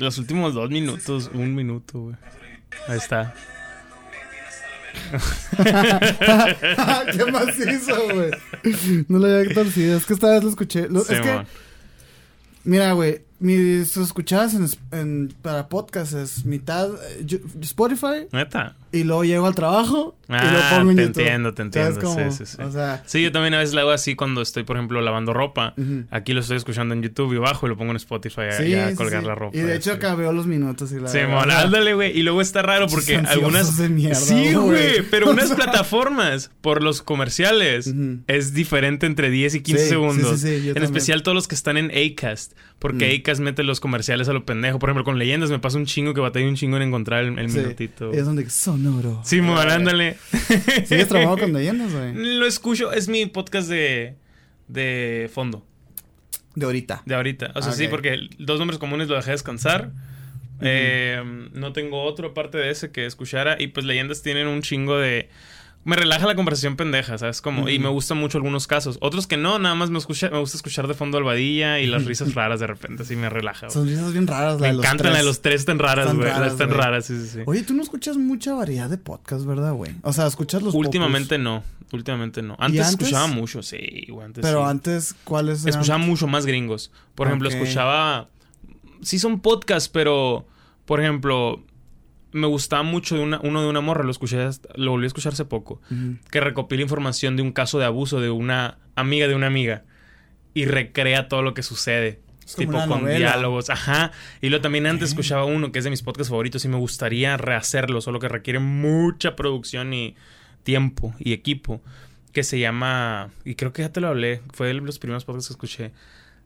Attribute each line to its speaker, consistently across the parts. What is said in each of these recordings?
Speaker 1: Los últimos dos minutos, un minuto, güey. Ahí está.
Speaker 2: ¿Qué macizo, güey? No lo había torcido. Es que esta vez lo escuché. Lo-
Speaker 1: Sí,
Speaker 2: es que, mira, güey. Mis escuchadas en, en- para podcast es mitad eh, yo- Spotify
Speaker 1: Neta.
Speaker 2: Y luego llego al trabajo y lo
Speaker 1: Ah,
Speaker 2: pongo en
Speaker 1: te
Speaker 2: YouTube.
Speaker 1: entiendo, te
Speaker 2: ¿Sabes
Speaker 1: entiendo. Sí, sí, sí.
Speaker 2: O sea,
Speaker 1: Sí, yo también a veces lo hago así cuando estoy, por ejemplo, lavando ropa. Aquí lo estoy escuchando en YouTube y bajo y lo pongo en Spotify a,
Speaker 2: sí,
Speaker 1: colgar
Speaker 2: sí.
Speaker 1: la ropa.
Speaker 2: Y de hecho
Speaker 1: así.
Speaker 2: acá veo los minutos y la
Speaker 1: Sí,
Speaker 2: sea,
Speaker 1: ándale, güey. Y luego está raro porque algunas.
Speaker 2: de mierda,
Speaker 1: sí,
Speaker 2: güey.
Speaker 1: Pero unas plataformas, por los comerciales,
Speaker 2: Ujú.
Speaker 1: es diferente entre 10 y 15
Speaker 2: Sí, sí,
Speaker 1: segundos.
Speaker 2: sí, sí, yo
Speaker 1: en
Speaker 2: también.
Speaker 1: especial todos los que están en Acast. Porque
Speaker 2: Mm.
Speaker 1: Acast mete los comerciales a lo pendejo. Por ejemplo, con leyendas me pasa un chingo que batalla un chingo en encontrar el, el minutito.
Speaker 2: Es donde sonoro.
Speaker 1: Sí, mon,
Speaker 2: Eh,
Speaker 1: ándale.
Speaker 2: ¿Sigues trabajando con leyendas, güey?
Speaker 1: Lo escucho, es mi podcast de, de fondo,
Speaker 2: De ahorita.
Speaker 1: de ahorita. O sea, sí, porque dos nombres comunes lo dejé descansar. Eh, no tengo otro aparte de ese que escuchara. Y pues leyendas tienen un chingo de... Me relaja la conversación pendeja, ¿sabes? Como, Y me gustan mucho algunos casos. Otros que no, nada más me, escucha, me gusta escuchar de fondo Albadilla y las risas raras de repente, así me relaja. güey.
Speaker 2: Son risas bien raras, la
Speaker 1: Me
Speaker 2: de los
Speaker 1: encantan
Speaker 2: tres.
Speaker 1: la de los tres tan raras,
Speaker 2: Están
Speaker 1: güey.
Speaker 2: Raras,
Speaker 1: tan
Speaker 2: güey.
Speaker 1: raras, sí, sí, sí.
Speaker 2: Oye, tú no escuchas mucha variedad de podcasts, ¿verdad, güey? O sea, escuchas los
Speaker 1: Últimamente
Speaker 2: pocos,
Speaker 1: no, últimamente no. Antes,
Speaker 2: antes?
Speaker 1: escuchaba mucho, sí, güey. Antes
Speaker 2: Pero
Speaker 1: sí.
Speaker 2: antes, ¿cuáles eran?
Speaker 1: Escuchaba mucho más gringos. Por ejemplo, escuchaba. Sí, son podcasts, pero. Por ejemplo. Me gustaba mucho de una, uno de una morra, lo escuché, hasta- lo volví a escuchar hace poco. Que recopila información de un caso de abuso de una amiga de una amiga. Y recrea todo lo que sucede.
Speaker 2: Es
Speaker 1: tipo con
Speaker 2: novela.
Speaker 1: diálogos. Ajá. Y luego también antes escuchaba uno que es de mis podcasts favoritos y me gustaría rehacerlo, solo que requiere mucha producción y tiempo y equipo. Que se llama. Y creo que ya te lo hablé. Fue de los primeros podcasts que escuché.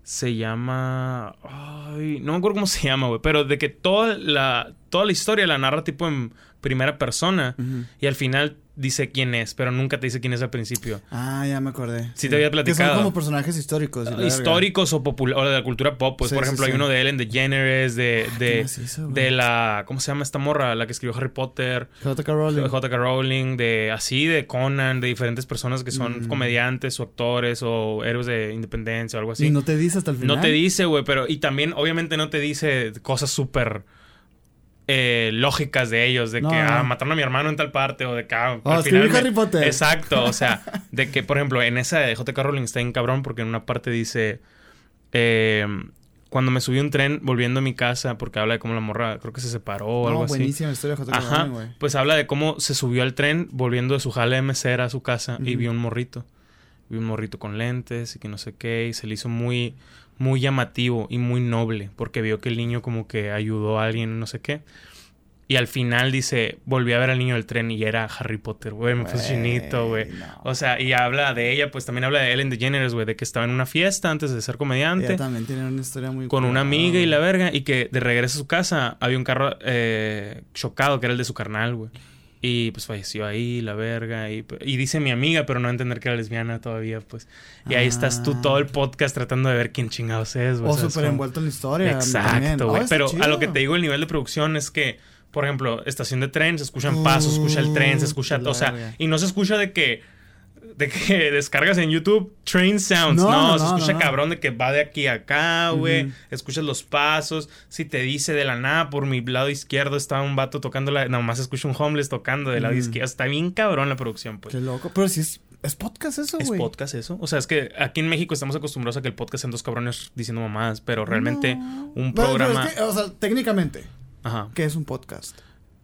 Speaker 1: Se llama. Ay, no me acuerdo cómo se llama, güey. Pero de que toda la, toda la historia la narra tipo en primera persona. Y al final dice quién es, pero nunca te dice quién es al principio.
Speaker 2: Ah, ya me acordé.
Speaker 1: Sí te había
Speaker 2: Que
Speaker 1: platicado.
Speaker 2: son como personajes históricos.
Speaker 1: Históricos o, o de la cultura pop. Pues,
Speaker 2: Sí,
Speaker 1: por ejemplo,
Speaker 2: sí.
Speaker 1: hay uno de Ellen DeGeneres, de,
Speaker 2: ¿Qué
Speaker 1: de,
Speaker 2: hizo,
Speaker 1: de la. ¿Cómo se llama esta morra? La que escribió Harry Potter.
Speaker 2: J.K. Rowling.
Speaker 1: J.K. Rowling, de así, de Conan, de diferentes personas que son
Speaker 2: Mm.
Speaker 1: comediantes o actores o héroes de independencia o algo así.
Speaker 2: Y no te dice hasta el final.
Speaker 1: No te dice, güey, pero. Y también, obviamente, no te dice cosas súper. Eh, lógicas de ellos, de
Speaker 2: No,
Speaker 1: que ah, mataron a mi hermano en tal parte, o de que ah,
Speaker 2: Oh,
Speaker 1: al
Speaker 2: escribí
Speaker 1: final me-
Speaker 2: Harry Potter.
Speaker 1: Exacto, o sea, de que, por ejemplo, en esa de J.K. Rowling está en cabrón porque en una parte dice. eh, cuando me subí un tren volviendo a mi casa, porque habla de cómo la morra creo que se separó o algo así.
Speaker 2: buenísima historia de J.K.
Speaker 1: Ajá,
Speaker 2: Rowling, güey.
Speaker 1: pues habla de cómo se subió al tren volviendo de su jale de mesera a su casa y vio un morrito. Vio un morrito con lentes y que no sé qué y se le hizo muy muy llamativo y muy noble porque vio que el niño como que ayudó a alguien no sé qué. Y al final dice, volví a ver al niño del tren y era Harry Potter, güey, me puse chinito, güey.
Speaker 2: no.
Speaker 1: O sea, y habla de ella, pues también habla de Ellen DeGeneres, güey, de que estaba en una fiesta antes de ser comediante
Speaker 2: Ella también tiene una historia muy...
Speaker 1: con una amiga y la verga y que de regreso a su casa había un carro eh, chocado que era el de su carnal, güey. Y pues falleció ahí, la verga. Y, y dice mi amiga, pero no entender que era lesbiana todavía, pues. Y ahí estás tú
Speaker 2: Ah.
Speaker 1: todo el podcast tratando de ver quién chingados es, güey.
Speaker 2: O
Speaker 1: ¿sabes
Speaker 2: súper envuelto en la historia.
Speaker 1: Exacto,
Speaker 2: Oh,
Speaker 1: güey.
Speaker 2: está
Speaker 1: Pero a lo que te digo, el nivel de producción es que, por ejemplo, estación de tren, se escuchan pasos, se escucha el tren, se escucha.
Speaker 2: la
Speaker 1: O sea,
Speaker 2: verga.
Speaker 1: y no se escucha de que. De que descargas en YouTube train sounds.
Speaker 2: No,
Speaker 1: No,
Speaker 2: no,
Speaker 1: se escucha
Speaker 2: no,
Speaker 1: cabrón de que va de aquí a acá, güey. Escuchas los pasos. Si te dice de la nada, por mi lado izquierdo estaba un vato tocando la. Nomás escucha un homeless tocando del lado izquierdo. Está bien cabrón la producción, pues.
Speaker 2: Qué loco. Pero si es, es podcast eso,
Speaker 1: ¿Es
Speaker 2: güey.
Speaker 1: podcast eso? O sea, es que aquí en México estamos acostumbrados a que el podcast sean dos cabrones diciendo mamadas, pero realmente un
Speaker 2: Pero- pero
Speaker 1: programa.
Speaker 2: es que, o sea, técnicamente,
Speaker 1: Ajá.
Speaker 2: ¿qué es un podcast?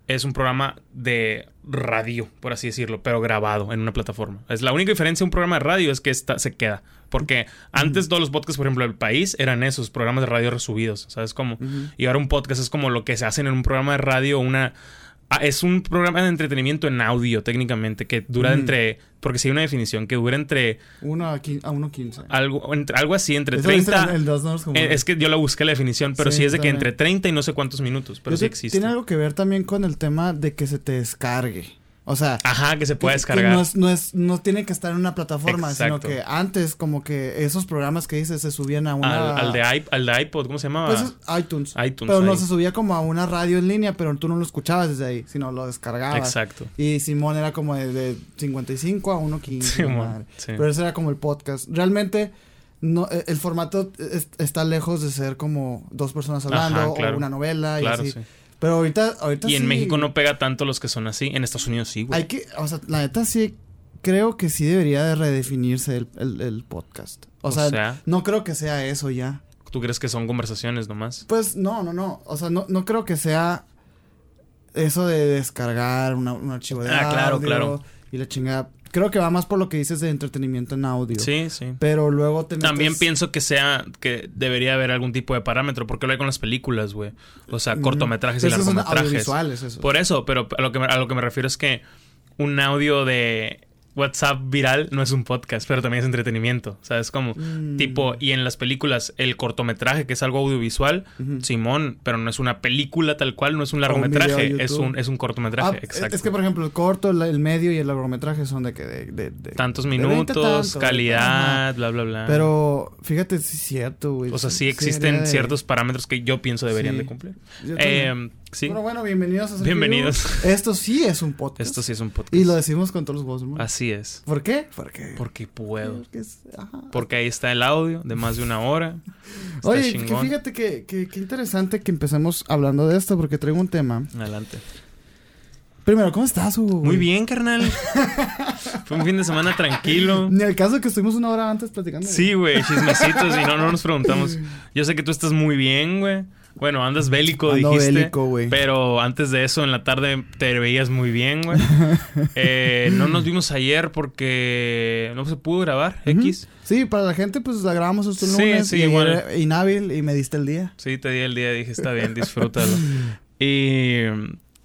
Speaker 1: es un programa de radio, por así decirlo, pero grabado en una plataforma. Es la única diferencia de un programa de radio es que esta se queda. Porque antes todos los podcasts, por ejemplo, del país eran esos programas de radio resubidos, ¿sabes cómo? Y ahora un podcast es como lo que se hace en un programa de radio, una... ah, es un programa de entretenimiento en audio, técnicamente, que dura
Speaker 2: Ujú.
Speaker 1: entre... Porque si hay una definición, que dura entre...
Speaker 2: Uno a, quin- a uno quince.
Speaker 1: Algo, entre- algo así, entre
Speaker 2: Eso dice
Speaker 1: 30...
Speaker 2: el- el dos números comunes.
Speaker 1: eh, es que yo la busqué la definición, pero
Speaker 2: Sí,
Speaker 1: sí, es de que entre 30 y no sé cuántos minutos, pero
Speaker 2: Yo
Speaker 1: sí existe.
Speaker 2: Tiene algo que ver también con el tema de que se te descargue. O sea,
Speaker 1: Ajá, que se puede
Speaker 2: que-
Speaker 1: descargar.
Speaker 2: Que no, es, no, es, no tiene que estar en una plataforma,
Speaker 1: Exacto.
Speaker 2: sino que antes como que esos programas que dices se subían a una...
Speaker 1: al, al de iP- al de iPod, ¿cómo se llamaba?
Speaker 2: Pues es iTunes.
Speaker 1: iTunes.
Speaker 2: Pero no se subía como a una radio en línea, pero tú no lo escuchabas desde ahí, sino lo descargabas.
Speaker 1: Exacto.
Speaker 2: Y Simón era como de, de 55 a 1.15.
Speaker 1: Simón,
Speaker 2: madre.
Speaker 1: sí.
Speaker 2: Pero ese era como el podcast. Realmente, no, eh, el formato es- está lejos de ser como dos personas hablando
Speaker 1: Ajá, claro.
Speaker 2: o una novela y
Speaker 1: Claro,
Speaker 2: así.
Speaker 1: sí.
Speaker 2: Pero ahorita, ahorita
Speaker 1: Y en
Speaker 2: sí
Speaker 1: México no pega tanto los que son así. En Estados Unidos sí, güey.
Speaker 2: Hay que, o sea, la neta sí creo que sí debería de redefinirse el, el- el podcast. O,
Speaker 1: O
Speaker 2: sea,
Speaker 1: sea.
Speaker 2: no creo que sea eso ya.
Speaker 1: ¿Tú crees que son conversaciones nomás?
Speaker 2: Pues no, no, no. O sea, no, no creo que sea eso de descargar una- un archivo de
Speaker 1: Ah, claro,
Speaker 2: audio
Speaker 1: claro.
Speaker 2: y la chingada. Creo que va más por lo que dices de entretenimiento en audio.
Speaker 1: Sí, sí.
Speaker 2: Pero luego te
Speaker 1: También
Speaker 2: metes-
Speaker 1: pienso que sea que debería haber algún tipo de parámetro, porque lo hay con las películas, güey. O sea,
Speaker 2: Mm,
Speaker 1: cortometrajes y
Speaker 2: esos son
Speaker 1: largometrajes.
Speaker 2: audiovisuales, eso.
Speaker 1: Por eso, pero a lo, que me, a lo que me refiero es que un audio de WhatsApp viral no es un podcast, pero también es entretenimiento. ¿Sabes? Como
Speaker 2: Mm.
Speaker 1: tipo, y en las películas, el cortometraje, que es algo audiovisual. Simón, pero no es una película tal cual, no es un largometraje, es un, es un cortometraje.
Speaker 2: Ah,
Speaker 1: exacto.
Speaker 2: Es que, por ejemplo, el corto, el, el medio y el largometraje son de que de, de- de-
Speaker 1: Tantos
Speaker 2: de 20
Speaker 1: minutos, calidad, bla, bla, bla.
Speaker 2: Pero fíjate, sí es cierto, güey.
Speaker 1: O sea, sí existen ciertos parámetros que yo pienso deberían
Speaker 2: Sí.
Speaker 1: de cumplir. Eh, sí,
Speaker 2: Bueno, bueno, bienvenidos a Sergio
Speaker 1: Bienvenidos.
Speaker 2: Esto sí es un podcast.
Speaker 1: esto sí es un podcast.
Speaker 2: Y lo decimos con todos los huevos, del mundo.
Speaker 1: Así es.
Speaker 2: ¿Por qué? Porque.
Speaker 1: Porque puedo.
Speaker 2: porque es- ajá.
Speaker 1: Porque ahí está el audio de más de una hora. Está
Speaker 2: Oye, que fíjate que, que, que interesante que empecemos hablando de esto, porque traigo un tema.
Speaker 1: Adelante.
Speaker 2: Primero, ¿cómo estás, Hugo?
Speaker 1: Muy bien, carnal. Fue un fin de semana tranquilo.
Speaker 2: Ni el caso que estuvimos una hora antes platicando.
Speaker 1: Sí, güey, chismecitos y no, no nos preguntamos. Yo sé que tú estás muy bien, güey. Bueno, andas bélico,
Speaker 2: Ando
Speaker 1: dijiste.
Speaker 2: bélico, güey.
Speaker 1: Pero antes de eso, en la tarde te veías muy bien, güey. Eh, no nos vimos ayer porque no se pudo grabar. X.
Speaker 2: Sí, para la gente, pues la grabamos esto el
Speaker 1: Sí,
Speaker 2: lunes.
Speaker 1: sí,
Speaker 2: y inhábil y me diste el día.
Speaker 1: Sí, te di el día, dije, está bien, disfrútalo. y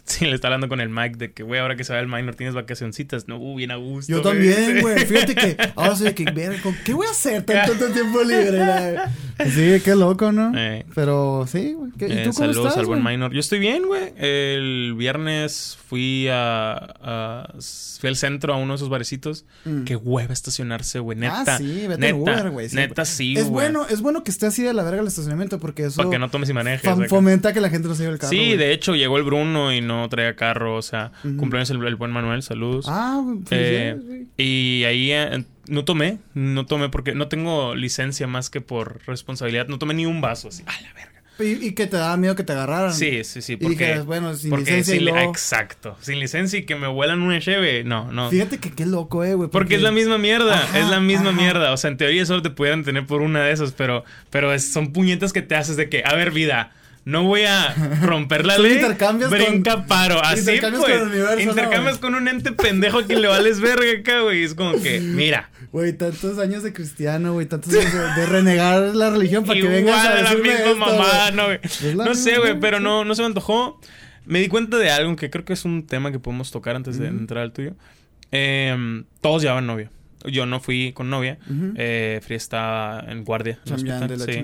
Speaker 1: sí, le está hablando con el Mike de que, güey, ahora que se va el minor, tienes vacacioncitas. No, uh, bien a gusto.
Speaker 2: Yo también, güey. Fíjate que ahora soy de que, verga, ¿con ¿qué voy a hacer tanto, tanto tiempo libre? La- Sí, qué loco, ¿no?
Speaker 1: Eh.
Speaker 2: Pero sí, güey. ¿Qué- ¿Y
Speaker 1: Eh,
Speaker 2: tú cómo
Speaker 1: saludos
Speaker 2: estás,
Speaker 1: al buen minor. Yo estoy bien, güey. El viernes fui a, a- Fui al centro a uno de esos barecitos.
Speaker 2: Mm.
Speaker 1: Qué hueva estacionarse, güey. Neta.
Speaker 2: Ah, sí, vete
Speaker 1: neta,
Speaker 2: Uber, güey. sí.
Speaker 1: Neta, sí,
Speaker 2: Es
Speaker 1: güey.
Speaker 2: bueno, es bueno que esté así de la verga el estacionamiento porque eso
Speaker 1: Para que no tomes y manejes.
Speaker 2: fomenta que la gente no se lleve el carro.
Speaker 1: Sí, de hecho, llegó el Bruno y no traía carro. O sea,
Speaker 2: Ujú.
Speaker 1: cumpleaños el, el buen Manuel. Saludos.
Speaker 2: Ah,
Speaker 1: Eh. Y ahí eh, no tomé, no tomé porque no tengo licencia más que por responsabilidad. No tomé ni un vaso así. A la verga.
Speaker 2: Y, y que te daba miedo que te agarraran.
Speaker 1: Sí, sí, sí.
Speaker 2: Y
Speaker 1: Porque,
Speaker 2: bueno, sin
Speaker 1: porque
Speaker 2: licencia
Speaker 1: sin
Speaker 2: luego-
Speaker 1: Exacto. Sin licencia y que me vuelan una cheve. No, no.
Speaker 2: Fíjate que qué loco, eh, güey.
Speaker 1: Porque es la misma mierda,
Speaker 2: Ajá,
Speaker 1: es la misma
Speaker 2: ajá.
Speaker 1: mierda. O sea, en teoría solo te pudieran tener por una de esas, pero, pero es- son puñetas que te haces de que, a ver, vida, no voy a romper la ley.
Speaker 2: intercambios con-
Speaker 1: brinca paro. Así
Speaker 2: intercambios
Speaker 1: pues.
Speaker 2: con el universo, ¿no,
Speaker 1: intercambias
Speaker 2: güey?
Speaker 1: con un ente pendejo a quien le vales verga acá, güey. Es como que, mira.
Speaker 2: Güey, tantos años de cristiano, güey, tantos años de, de renegar la religión para que vengas a
Speaker 1: la
Speaker 2: decirme
Speaker 1: misma
Speaker 2: esto,
Speaker 1: mamada, no, güey. No sé, güey, pero no, no se me antojó. Me di cuenta de algo que creo que es un tema que podemos tocar antes de entrar al tuyo. Eh, todos llevaban novio. Yo no fui con novia.
Speaker 2: Ujú.
Speaker 1: Eh, Free estaba en guardia. en hospital, sí.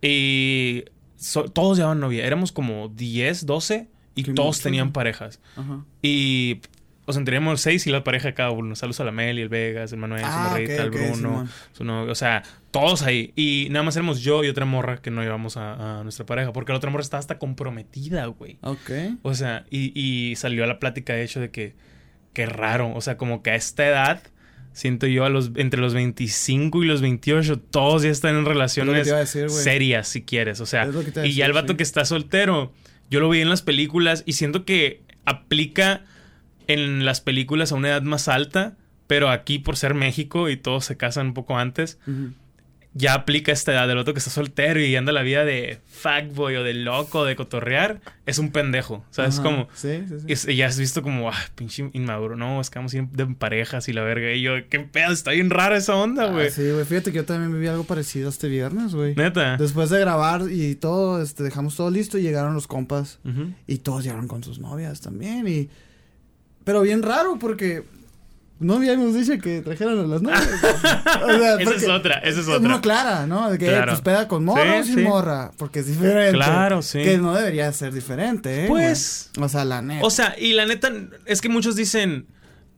Speaker 1: Y so- todos llevaban novia. Éramos como 10, 12 y
Speaker 2: Qué
Speaker 1: todos
Speaker 2: mucho,
Speaker 1: tenían parejas.
Speaker 2: Ajá.
Speaker 1: Y, o sea, teníamos seis y la pareja de cada uno. Saludos a la Meli, el Vegas, el Manuel,
Speaker 2: Ah,
Speaker 1: su morrita,
Speaker 2: ok,
Speaker 1: el Bruno, su novio. O sea, todos ahí. Y nada más éramos yo y otra morra que no llevamos a, a nuestra pareja. Porque la otra morra estaba hasta comprometida, güey.
Speaker 2: Ok.
Speaker 1: O sea, y, y salió a la plática de hecho de que, qué raro. O sea, como que a esta edad, siento yo, a los, entre los 25 y los 28, todos ya están en relaciones
Speaker 2: decir,
Speaker 1: serias, si quieres. O sea, y ya el vato
Speaker 2: sí.
Speaker 1: que está soltero, yo lo vi en las películas y siento que aplica en las películas a una edad más alta, pero aquí por ser México y todos se casan un poco antes. Ya aplica esta edad del otro que está soltero y anda la vida de fuckboy o de loco, de cotorrear, es un pendejo. ¿Sabes?
Speaker 2: Ajá.
Speaker 1: Como...
Speaker 2: Sí, sí, sí.
Speaker 1: es- ya has visto como, ah, pinche inmaduro, no, es que vamos a ir de parejas y la verga. Y yo, qué pedo, está bien rara esa onda, güey.
Speaker 2: Ah, sí, güey. Fíjate que yo también viví algo parecido este viernes, güey.
Speaker 1: Neta.
Speaker 2: Después de grabar y todo, este, dejamos todo listo y llegaron los compas. Y todos llegaron con sus novias también. Y. Pero bien raro porque. No habíamos dicho que trajeran a las novias. O sea,
Speaker 1: Esa es otra, esa es otra.
Speaker 2: clara, ¿no? De que
Speaker 1: Claro.
Speaker 2: pues peda con morros
Speaker 1: Sí,
Speaker 2: y
Speaker 1: sí.
Speaker 2: morra. Porque es diferente.
Speaker 1: Claro, sí.
Speaker 2: Que no debería ser diferente, ¿eh?
Speaker 1: Pues-
Speaker 2: güey? O sea, la neta.
Speaker 1: O sea, y la neta, es que muchos dicen,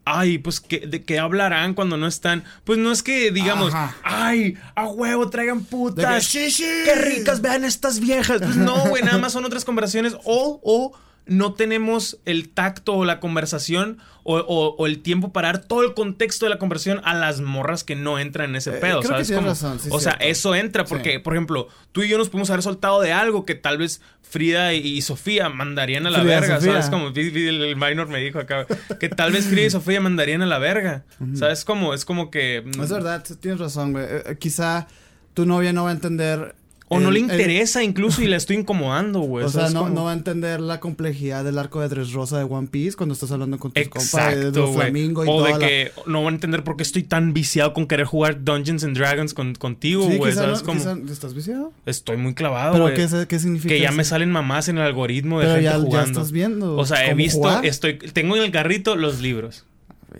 Speaker 1: ay, pues, ¿qué, ¿de qué hablarán cuando no están? Pues no es que digamos,
Speaker 2: Ajá.
Speaker 1: ay, a huevo, traigan
Speaker 2: que,
Speaker 1: putas.
Speaker 2: sí, sí.
Speaker 1: Qué ricas, vean estas viejas. Pues no, güey, nada más son otras conversaciones. O, o no tenemos el tacto o la conversación o, o- o el tiempo para dar todo el contexto de la conversación a las morras que no entran en ese
Speaker 2: Eh,
Speaker 1: pedo,
Speaker 2: creo razón, sí,
Speaker 1: o sea,
Speaker 2: cierto.
Speaker 1: eso entra porque,
Speaker 2: Sí.
Speaker 1: por ejemplo, tú y yo nos pudimos haber soltado de algo que tal vez Frida y, y Sofía mandarían a la
Speaker 2: Frida,
Speaker 1: verga,
Speaker 2: Sofía.
Speaker 1: ¿sabes? Como el, minor me dijo acá, que tal vez Frida y Sofía mandarían a la verga, ¿sabes? Como, es como que... mm,
Speaker 2: Es verdad, tienes razón, güey. Eh, eh, quizá tu novia no va a entender.
Speaker 1: O no le
Speaker 2: el-
Speaker 1: interesa incluso y la estoy incomodando, güey.
Speaker 2: o sea,
Speaker 1: ¿sabes
Speaker 2: no, va a entender la complejidad del arco de Tres Rosa de One Piece cuando estás hablando con tus compas de
Speaker 1: Exacto,
Speaker 2: flamingo y
Speaker 1: O
Speaker 2: toda
Speaker 1: de
Speaker 2: la-
Speaker 1: que no van a entender por qué estoy tan viciado con querer jugar Dungeons and Dragons con, contigo,
Speaker 2: Sí,
Speaker 1: güey.
Speaker 2: quizá
Speaker 1: ¿Sabes
Speaker 2: no-
Speaker 1: cómo?
Speaker 2: quizá- ¿Estás viciado?
Speaker 1: Estoy muy clavado,
Speaker 2: ¿Pero
Speaker 1: güey.
Speaker 2: qué, qué significa
Speaker 1: Que ya me salen mamás en el algoritmo de
Speaker 2: Pero
Speaker 1: gente
Speaker 2: ya, ya
Speaker 1: jugando.
Speaker 2: estás viendo.
Speaker 1: o sea, he visto,
Speaker 2: jugar.
Speaker 1: estoy, tengo en el carrito los libros.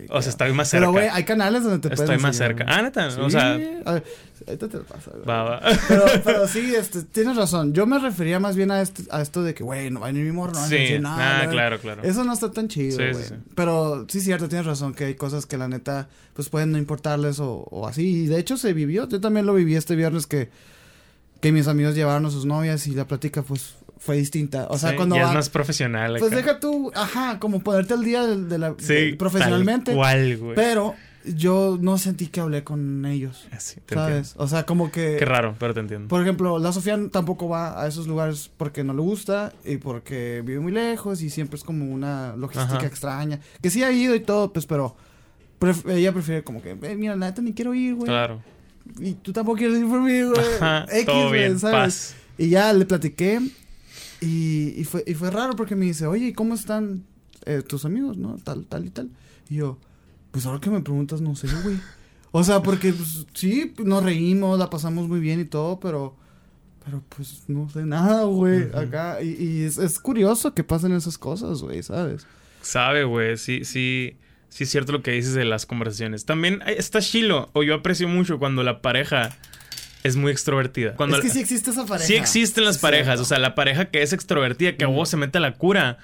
Speaker 1: O sea, estoy más cerca.
Speaker 2: Pero, güey, hay canales donde te puedes
Speaker 1: Estoy más cerca. Ah, neta.
Speaker 2: Sí,
Speaker 1: O sea,
Speaker 2: a ver, ahorita te lo paso, güey.
Speaker 1: va, va.
Speaker 2: Pero, pero sí, este, tienes razón. Yo me refería más bien a, este, a esto de que, güey, no va a venir mi morro, no
Speaker 1: Sí,
Speaker 2: decir nada.
Speaker 1: ah, claro, claro.
Speaker 2: Eso no está tan chido,
Speaker 1: Sí,
Speaker 2: güey.
Speaker 1: sí, sí.
Speaker 2: Pero sí, cierto, tienes razón que hay cosas que la neta, pues pueden no importarles o, o así. Y de hecho se vivió. Yo también lo viví este viernes que, que mis amigos llevaron a sus novias y la plática, pues, fue distinta. O sea,
Speaker 1: Sí,
Speaker 2: cuando
Speaker 1: ya
Speaker 2: va-
Speaker 1: es más profesional.
Speaker 2: Pues
Speaker 1: acá.
Speaker 2: deja tú, ajá, como ponerte al día de, de la,
Speaker 1: Sí,
Speaker 2: de- profesionalmente.
Speaker 1: Tal cual, güey.
Speaker 2: Pero yo no sentí que hablé con ellos.
Speaker 1: Así, te
Speaker 2: ¿Sabes? O sea, como que.
Speaker 1: Qué raro, pero te entiendo.
Speaker 2: Por ejemplo, la Sofía tampoco va a esos lugares porque no le gusta y porque vive muy lejos y siempre es como una logística
Speaker 1: Ajá.
Speaker 2: extraña. Que sí ha ido y todo, pues, pero pref- ella prefiere como que, "Eh, mira, la neta ni quiero ir, güey.
Speaker 1: Claro.
Speaker 2: Y tú tampoco quieres ir por mí, güey.
Speaker 1: Ajá,
Speaker 2: X,
Speaker 1: todo bien,
Speaker 2: ¿sabes?
Speaker 1: paz.
Speaker 2: Y ya le platiqué y, y, fue, y fue raro porque me dice, oye, ¿y cómo están eh, tus amigos, no? Tal, tal y tal. Y yo, pues ahora que me preguntas, no sé, güey. O sea, porque pues, sí, nos reímos, la pasamos muy bien y todo, pero... Pero pues no sé nada, güey, acá. Y, y es, es curioso que pasen esas cosas, güey, ¿sabes?
Speaker 1: Sabe, güey. Sí, sí. Sí es cierto lo que dices de las conversaciones. También está chilo. O yo aprecio mucho cuando la pareja es muy extrovertida. Cuando
Speaker 2: es que
Speaker 1: la-
Speaker 2: sí existe esa pareja.
Speaker 1: Sí existen las
Speaker 2: Sí,
Speaker 1: parejas, o sea, la pareja que es extrovertida, que a
Speaker 2: Mm.
Speaker 1: vos se mete a la cura.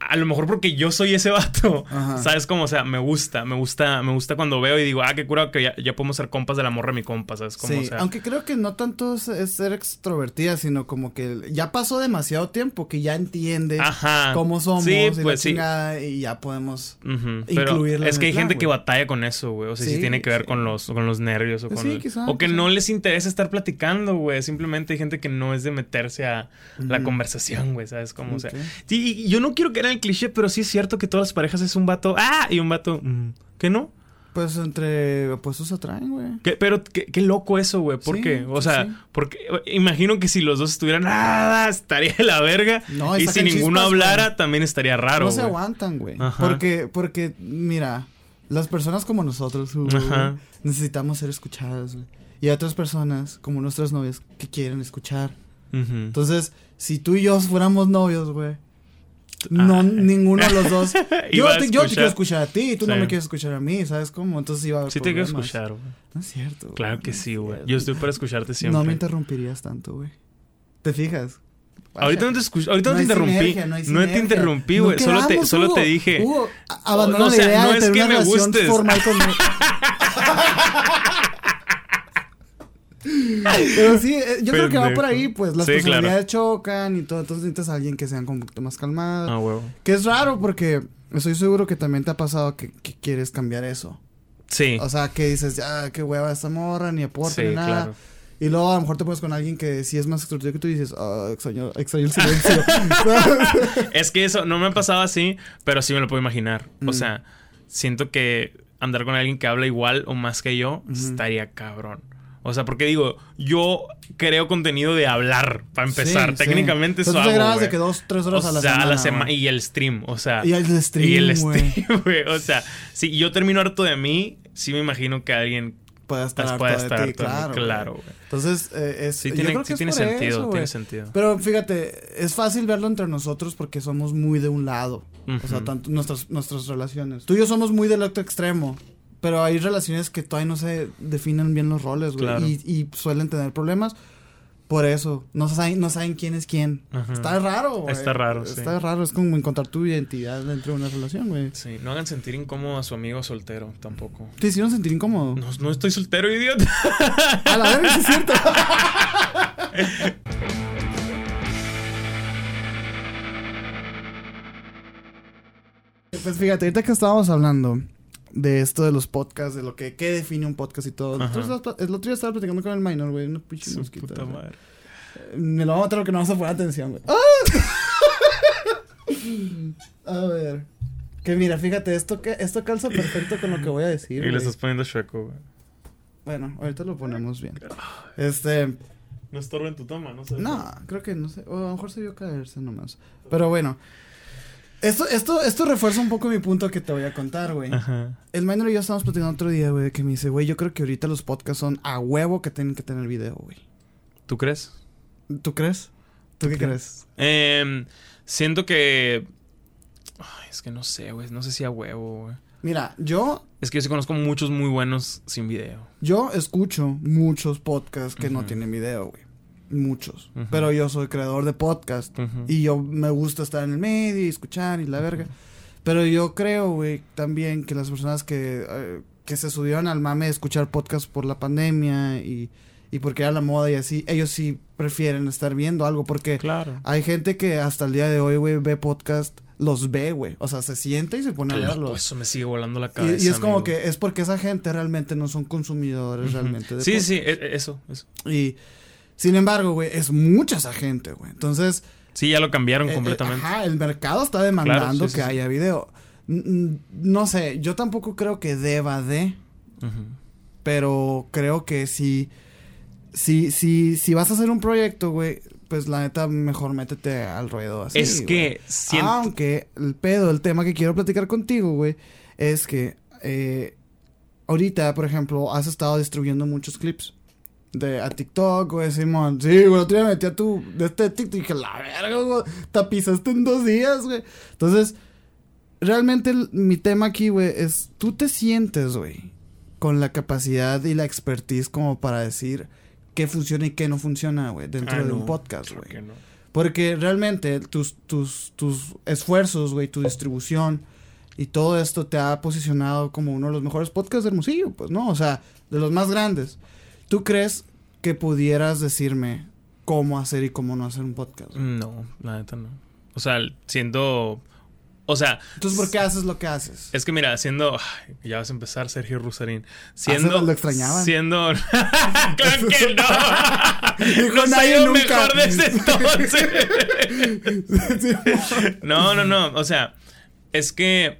Speaker 1: A lo mejor porque yo soy ese vato.
Speaker 2: Ajá.
Speaker 1: ¿Sabes cómo? O sea, me gusta, me gusta, me gusta cuando veo y digo, ah, qué cura que ya, ya podemos ser compas de la morra de mi compa, ¿sabes cómo?
Speaker 2: Sí,
Speaker 1: o sea,
Speaker 2: aunque creo que no tanto es, ser extrovertida, sino como que ya pasó demasiado tiempo que ya entiende
Speaker 1: Ajá.
Speaker 2: cómo somos
Speaker 1: Sí,
Speaker 2: y la
Speaker 1: pues sí.
Speaker 2: y ya podemos...
Speaker 1: Ujú, Pero
Speaker 2: incluirla
Speaker 1: es que hay
Speaker 2: plan,
Speaker 1: gente que
Speaker 2: güey.
Speaker 1: batalla con eso, güey. O sea, sí,
Speaker 2: Sí,
Speaker 1: tiene que ver con los, con los nervios o
Speaker 2: Pues
Speaker 1: con
Speaker 2: sí,
Speaker 1: el-
Speaker 2: quizá,
Speaker 1: O que
Speaker 2: quizá.
Speaker 1: no les interesa estar platicando, güey. Simplemente hay gente que no es de meterse a la
Speaker 2: Ujú.
Speaker 1: conversación, güey. ¿Sabes cómo? O sea, sí, y yo no quiero caer el cliché, pero sí es cierto que todas las parejas es un vato. ¡Ah! Y un vato. mm, ¿Qué no?
Speaker 2: Pues entre opuestos atraen, güey.
Speaker 1: ¿Qué- pero qué, qué loco eso, güey. ¿Por
Speaker 2: Sí,
Speaker 1: qué? O
Speaker 2: sí,
Speaker 1: sea,
Speaker 2: sí.
Speaker 1: porque imagino que si los dos estuvieran, ¡ah! Estaría de la verga.
Speaker 2: No,
Speaker 1: y
Speaker 2: y
Speaker 1: si ninguno
Speaker 2: chispas,
Speaker 1: hablara,
Speaker 2: güey.
Speaker 1: también estaría raro.
Speaker 2: no se
Speaker 1: güey.
Speaker 2: aguantan, güey.
Speaker 1: Ajá.
Speaker 2: Porque, porque, mira, las personas como nosotros, güey,
Speaker 1: Ajá.
Speaker 2: necesitamos ser escuchadas, güey. Y hay otras personas, como nuestras novias, que quieren escuchar. Entonces, si tú y yo fuéramos novios, güey. No,
Speaker 1: Ah.
Speaker 2: ninguno de los dos. yo, te, yo te quiero escuchar a ti tú no me quieres escuchar a mí, ¿sabes cómo? Entonces iba a
Speaker 1: Sí te quiero escuchar, güey.
Speaker 2: No es cierto. güey.
Speaker 1: Claro que
Speaker 2: No
Speaker 1: sí, güey. Yo estoy para escucharte siempre.
Speaker 2: No me interrumpirías tanto, güey. ¿Te fijas?
Speaker 1: Ahorita no te escucho, ahorita no, te interrumpí.
Speaker 2: sinergia,
Speaker 1: no, te interrumpí, güey. solo te, solo
Speaker 2: Hugo.
Speaker 1: te dije.
Speaker 2: Hugo, abandona la idea
Speaker 1: no
Speaker 2: de
Speaker 1: es
Speaker 2: tener
Speaker 1: que
Speaker 2: una
Speaker 1: me
Speaker 2: relación
Speaker 1: gustes.
Speaker 2: formal conmigo. Pero sí, eh, yo creo que va por ahí, pues las
Speaker 1: Sí, claro.
Speaker 2: personalidades chocan y todo, entonces necesitas a alguien que sea un poquito más calmado.
Speaker 1: Ah, huevo.
Speaker 2: Que es raro porque estoy seguro que también te ha pasado que, que quieres cambiar eso.
Speaker 1: Sí.
Speaker 2: O sea, que dices, ya, qué hueva esta morra, ni aporta,
Speaker 1: Sí,
Speaker 2: ni nada.
Speaker 1: claro.
Speaker 2: Y luego a lo mejor te pones con alguien que sí es más extrovertido que tú y dices, ah, extraño, extraño el silencio.
Speaker 1: Es que eso no me ha pasado así, pero sí me lo puedo imaginar.
Speaker 2: Mm.
Speaker 1: O sea, siento que andar con alguien que habla igual o más que yo estaría cabrón. O sea, porque digo, yo creo contenido de hablar, para empezar.
Speaker 2: Sí, sí.
Speaker 1: Técnicamente eso
Speaker 2: Entonces te
Speaker 1: hago,
Speaker 2: grabas de que dos, tres
Speaker 1: O
Speaker 2: horas a la
Speaker 1: sea,
Speaker 2: semana.
Speaker 1: a la semana.
Speaker 2: güey.
Speaker 1: Y el stream, o sea.
Speaker 2: Y el stream,
Speaker 1: y el stream, güey. O sea, si yo termino harto de mí, sí me imagino que alguien
Speaker 2: Puede estar
Speaker 1: las
Speaker 2: harto
Speaker 1: puede
Speaker 2: de
Speaker 1: estar
Speaker 2: ti,
Speaker 1: de mí.
Speaker 2: claro.
Speaker 1: Claro,
Speaker 2: güey. Entonces, eh, es,
Speaker 1: Sí
Speaker 2: yo
Speaker 1: tiene,
Speaker 2: creo que
Speaker 1: sí
Speaker 2: es
Speaker 1: tiene sentido,
Speaker 2: eso,
Speaker 1: tiene sentido.
Speaker 2: Pero fíjate, es fácil verlo entre nosotros porque somos muy de un lado. O sea, tanto nuestras, nuestras relaciones. Tú y yo somos muy del otro extremo. Pero hay relaciones que todavía no se definen bien los roles, güey.
Speaker 1: Claro.
Speaker 2: Y, y suelen tener problemas. Por eso. No saben, no saben quién es quién.
Speaker 1: Ajá.
Speaker 2: Está raro, güey.
Speaker 1: Está raro, sí.
Speaker 2: Está raro. Es como encontrar tu identidad dentro de una relación, güey.
Speaker 1: Sí, no hagan sentir incómodo a su amigo soltero tampoco.
Speaker 2: Te hicieron sentir incómodo.
Speaker 1: No, no estoy soltero, idiota.
Speaker 2: A la verga, sí es cierto. Pues fíjate, ahorita que estábamos hablando de esto de los podcasts, de lo que qué define un podcast y todo. Entonces, el otro día estaba platicando con el minor, güey, una pinche mosquita.
Speaker 1: puta
Speaker 2: güey.
Speaker 1: madre.
Speaker 2: Me lo vamos a matar porque no vas a poner atención, güey. ¡Ah! a ver. Que mira, fíjate, esto que esto calza perfecto con lo que voy a decir.
Speaker 1: Y le estás poniendo chueco, güey.
Speaker 2: Bueno, ahorita lo ponemos bien. Este,
Speaker 1: No estorba en tu toma, no sé.
Speaker 2: no, creo que no sé, o a lo mejor se vio caerse nomás. Pero bueno, esto esto esto refuerza un poco mi punto que te voy a contar, güey. El minor y yo estábamos platicando otro día, güey, que me dice, güey, yo creo que ahorita los podcasts son a huevo que tienen que tener video, güey.
Speaker 1: ¿Tú crees?
Speaker 2: ¿Tú crees? ¿Tú qué
Speaker 1: ¿Qué?
Speaker 2: crees?
Speaker 1: Em, siento que. Ay, es que no sé, güey. No sé si a huevo, güey.
Speaker 2: Mira, yo
Speaker 1: Es que yo sí conozco muchos muy buenos sin video.
Speaker 2: Yo escucho muchos podcasts que no tienen video, güey. Muchos. Pero yo soy creador de podcast. Y yo me gusta estar en el medio y escuchar y la verga. Pero yo creo, güey, también que las personas que, eh, que se subieron al mame de escuchar podcasts por la pandemia y, y porque era la moda y así, ellos sí prefieren estar viendo algo. Porque
Speaker 1: Claro.
Speaker 2: hay gente que hasta el día de hoy, güey, ve podcast, los ve, güey. O sea, se siente y se pone a
Speaker 1: Claro,
Speaker 2: verlos.
Speaker 1: eso me sigue volando la cabeza.
Speaker 2: y es como
Speaker 1: amigo.
Speaker 2: que es porque esa gente realmente no son consumidores realmente de
Speaker 1: Sí,
Speaker 2: podcast.
Speaker 1: sí, e- e- eso, eso.
Speaker 2: Y sin embargo, güey, es mucha esa gente, güey. Entonces,
Speaker 1: Sí, ya lo cambiaron
Speaker 2: eh, eh,
Speaker 1: completamente.
Speaker 2: ajá, el mercado está demandando
Speaker 1: Claro, sí, sí,
Speaker 2: que
Speaker 1: sí.
Speaker 2: haya video. No sé, yo tampoco creo que deba de,
Speaker 1: Ujú.
Speaker 2: pero creo que si, si, si, si vas a hacer un proyecto, güey, pues la neta mejor métete al ruedo así.
Speaker 1: es que siento.
Speaker 2: Aunque el pedo, el tema que quiero platicar contigo, güey, es que eh, ahorita, por ejemplo, has estado distribuyendo muchos clips. De a TikTok, güey, Simón. Sí, güey, otro día me metí a tu. De este TikTok y dije, la verga, güey. Tapizaste en dos días, güey. Entonces, realmente el- mi tema aquí, güey, es. Tú te sientes, güey, con la capacidad y la expertise como para decir qué funciona y qué no funciona, güey, dentro
Speaker 1: Ah,
Speaker 2: de
Speaker 1: no,
Speaker 2: un podcast, güey.
Speaker 1: no.
Speaker 2: Porque realmente tus, tus, tus esfuerzos, güey, tu distribución y todo esto te ha posicionado como uno de los mejores podcasts de Hermosillo, pues, ¿no? O sea, de los más grandes. ¿Tú crees que pudieras decirme cómo hacer y cómo no hacer un podcast?
Speaker 1: No, la neta no. O sea, siendo. O sea,
Speaker 2: Entonces, ¿por qué haces lo que haces?
Speaker 1: es que mira, siendo. ya vas a empezar, Sergio Rusarín. Siendo.
Speaker 2: lo extrañaban.
Speaker 1: Siendo. claro que no.
Speaker 2: Dijo,
Speaker 1: ha
Speaker 2: "Nadie nunca".
Speaker 1: mejor desde entonces. No, no, no. O sea, es que.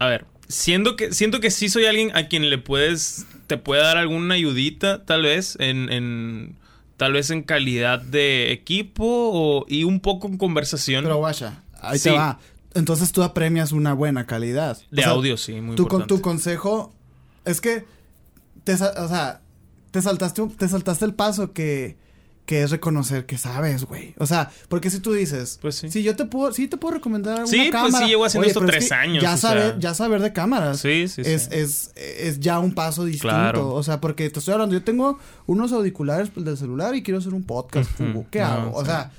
Speaker 1: A ver, siendo que, siento que sí soy alguien a quien le puedes. Te puede dar alguna ayudita, tal vez, en. en tal vez en calidad de equipo o, y un poco en conversación.
Speaker 2: Pero guacha, ahí
Speaker 1: Sí.
Speaker 2: te va. Entonces tú apremias una buena calidad.
Speaker 1: de
Speaker 2: O sea,
Speaker 1: audio, sí, muy
Speaker 2: tu, con,
Speaker 1: importante.
Speaker 2: tu consejo es que te, o sea, te saltaste te saltaste el paso que que es reconocer que sabes, güey. O sea, porque si tú dices,
Speaker 1: Pues sí.
Speaker 2: si yo te puedo, sí te puedo recomendar una
Speaker 1: Sí, pues
Speaker 2: cámara.
Speaker 1: sí, llevo haciendo esto
Speaker 2: es
Speaker 1: tres
Speaker 2: que
Speaker 1: años,
Speaker 2: Ya saber,
Speaker 1: sea.
Speaker 2: ya saber de cámaras.
Speaker 1: Sí, sí, sí.
Speaker 2: Es, es, es ya un paso distinto.
Speaker 1: Claro.
Speaker 2: O sea, porque te estoy hablando, yo tengo unos auriculares pues, del celular y quiero hacer un podcast. Hugo. ¿Qué
Speaker 1: No,
Speaker 2: hago? O
Speaker 1: sí.
Speaker 2: sea,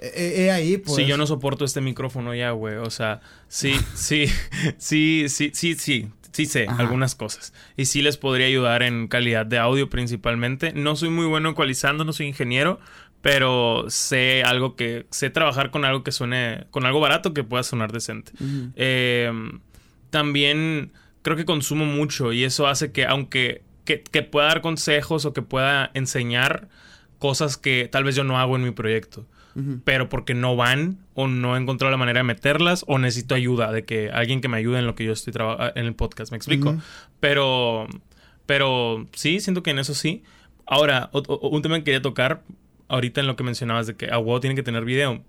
Speaker 2: he, he ahí, pues.
Speaker 1: Sí, yo no soporto este micrófono ya, güey. O sea, sí, sí, sí, sí, sí, sí. Sí sé
Speaker 2: Ajá.
Speaker 1: algunas cosas. Y sí les podría ayudar en calidad de audio principalmente. No soy muy bueno ecualizando, no soy ingeniero. Pero sé algo que... Sé trabajar con algo que suene... Con algo barato que pueda sonar decente. Eh, también creo que consumo mucho y eso hace que aunque que, que pueda dar consejos o que pueda enseñar cosas que tal vez yo no hago en mi proyecto, Pero porque no van o no he encontrado la manera de meterlas o necesito ayuda de que alguien que me ayude en lo que yo estoy trabajando en el podcast, me explico. Pero pero sí, siento que en eso sí. Ahora, o- o- un tema que quería tocar ahorita en lo que mencionabas de que a huevo tiene que tener video.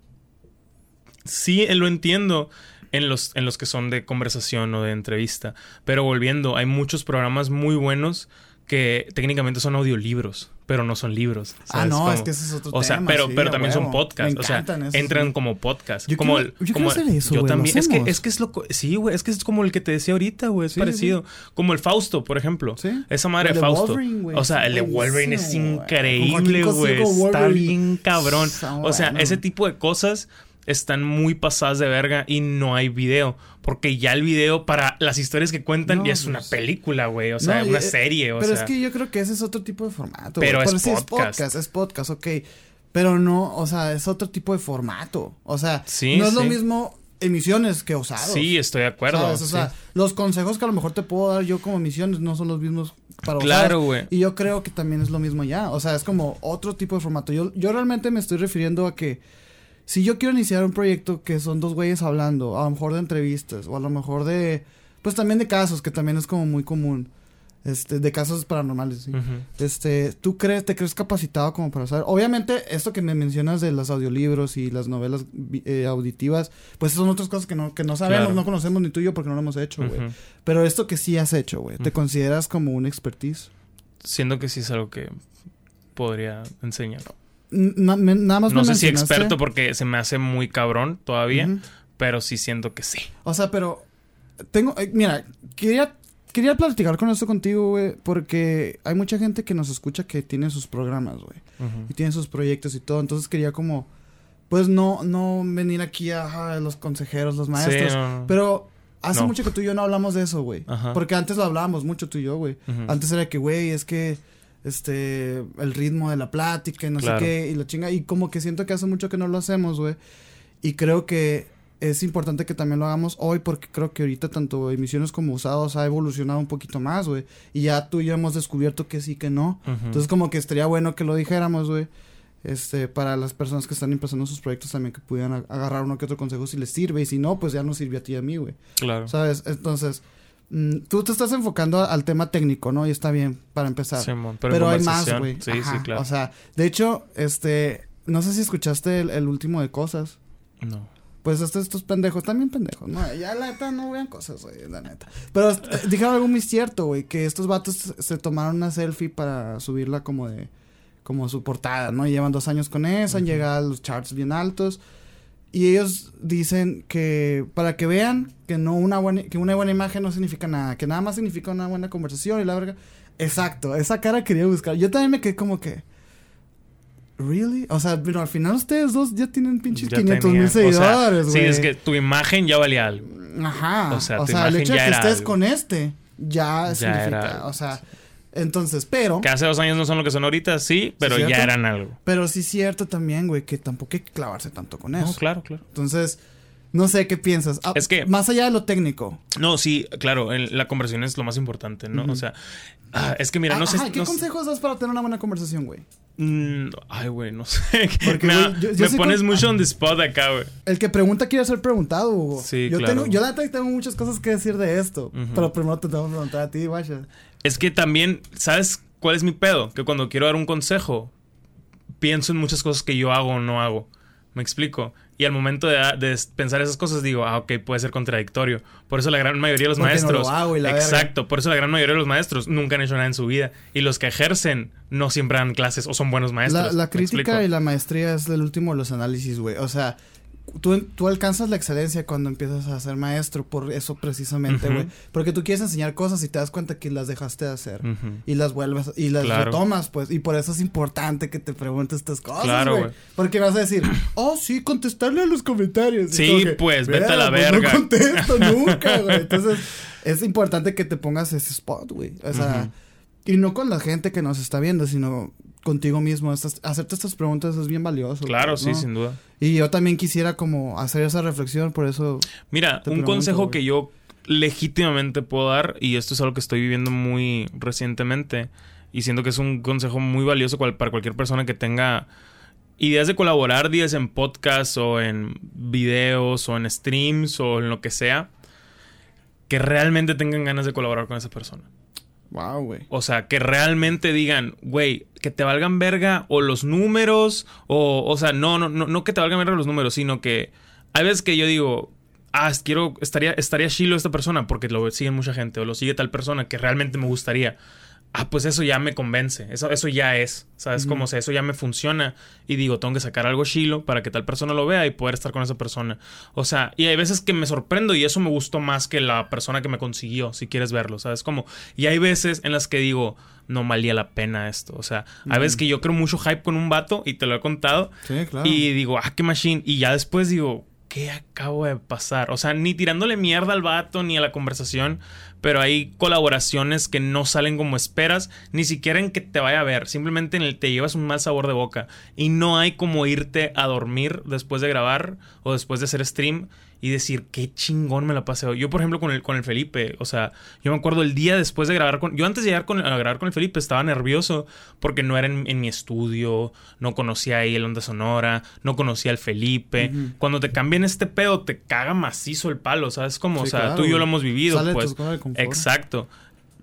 Speaker 1: Sí, eh, lo entiendo en los, en los que son de conversación o de entrevista. Pero volviendo, hay muchos programas muy buenos que técnicamente son audiolibros, pero no son libros.
Speaker 2: Ah,
Speaker 1: ¿sabes
Speaker 2: no, es que ese es otro
Speaker 1: O sea,
Speaker 2: tema,
Speaker 1: pero,
Speaker 2: sí,
Speaker 1: pero también son podcasts. O sea, entran
Speaker 2: sí.
Speaker 1: como podcast.
Speaker 2: Yo
Speaker 1: como
Speaker 2: quiero-
Speaker 1: el,
Speaker 2: yo
Speaker 1: como
Speaker 2: hacer eso,
Speaker 1: Yo
Speaker 2: güey, ¿lo
Speaker 1: también. Es que, es que es lo. co- Sí, güey. Es que es como el que te decía ahorita, güey. Es
Speaker 2: Sí,
Speaker 1: parecido. Como el Fausto, por ejemplo.
Speaker 2: Sí.
Speaker 1: Esa madre de Fausto. O sea, el de Wolverine es increíble, güey. Está bien cabrón. O sea,
Speaker 2: bueno.
Speaker 1: ese tipo de cosas están muy pasadas de verga y no hay video. Porque ya el video para las historias que cuentan
Speaker 2: No,
Speaker 1: ya es una
Speaker 2: pues-
Speaker 1: película, güey. O sea,
Speaker 2: No,
Speaker 1: una
Speaker 2: eh,
Speaker 1: serie, o
Speaker 2: pero
Speaker 1: sea.
Speaker 2: es que yo creo que ese es otro tipo de formato.
Speaker 1: Pero es
Speaker 2: sí
Speaker 1: podcast.
Speaker 2: es podcast, es podcast, ok. Pero no, o sea, es otro tipo de formato. O sea,
Speaker 1: Sí,
Speaker 2: no es lo mismo emisiones que osados.
Speaker 1: Sí, estoy de acuerdo.
Speaker 2: ¿sabes? O
Speaker 1: sí.
Speaker 2: sea, los consejos que a lo mejor te puedo dar yo como emisiones no son los mismos para
Speaker 1: Claro,
Speaker 2: osados.
Speaker 1: güey.
Speaker 2: Y yo creo que también es lo mismo ya. O sea, es como otro tipo de formato. Yo, yo realmente me estoy refiriendo a que si yo quiero iniciar un proyecto que son dos güeyes hablando, a lo mejor de entrevistas, o a lo mejor de. Pues también de casos, que también es como muy común. Este, de casos paranormales, sí. Este, ¿tú crees, te crees capacitado como para saber? Obviamente, esto que me mencionas de los audiolibros y las novelas eh, auditivas, pues son otras cosas que no, que no sabemos,
Speaker 1: Claro.
Speaker 2: no conocemos ni tú y yo porque no lo hemos hecho, güey. Pero esto que sí has hecho, güey, ¿te consideras como un expertise?
Speaker 1: Siento que sí es algo que podría enseñar.
Speaker 2: Na- me- nada más
Speaker 1: No
Speaker 2: me
Speaker 1: sé si experto porque se me hace muy cabrón todavía, pero sí siento que sí.
Speaker 2: O sea, pero tengo, eh, mira, quería quería platicar con esto contigo, güey, porque hay mucha gente que nos escucha que tiene sus programas, güey, y tiene sus proyectos y todo, entonces quería como pues no no venir aquí a los consejeros, los maestros,
Speaker 1: Sí, no, no.
Speaker 2: pero hace
Speaker 1: No.
Speaker 2: mucho que tú y yo no hablamos de eso, güey. Porque antes lo hablábamos mucho tú y yo, güey. Antes era que, güey, es que este el ritmo de la plática y no
Speaker 1: Claro.
Speaker 2: sé qué y la chinga y como que siento que hace mucho que no lo hacemos, güey. Y creo que es importante que también lo hagamos hoy porque creo que ahorita tanto emisiones como usados ha evolucionado un poquito más, güey. Y ya tú y yo hemos descubierto que sí, que no. Entonces como que estaría bueno que lo dijéramos, güey. Este, para las personas que están empezando sus proyectos también que pudieran agarrar uno que otro consejo si les sirve. Y si no, pues ya nos sirvió a ti y a mí, güey.
Speaker 1: claro.
Speaker 2: ¿Sabes? Entonces, mm, tú te estás enfocando al tema técnico, ¿no? Y está bien, para empezar.
Speaker 1: Simón,
Speaker 2: pero
Speaker 1: en
Speaker 2: hay más, güey.
Speaker 1: Sí,
Speaker 2: Ajá.
Speaker 1: sí, claro.
Speaker 2: O sea, de hecho, este, no sé si escuchaste el, el último de cosas.
Speaker 1: no.
Speaker 2: Pues estos, estos pendejos, también pendejos, ¿no? Ya la neta no vean cosas, güey, la neta. Pero eh, dijeron algo muy cierto, güey, que estos vatos se- tomaron una selfie para subirla como de, como su portada, ¿no? Y llevan dos años con eso, han llegado a los charts bien altos. Y ellos dicen que para que vean que no una buena, que una buena imagen no significa nada, que nada más significa una buena conversación y la verga. Exacto, esa cara quería buscar. Yo también me quedé como que. ¿Really? O sea, pero al final ustedes dos ya tienen pinches
Speaker 1: Ya
Speaker 2: 500
Speaker 1: tenía-
Speaker 2: mil
Speaker 1: o sea,
Speaker 2: seguidores, güey.
Speaker 1: Sí, es que tu imagen ya valía algo.
Speaker 2: Ajá.
Speaker 1: O
Speaker 2: O
Speaker 1: sea,
Speaker 2: sea,
Speaker 1: tu
Speaker 2: el hecho de que estés
Speaker 1: algo.
Speaker 2: con este ya,
Speaker 1: Ya
Speaker 2: significa. o sea, entonces, pero.
Speaker 1: Que hace dos años no son lo que son ahorita, sí, pero ya eran algo.
Speaker 2: Pero sí es cierto también, güey, que tampoco hay que clavarse tanto con eso.
Speaker 1: No, claro, claro.
Speaker 2: Entonces, no sé qué piensas. Ah,
Speaker 1: Es que-
Speaker 2: Más allá de lo técnico.
Speaker 1: No, sí, claro, el- la conversación es lo más importante, ¿no? O sea, ah, es que mira,
Speaker 2: Ah,
Speaker 1: no sé.
Speaker 2: ajá, ¿Qué
Speaker 1: no
Speaker 2: consejos das para tener una buena conversación, güey?
Speaker 1: Mm, ay, güey, no sé.
Speaker 2: Porque,
Speaker 1: me
Speaker 2: güey, yo- yo
Speaker 1: me
Speaker 2: sí
Speaker 1: pones
Speaker 2: con-
Speaker 1: mucho on the spot acá, güey.
Speaker 2: El que pregunta quiere ser preguntado, Hugo.
Speaker 1: Sí,
Speaker 2: yo
Speaker 1: claro.
Speaker 2: Tengo, yo la tengo muchas cosas que decir de esto. Pero primero te tengo que preguntar a ti, guacha.
Speaker 1: Es que también, ¿sabes cuál es mi pedo? Que cuando quiero dar un consejo, pienso en muchas cosas que yo hago o no hago. ¿Me explico? Y al momento de, de pensar esas cosas digo, ah, ok, puede ser contradictorio. Por eso la gran mayoría de los
Speaker 2: Porque no
Speaker 1: maestros...
Speaker 2: lo hago y la verga.
Speaker 1: exacto, por eso la gran mayoría de los maestros nunca han hecho nada en su vida. Y los que ejercen no siempre dan clases o son buenos maestros.
Speaker 2: La, la
Speaker 1: ¿Me
Speaker 2: crítica y la maestría es el último de los análisis, güey. O sea, tú, tú alcanzas la excelencia cuando empiezas a ser maestro, por eso precisamente, güey. Porque tú quieres enseñar cosas y te das cuenta que las dejaste de hacer. Y las vuelves, y las
Speaker 1: Claro.
Speaker 2: retomas, pues. Y por eso es importante que te preguntes estas cosas,
Speaker 1: Claro,
Speaker 2: güey. Porque vas a decir, oh, sí, contestarle a los comentarios.
Speaker 1: Sí,
Speaker 2: que,
Speaker 1: pues, vete a la
Speaker 2: "Verga,
Speaker 1: verga".
Speaker 2: no contesto nunca, güey. Entonces, es importante que te pongas ese spot, güey. O sea, y no con la gente que nos está viendo, sino contigo mismo. Estas- hacerte estas preguntas es bien valioso.
Speaker 1: Claro,
Speaker 2: güey,
Speaker 1: sí, sin duda.
Speaker 2: Y yo también quisiera como hacer esa reflexión, por eso...
Speaker 1: Mira, un consejo
Speaker 2: güey.
Speaker 1: que yo legítimamente puedo dar, y esto es algo que estoy viviendo muy recientemente, y siento que es un consejo muy valioso cual- para cualquier persona que tenga ideas de colaborar, días en podcast o en videos o en streams o en lo que sea, que realmente tengan ganas de colaborar con esa persona.
Speaker 2: Wow, güey.
Speaker 1: O sea, que realmente digan, güey, que te valgan verga o los números, o, o sea, no, no, no, no que te valgan verga los números, sino que hay veces que yo digo, ah, quiero, estaría, estaría chilo esta persona porque lo sigue mucha gente o lo sigue tal persona que realmente me gustaría. Ah, pues eso ya me convence, eso, eso ya es, ¿sabes?
Speaker 2: Ujú.
Speaker 1: Como o sea, eso ya me funciona y digo, tengo que sacar algo chilo para que tal persona lo vea y poder estar con esa persona. O sea, y hay veces que me sorprendo y eso me gustó más que la persona que me consiguió, si quieres verlo, ¿sabes? Como, y hay veces en las que digo, no valía la pena esto. O sea, hay veces
Speaker 2: Ujú.
Speaker 1: que yo creo mucho hype con un vato y te lo he contado
Speaker 2: Sí, claro.
Speaker 1: y digo, ah, qué machine. Y ya después digo, ¿qué acabo de pasar? O sea, ni tirándole mierda al vato ni a la conversación, pero hay colaboraciones que no salen como esperas, ni siquiera en que te vaya a ver, simplemente en el te llevas un mal sabor de boca. Y no hay como irte a dormir después de grabar o después de hacer stream y decir, qué chingón me la pasé hoy. Yo, por ejemplo, con el, con el Felipe, o sea, yo me acuerdo el día después de grabar con... Yo antes de llegar con, a grabar con el Felipe estaba nervioso porque no era en, mi estudio, no conocía ahí el Onda Sonora, no conocía al Felipe. Cuando te cambian este pedo, te caga macizo el palo, ¿sabes? Como, o sea, tú y yo lo hemos vivido, pues. Exacto.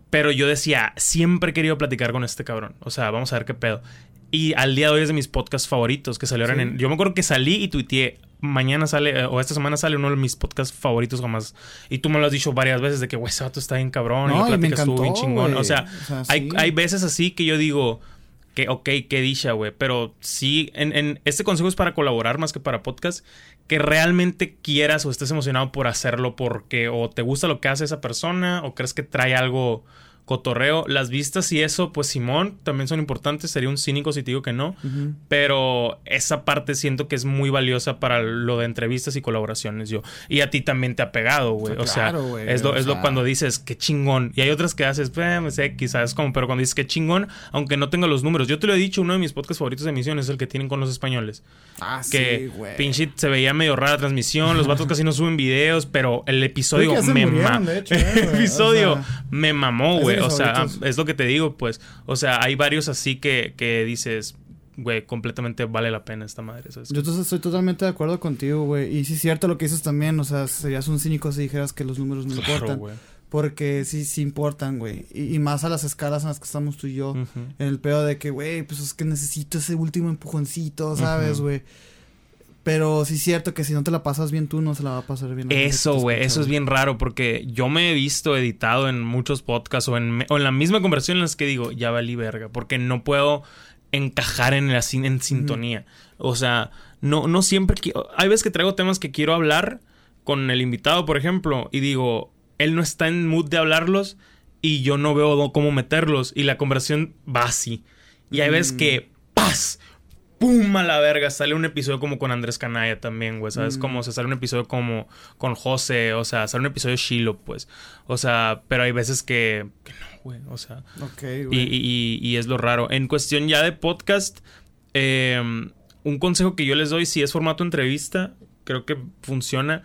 Speaker 1: Pero yo decía, siempre he querido platicar con este cabrón. O sea, vamos a ver qué pedo. Y al día de hoy es de mis podcasts favoritos que salieron en... Yo me acuerdo que salí y tuiteé, mañana sale, eh, o esta semana sale uno de mis podcasts favoritos jamás. Y tú me lo has dicho varias veces de que, güey, ese vato está bien cabrón y platicas tú bien chingón. O sea, hay, hay veces así que yo digo que, ok, qué dicha, güey. Pero sí, en, en, este consejo es para colaborar más que para podcast. Que realmente quieras o estés emocionado por hacerlo porque o te gusta lo que hace esa persona o crees que trae algo cotorreo. Las vistas y eso, pues Simón, también son importantes. Sería un cínico si te digo que no. Pero esa parte siento que es muy valiosa para lo de entrevistas y colaboraciones yo. Y a ti también te ha pegado, güey. o sea, es, lo, es lo cuando dices, qué chingón. Y hay otras que haces, pues, quizás como, pero cuando dices, qué chingón, aunque no tenga los números. Yo te lo he dicho, uno de mis podcasts favoritos de emisión es el que tienen con los españoles.
Speaker 2: Ah,
Speaker 1: que
Speaker 2: sí, güey.
Speaker 1: Pinche se veía medio rara la transmisión. Los vatos casi no suben videos, pero el episodio me mamó. el episodio me mamó, güey. O sea, es lo que te digo, pues. O sea, hay varios así que, que dices, güey, completamente vale la pena esta madre.
Speaker 2: Yo entonces estoy totalmente de acuerdo contigo, güey. Y sí es cierto lo que dices también, o sea, serías un cínico si dijeras que los números no importan. Porque sí, sí importan, güey. Y, más a las escalas en las que estamos tú y yo. En el pedo de que, güey, pues es que necesito ese último empujoncito, ¿sabes, güey? Pero sí es cierto que si no te la pasas bien tú, no se la va a pasar bien.
Speaker 1: Eso, güey, eso es bien raro porque yo me he visto editado en muchos podcasts o en, o en la misma conversación en las que digo, ya valí verga, porque no puedo encajar en, la, en sintonía. O sea, no, no siempre... Hay veces que traigo temas que quiero hablar con el invitado, por ejemplo, y digo, él no está en mood de hablarlos y yo no veo cómo meterlos y la conversación va así. Y hay veces que, ¡paz! ¡Pum! a la verga. Sale un episodio como con Andrés Canaya también, güey. ¿Sabes? Como, o sea, sale un episodio como con José, o sea, sale un episodio Shiloh, pues. O sea, pero hay veces que, que no, güey. O sea.
Speaker 2: Ok,
Speaker 1: güey. Y, y, es lo raro. En cuestión ya de podcast, em, un consejo que yo les doy, si es formato entrevista, creo que funciona.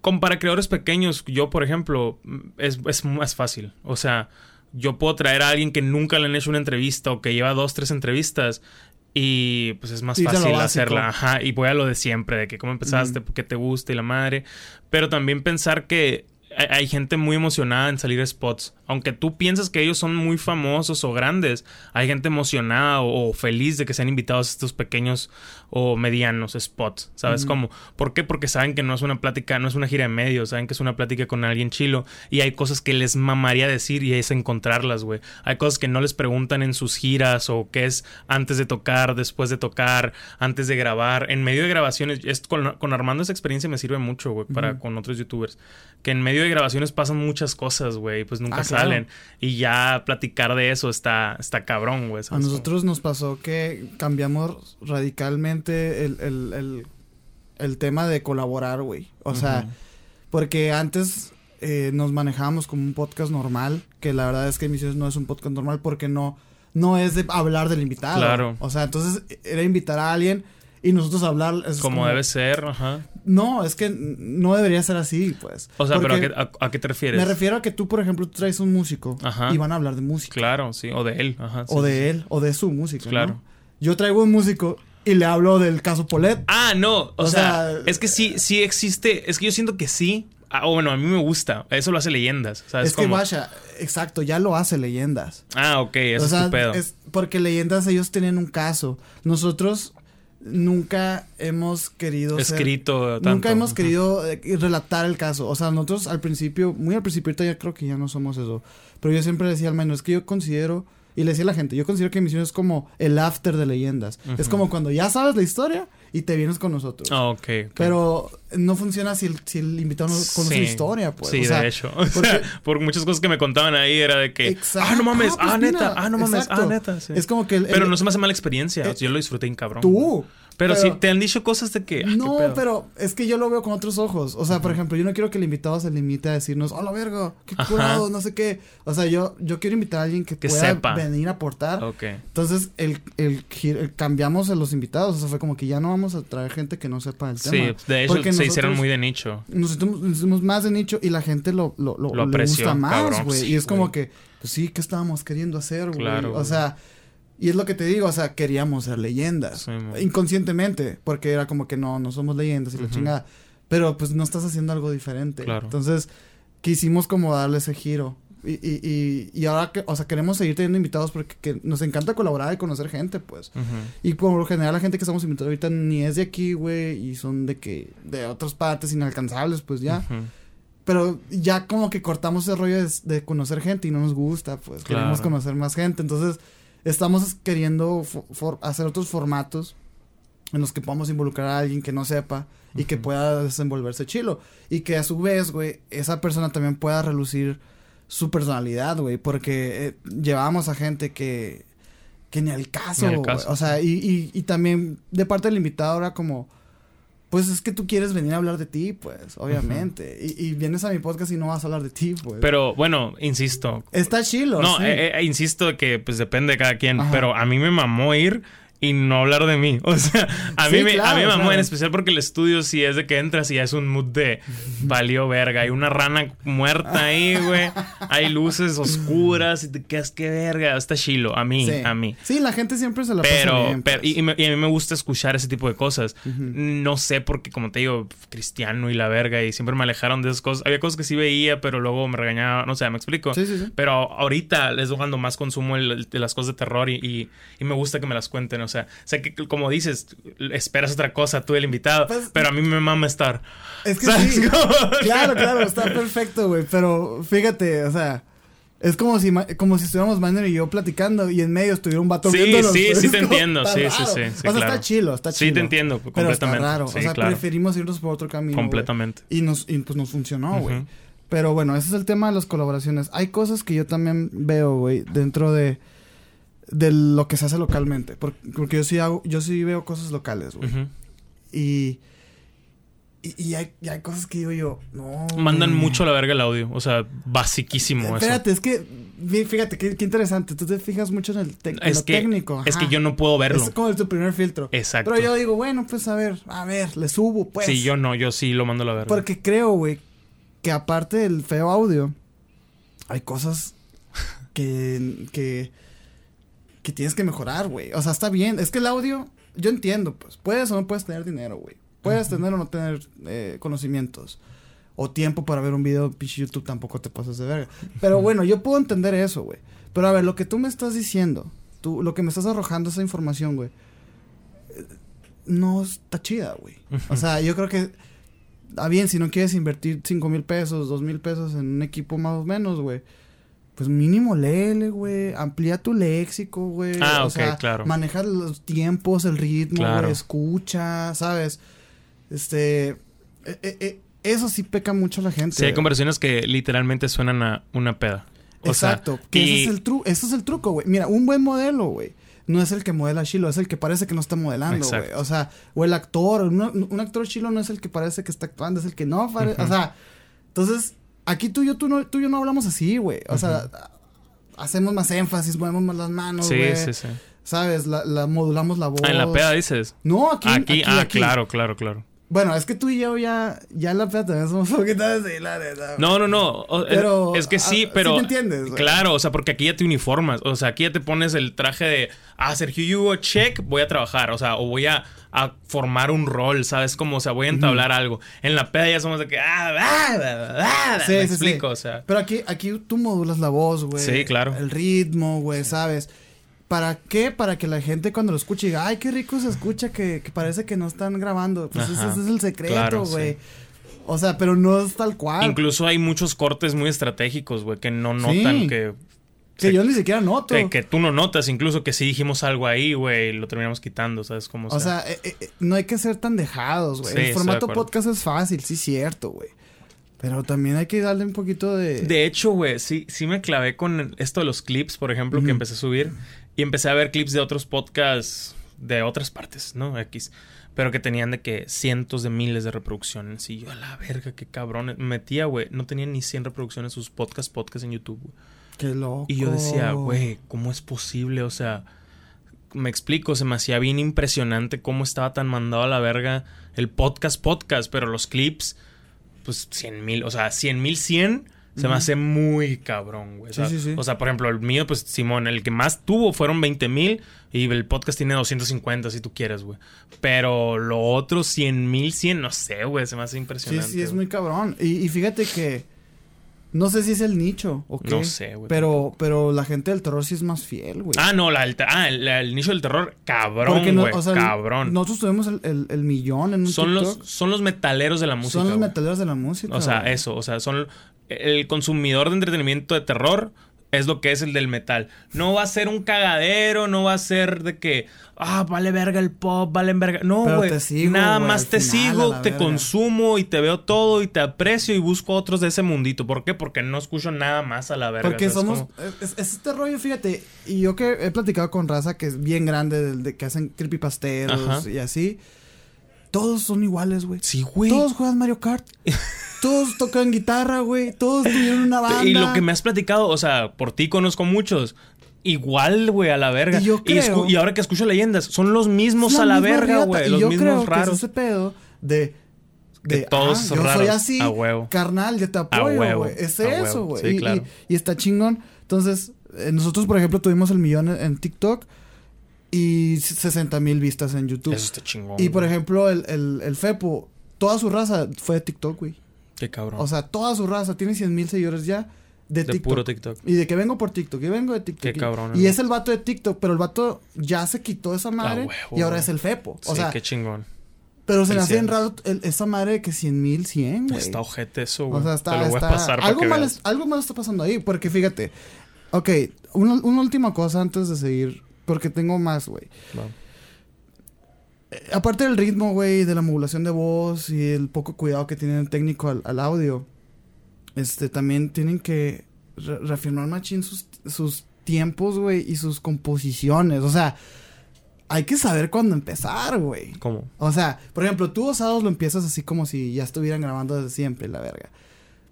Speaker 1: Como para creadores pequeños, yo, por ejemplo, es, es más fácil. O sea, yo puedo traer a alguien que nunca le han hecho una entrevista o que lleva dos, tres entrevistas y pues es más fácil hacerla. Ajá. Y voy a lo de siempre, de que cómo empezaste, por qué te gusta y la madre. Pero también pensar que hay gente muy emocionada en salir a spots. Aunque tú piensas que ellos son muy famosos o grandes, hay gente emocionada o, feliz de que sean invitados a estos pequeños o medianos spots. ¿Sabes cómo? ¿Por qué? Porque saben que no es una plática, no es una gira de medios, saben que es una plática con alguien chilo y hay cosas que les mamaría decir y es encontrarlas, güey. Hay cosas que no les preguntan en sus giras o qué es antes de tocar, después de tocar, antes de grabar, en medio de grabaciones. con, Armando esa experiencia me sirve mucho, güey, para con otros youtubers. Que en medio de grabaciones pasan muchas cosas, güey, pues nunca ah, salen. Y ya platicar de eso está, está cabrón, güey.
Speaker 2: A nosotros nos pasó que cambiamos radicalmente el, tema de colaborar, güey. O sea, porque antes eh, nos manejábamos como un podcast normal, que la verdad es que Emisiones no es un podcast normal porque no, no es de hablar del invitado. Claro. O sea, entonces era invitar a alguien y nosotros hablar.
Speaker 1: como, debe ser, ajá.
Speaker 2: No, es que no debería ser así, pues.
Speaker 1: O sea, pero ¿a qué, te refieres?
Speaker 2: Me refiero a que tú, por ejemplo, tú traes un músico y van a hablar de música.
Speaker 1: Claro, sí, o de él, ajá.
Speaker 2: o de él, o de su música. Claro. Yo traigo un músico y le hablo del caso Polet.
Speaker 1: Ah, no, o, sea, es que sí, sí existe, es que yo siento que sí. Ah, bueno, a mí me gusta. Eso lo hace leyendas. ¿sabes
Speaker 2: es que vaya, exacto, ya lo hace leyendas.
Speaker 1: Ah, ok, eso es tu pedo. Es
Speaker 2: porque leyendas ellos tienen un caso. Nosotros nunca hemos querido
Speaker 1: escrito
Speaker 2: nunca hemos querido eh, relatar el caso. O sea nosotros al principio muy al principio ahorita ya creo que ya no somos eso. Pero yo siempre decía al menos es que yo considero y le decía a la gente, yo considero que Misión es como el after de leyendas. Es como cuando ya sabes la historia y te vienes con nosotros.
Speaker 1: Ah, okay,
Speaker 2: Pero no funciona si el, si el invitado no conoce la historia, pues.
Speaker 1: Sí, de hecho. por muchas cosas que me contaban ahí era de que. Ah, no mames. Ah, pues neta. ah, no mames. Ah, neta.
Speaker 2: Es como que.
Speaker 1: Pero no se me hace mala experiencia. yo lo disfruté en cabrón.
Speaker 2: Tú.
Speaker 1: Pero, sí, te han dicho cosas de que. ah, qué
Speaker 2: No, pero es que yo lo veo con otros ojos. O sea, por ejemplo, yo no quiero que el invitado se limite a decirnos, hola verga, qué
Speaker 1: Ajá.
Speaker 2: curado, no sé qué. O sea, yo, yo quiero invitar a alguien que,
Speaker 1: Que
Speaker 2: pueda
Speaker 1: sepa.
Speaker 2: venir a aportar.
Speaker 1: Ok.
Speaker 2: Entonces, el, el, el- cambiamos a los invitados. O sea, fue como que ya no vamos a traer gente que no sepa el
Speaker 1: Sí,
Speaker 2: tema.
Speaker 1: de hecho
Speaker 2: Porque
Speaker 1: se hicieron muy de nicho.
Speaker 2: Nos hicimos, más de nicho y la gente lo, lo, lo,
Speaker 1: Lo
Speaker 2: le gusta más, güey.
Speaker 1: sí,
Speaker 2: y es como que, pues sí, ¿qué estábamos queriendo hacer, güey?
Speaker 1: Claro,
Speaker 2: o sea, y es lo que te digo, o sea, queríamos ser leyendas.
Speaker 1: Sí,
Speaker 2: inconscientemente, porque era como que no, no somos leyendas y la
Speaker 1: Ujú.
Speaker 2: chingada. Pero pues no estás haciendo algo diferente.
Speaker 1: Claro.
Speaker 2: Entonces, quisimos como darle ese giro. Y, y, y, y ahora que, o sea, queremos seguir teniendo invitados porque que nos encanta colaborar y conocer gente, pues. Y por lo general la gente que estamos invitando ahorita ni es de aquí, güey, y son de que, de otras partes inalcanzables, pues ya. Pero ya como que cortamos ese rollo de, de conocer gente y no nos gusta, pues
Speaker 1: Claro.
Speaker 2: queremos conocer más gente. Entonces, estamos queriendo for- hacer otros formatos en los que podamos involucrar a alguien que no sepa y que pueda desenvolverse chilo. Y que a su vez, güey, esa persona también pueda relucir su personalidad, güey, porque eh, llevamos a gente que, que ni al caso,
Speaker 1: Ni
Speaker 2: güey.
Speaker 1: caso,
Speaker 2: o sea, y, y, y también de parte del invitado era como... Pues es que tú quieres venir a hablar de ti, pues, obviamente. y, y vienes a mi podcast y no vas a hablar de ti, pues.
Speaker 1: Pero bueno, insisto.
Speaker 2: Está chilo,
Speaker 1: No,
Speaker 2: sí.
Speaker 1: eh, eh, insisto que pues depende de cada quien.
Speaker 2: Ajá.
Speaker 1: Pero a mí me mamó ir y no hablar de mí. O sea, a
Speaker 2: Sí,
Speaker 1: mí me, a
Speaker 2: claro,
Speaker 1: mí me mamó
Speaker 2: claro.
Speaker 1: en especial porque el estudio sí es de que entras y ya es un mood de valió verga. Hay una rana muerta ahí, güey. Hay luces oscuras y te quedas que verga. Está chilo. A mí,
Speaker 2: sí.
Speaker 1: a mí.
Speaker 2: Sí, la gente siempre se la pasa
Speaker 1: Pero,
Speaker 2: bien,
Speaker 1: pero
Speaker 2: pues.
Speaker 1: y, y me- y a mí me gusta escuchar ese tipo de cosas. No sé porque, como te digo, cristiano y la verga, y siempre me alejaron de esas cosas. Había cosas que sí veía, pero luego me regañaba, no sé, me explico.
Speaker 2: Sí, sí, sí.
Speaker 1: Pero ahorita les doy cuando más consumo el- el- de las cosas de terror y, y- y me gusta que me las cuenten. O sea, sé que, como dices, esperas otra cosa tú, el invitado,
Speaker 2: Pues-
Speaker 1: pero a mí me mama estar.
Speaker 2: Es que
Speaker 1: ¿Sabes
Speaker 2: sí. claro, claro, está perfecto, güey. Pero fíjate, o sea, es como si, como si estuviéramos Manuel y yo platicando y en medio estuviera un vato
Speaker 1: Sí, sí, sí te entiendo, sí, sí, sí, sí,
Speaker 2: O sea,
Speaker 1: claro.
Speaker 2: está chilo, está chilo.
Speaker 1: Sí, te entiendo,
Speaker 2: Pero
Speaker 1: completamente.
Speaker 2: está raro.
Speaker 1: Sí,
Speaker 2: o sea,
Speaker 1: claro.
Speaker 2: preferimos irnos por otro camino.
Speaker 1: Completamente.
Speaker 2: Y nos, y pues nos funcionó, güey. Pero bueno, ese es el tema de las colaboraciones. Hay cosas que yo también veo, güey, dentro de, de lo que se hace localmente. Por- Porque, yo sí hago, yo sí veo cosas locales, güey. Y, y, y hay, y hay cosas que digo yo, no.
Speaker 1: Mandan
Speaker 2: güey.
Speaker 1: mucho a la verga el audio. O sea, basiquísimo eso.
Speaker 2: Espérate, es que, fí- fíjate, qué, qué interesante. Tú te fijas mucho en, el en
Speaker 1: Es
Speaker 2: lo
Speaker 1: que,
Speaker 2: técnico.
Speaker 1: es que yo no puedo verlo.
Speaker 2: Es como tu primer filtro.
Speaker 1: Exacto.
Speaker 2: Pero yo digo, bueno, pues a ver, a ver, le subo, pues.
Speaker 1: sí, yo no, yo sí lo mando a la verga.
Speaker 2: Porque creo, güey, que aparte del feo audio, hay cosas que, que, que tienes que mejorar, güey. O sea, está bien. Es que el audio, yo entiendo, pues, puedes o no puedes tener dinero, güey. Puedes tener o no tener eh, conocimientos. O tiempo para ver un video, pinche YouTube tampoco te pasas de verga. Pero bueno, yo puedo entender eso, güey. Pero a ver, lo que tú me estás diciendo, tú, lo que me estás arrojando esa información, güey, eh, no está chida, güey. O sea, yo creo que Está bien, si no quieres invertir cinco mil pesos, dos mil pesos en un equipo más o menos, güey. Pues mínimo léele, güey. Amplía tu léxico, güey.
Speaker 1: Ah,
Speaker 2: o
Speaker 1: ok,
Speaker 2: sea,
Speaker 1: claro.
Speaker 2: Maneja los tiempos, el ritmo,
Speaker 1: Claro.
Speaker 2: güey. Escucha, ¿sabes? Este. eh, eh, eh, eso sí peca mucho a la gente.
Speaker 1: Sí, hay conversaciones que literalmente suenan a una peda. O sea,
Speaker 2: Exacto. que
Speaker 1: y-
Speaker 2: ese, es el tru ese es el truco, güey. Mira, un buen modelo, güey. No es el que modela chilo, es el que parece que no está modelando, güey. O sea, o el actor, un, un actor chilo no es el que parece que está actuando, es el que no parece. O sea, entonces, aquí tú y yo, tú, no, tú y yo no hablamos así, güey. O sea, hacemos más énfasis, movemos más las manos,
Speaker 1: sí,
Speaker 2: güey.
Speaker 1: sí, sí.
Speaker 2: ¿Sabes? La, la modulamos la voz.
Speaker 1: Ah, en la peda dices.
Speaker 2: No, aquí.
Speaker 1: Aquí,
Speaker 2: aquí,
Speaker 1: ah,
Speaker 2: aquí.
Speaker 1: claro, claro, claro.
Speaker 2: Bueno, es que tú y yo ya, ya en la peda también somos un poquito así, la neta.
Speaker 1: No, no, no. o-
Speaker 2: Pero,
Speaker 1: es que sí,
Speaker 2: ah,
Speaker 1: pero.
Speaker 2: sí me entiendes.
Speaker 1: Claro, o sea, porque aquí ya te uniformas. O sea, aquí ya te pones el traje de. Ah, Sergio Hugo, check, voy a trabajar. O sea, o voy a, a formar un rol, ¿sabes? Como, o sea, voy a entablar algo. En la peda ya somos de que. Ah, ah, ah, ah,
Speaker 2: Sí,
Speaker 1: me
Speaker 2: sí, sí.
Speaker 1: explico, o sea.
Speaker 2: Pero aquí, aquí tú modulas la voz, güey.
Speaker 1: Sí, claro.
Speaker 2: El ritmo, güey, ¿sabes? ¿Para qué? Para que la gente cuando lo escuche diga, ay, qué rico se escucha, que, que parece que no están grabando. Pues ese,
Speaker 1: Ajá.
Speaker 2: ese es el secreto,
Speaker 1: Claro,
Speaker 2: güey.
Speaker 1: sí.
Speaker 2: O sea, pero no es tal cual.
Speaker 1: Incluso hay muchos cortes muy estratégicos, güey, que no notan
Speaker 2: Sí.
Speaker 1: que.
Speaker 2: que yo ni siquiera noto.
Speaker 1: que, que tú no notas, incluso que si dijimos algo ahí, güey, y lo terminamos quitando, ¿sabes? Como,
Speaker 2: o sea, eh, eh, eh, no hay que ser tan dejados, güey.
Speaker 1: Sí,
Speaker 2: el formato podcast es fácil, sí, cierto, güey. Pero también hay que darle un poquito de...
Speaker 1: De hecho, güey, sí, sí me clavé con esto de los clips, por ejemplo, que empecé a subir. Y empecé a ver clips de otros podcasts de otras partes, ¿no? X. Pero que tenían de que cientos de miles de reproducciones. Y yo, a la verga, qué cabrón. Metía, güey. No tenían ni 100 reproducciones sus podcast, podcast en YouTube.
Speaker 2: Qué loco.
Speaker 1: Y yo decía, güey, ¿cómo es posible? O sea, me explico, se me hacía bien impresionante cómo estaba tan mandado a la verga el podcast, podcast, pero los clips, pues 100 mil, o sea, 100 mil 100 se me hace muy cabrón, güey. O, sea,
Speaker 2: Sí, sí, sí.
Speaker 1: o sea, por ejemplo, el mío, pues Simón, el que más tuvo fueron 20 mil y el podcast tiene 250 si tú quieres, güey. Pero lo otro, 100 mil 100, no sé, güey, se me hace
Speaker 2: Sí,
Speaker 1: impresionante.
Speaker 2: sí, es
Speaker 1: güey.
Speaker 2: muy cabrón. Y, y fíjate que. No sé si es el nicho o qué.
Speaker 1: No sé, güey.
Speaker 2: Pero, pero la gente del terror sí es más fiel, güey.
Speaker 1: Ah, no, la, el, ah, el, el nicho del terror, cabrón,
Speaker 2: Porque no-
Speaker 1: güey,
Speaker 2: o sea,
Speaker 1: cabrón.
Speaker 2: Nosotros tuvimos el, el- el millón en un
Speaker 1: son
Speaker 2: TikTok.
Speaker 1: los son los metaleros de la música.
Speaker 2: Son los
Speaker 1: güey.
Speaker 2: metaleros de la música.
Speaker 1: O sea,
Speaker 2: güey.
Speaker 1: eso, o sea, son el consumidor de entretenimiento de terror es lo que es el del metal. No va a ser un cagadero, no va a ser de que ah, vale verga el pop, vale verga. No, güey. Nada más te
Speaker 2: final,
Speaker 1: sigo, te
Speaker 2: verga.
Speaker 1: consumo y te veo todo y te aprecio y busco otros de ese mundito. ¿Por qué? Porque no escucho nada más a la verga.
Speaker 2: Porque
Speaker 1: ¿sabes
Speaker 2: somos.
Speaker 1: cómo?
Speaker 2: Es, es este rollo, fíjate. Y yo que he platicado con raza que es bien grande, de, de que hacen creepypasteros
Speaker 1: Ajá.
Speaker 2: y así. Todos son iguales, güey.
Speaker 1: Sí, güey.
Speaker 2: Todos juegan Mario Kart. todos tocan guitarra, güey. Todos tuvieron una banda.
Speaker 1: Y lo que me has platicado, o sea, por ti conozco muchos. Igual, güey, a la verga.
Speaker 2: Y yo creo-
Speaker 1: escu- y ahora que escucho leyendas, son los mismos a la verga, güey. Los
Speaker 2: yo
Speaker 1: mismos
Speaker 2: creo que
Speaker 1: raros.
Speaker 2: es ese pedo de.
Speaker 1: Que
Speaker 2: de,
Speaker 1: todos
Speaker 2: ah, yo soy así,
Speaker 1: A huevo.
Speaker 2: carnal, yo te apoyo, güey. Es
Speaker 1: a
Speaker 2: eso, güey.
Speaker 1: Sí,
Speaker 2: y,
Speaker 1: claro.
Speaker 2: y está chingón. Entonces, eh, nosotros, por ejemplo, tuvimos el millón en, en TikTok y 60 mil vistas en YouTube.
Speaker 1: Eso está chingón.
Speaker 2: y por ejemplo, el, el, el Fepo, toda su raza fue de TikTok, güey.
Speaker 1: Qué cabrón.
Speaker 2: O sea, toda su raza tiene 100 mil seguidores ya de,
Speaker 1: de
Speaker 2: TikTok.
Speaker 1: puro TikTok.
Speaker 2: Y de que vengo por TikTok, y vengo de TikTok.
Speaker 1: Qué
Speaker 2: y-
Speaker 1: cabrón,
Speaker 2: Y es el vato de TikTok, pero el vato ya se quitó esa madre
Speaker 1: huevo,
Speaker 2: y ahora es el Fepo. O
Speaker 1: sí,
Speaker 2: sea,
Speaker 1: qué chingón.
Speaker 2: pero se me hace
Speaker 1: felicidades.
Speaker 2: raro el- esa madre de que 100 mil, 100, güey.
Speaker 1: Está ojete eso, güey.
Speaker 2: O sea, está,
Speaker 1: Te lo voy a pasar para
Speaker 2: algo,
Speaker 1: que
Speaker 2: mal,
Speaker 1: veas.
Speaker 2: es- algo mal está pasando ahí, porque fíjate. Ok, una, una última cosa antes de seguir, porque tengo más, güey.
Speaker 1: Va.
Speaker 2: Eh, Aparte del ritmo, güey, de la modulación de voz y el poco cuidado que tiene el técnico al, al audio, este, también tienen que re- reafirmar machín sus, sus tiempos, güey, y sus composiciones. O sea, hay que saber cuándo empezar, güey.
Speaker 1: ¿Cómo?
Speaker 2: O sea, por ejemplo, tú Osados lo empiezas así como si ya estuvieran grabando desde siempre, la verga.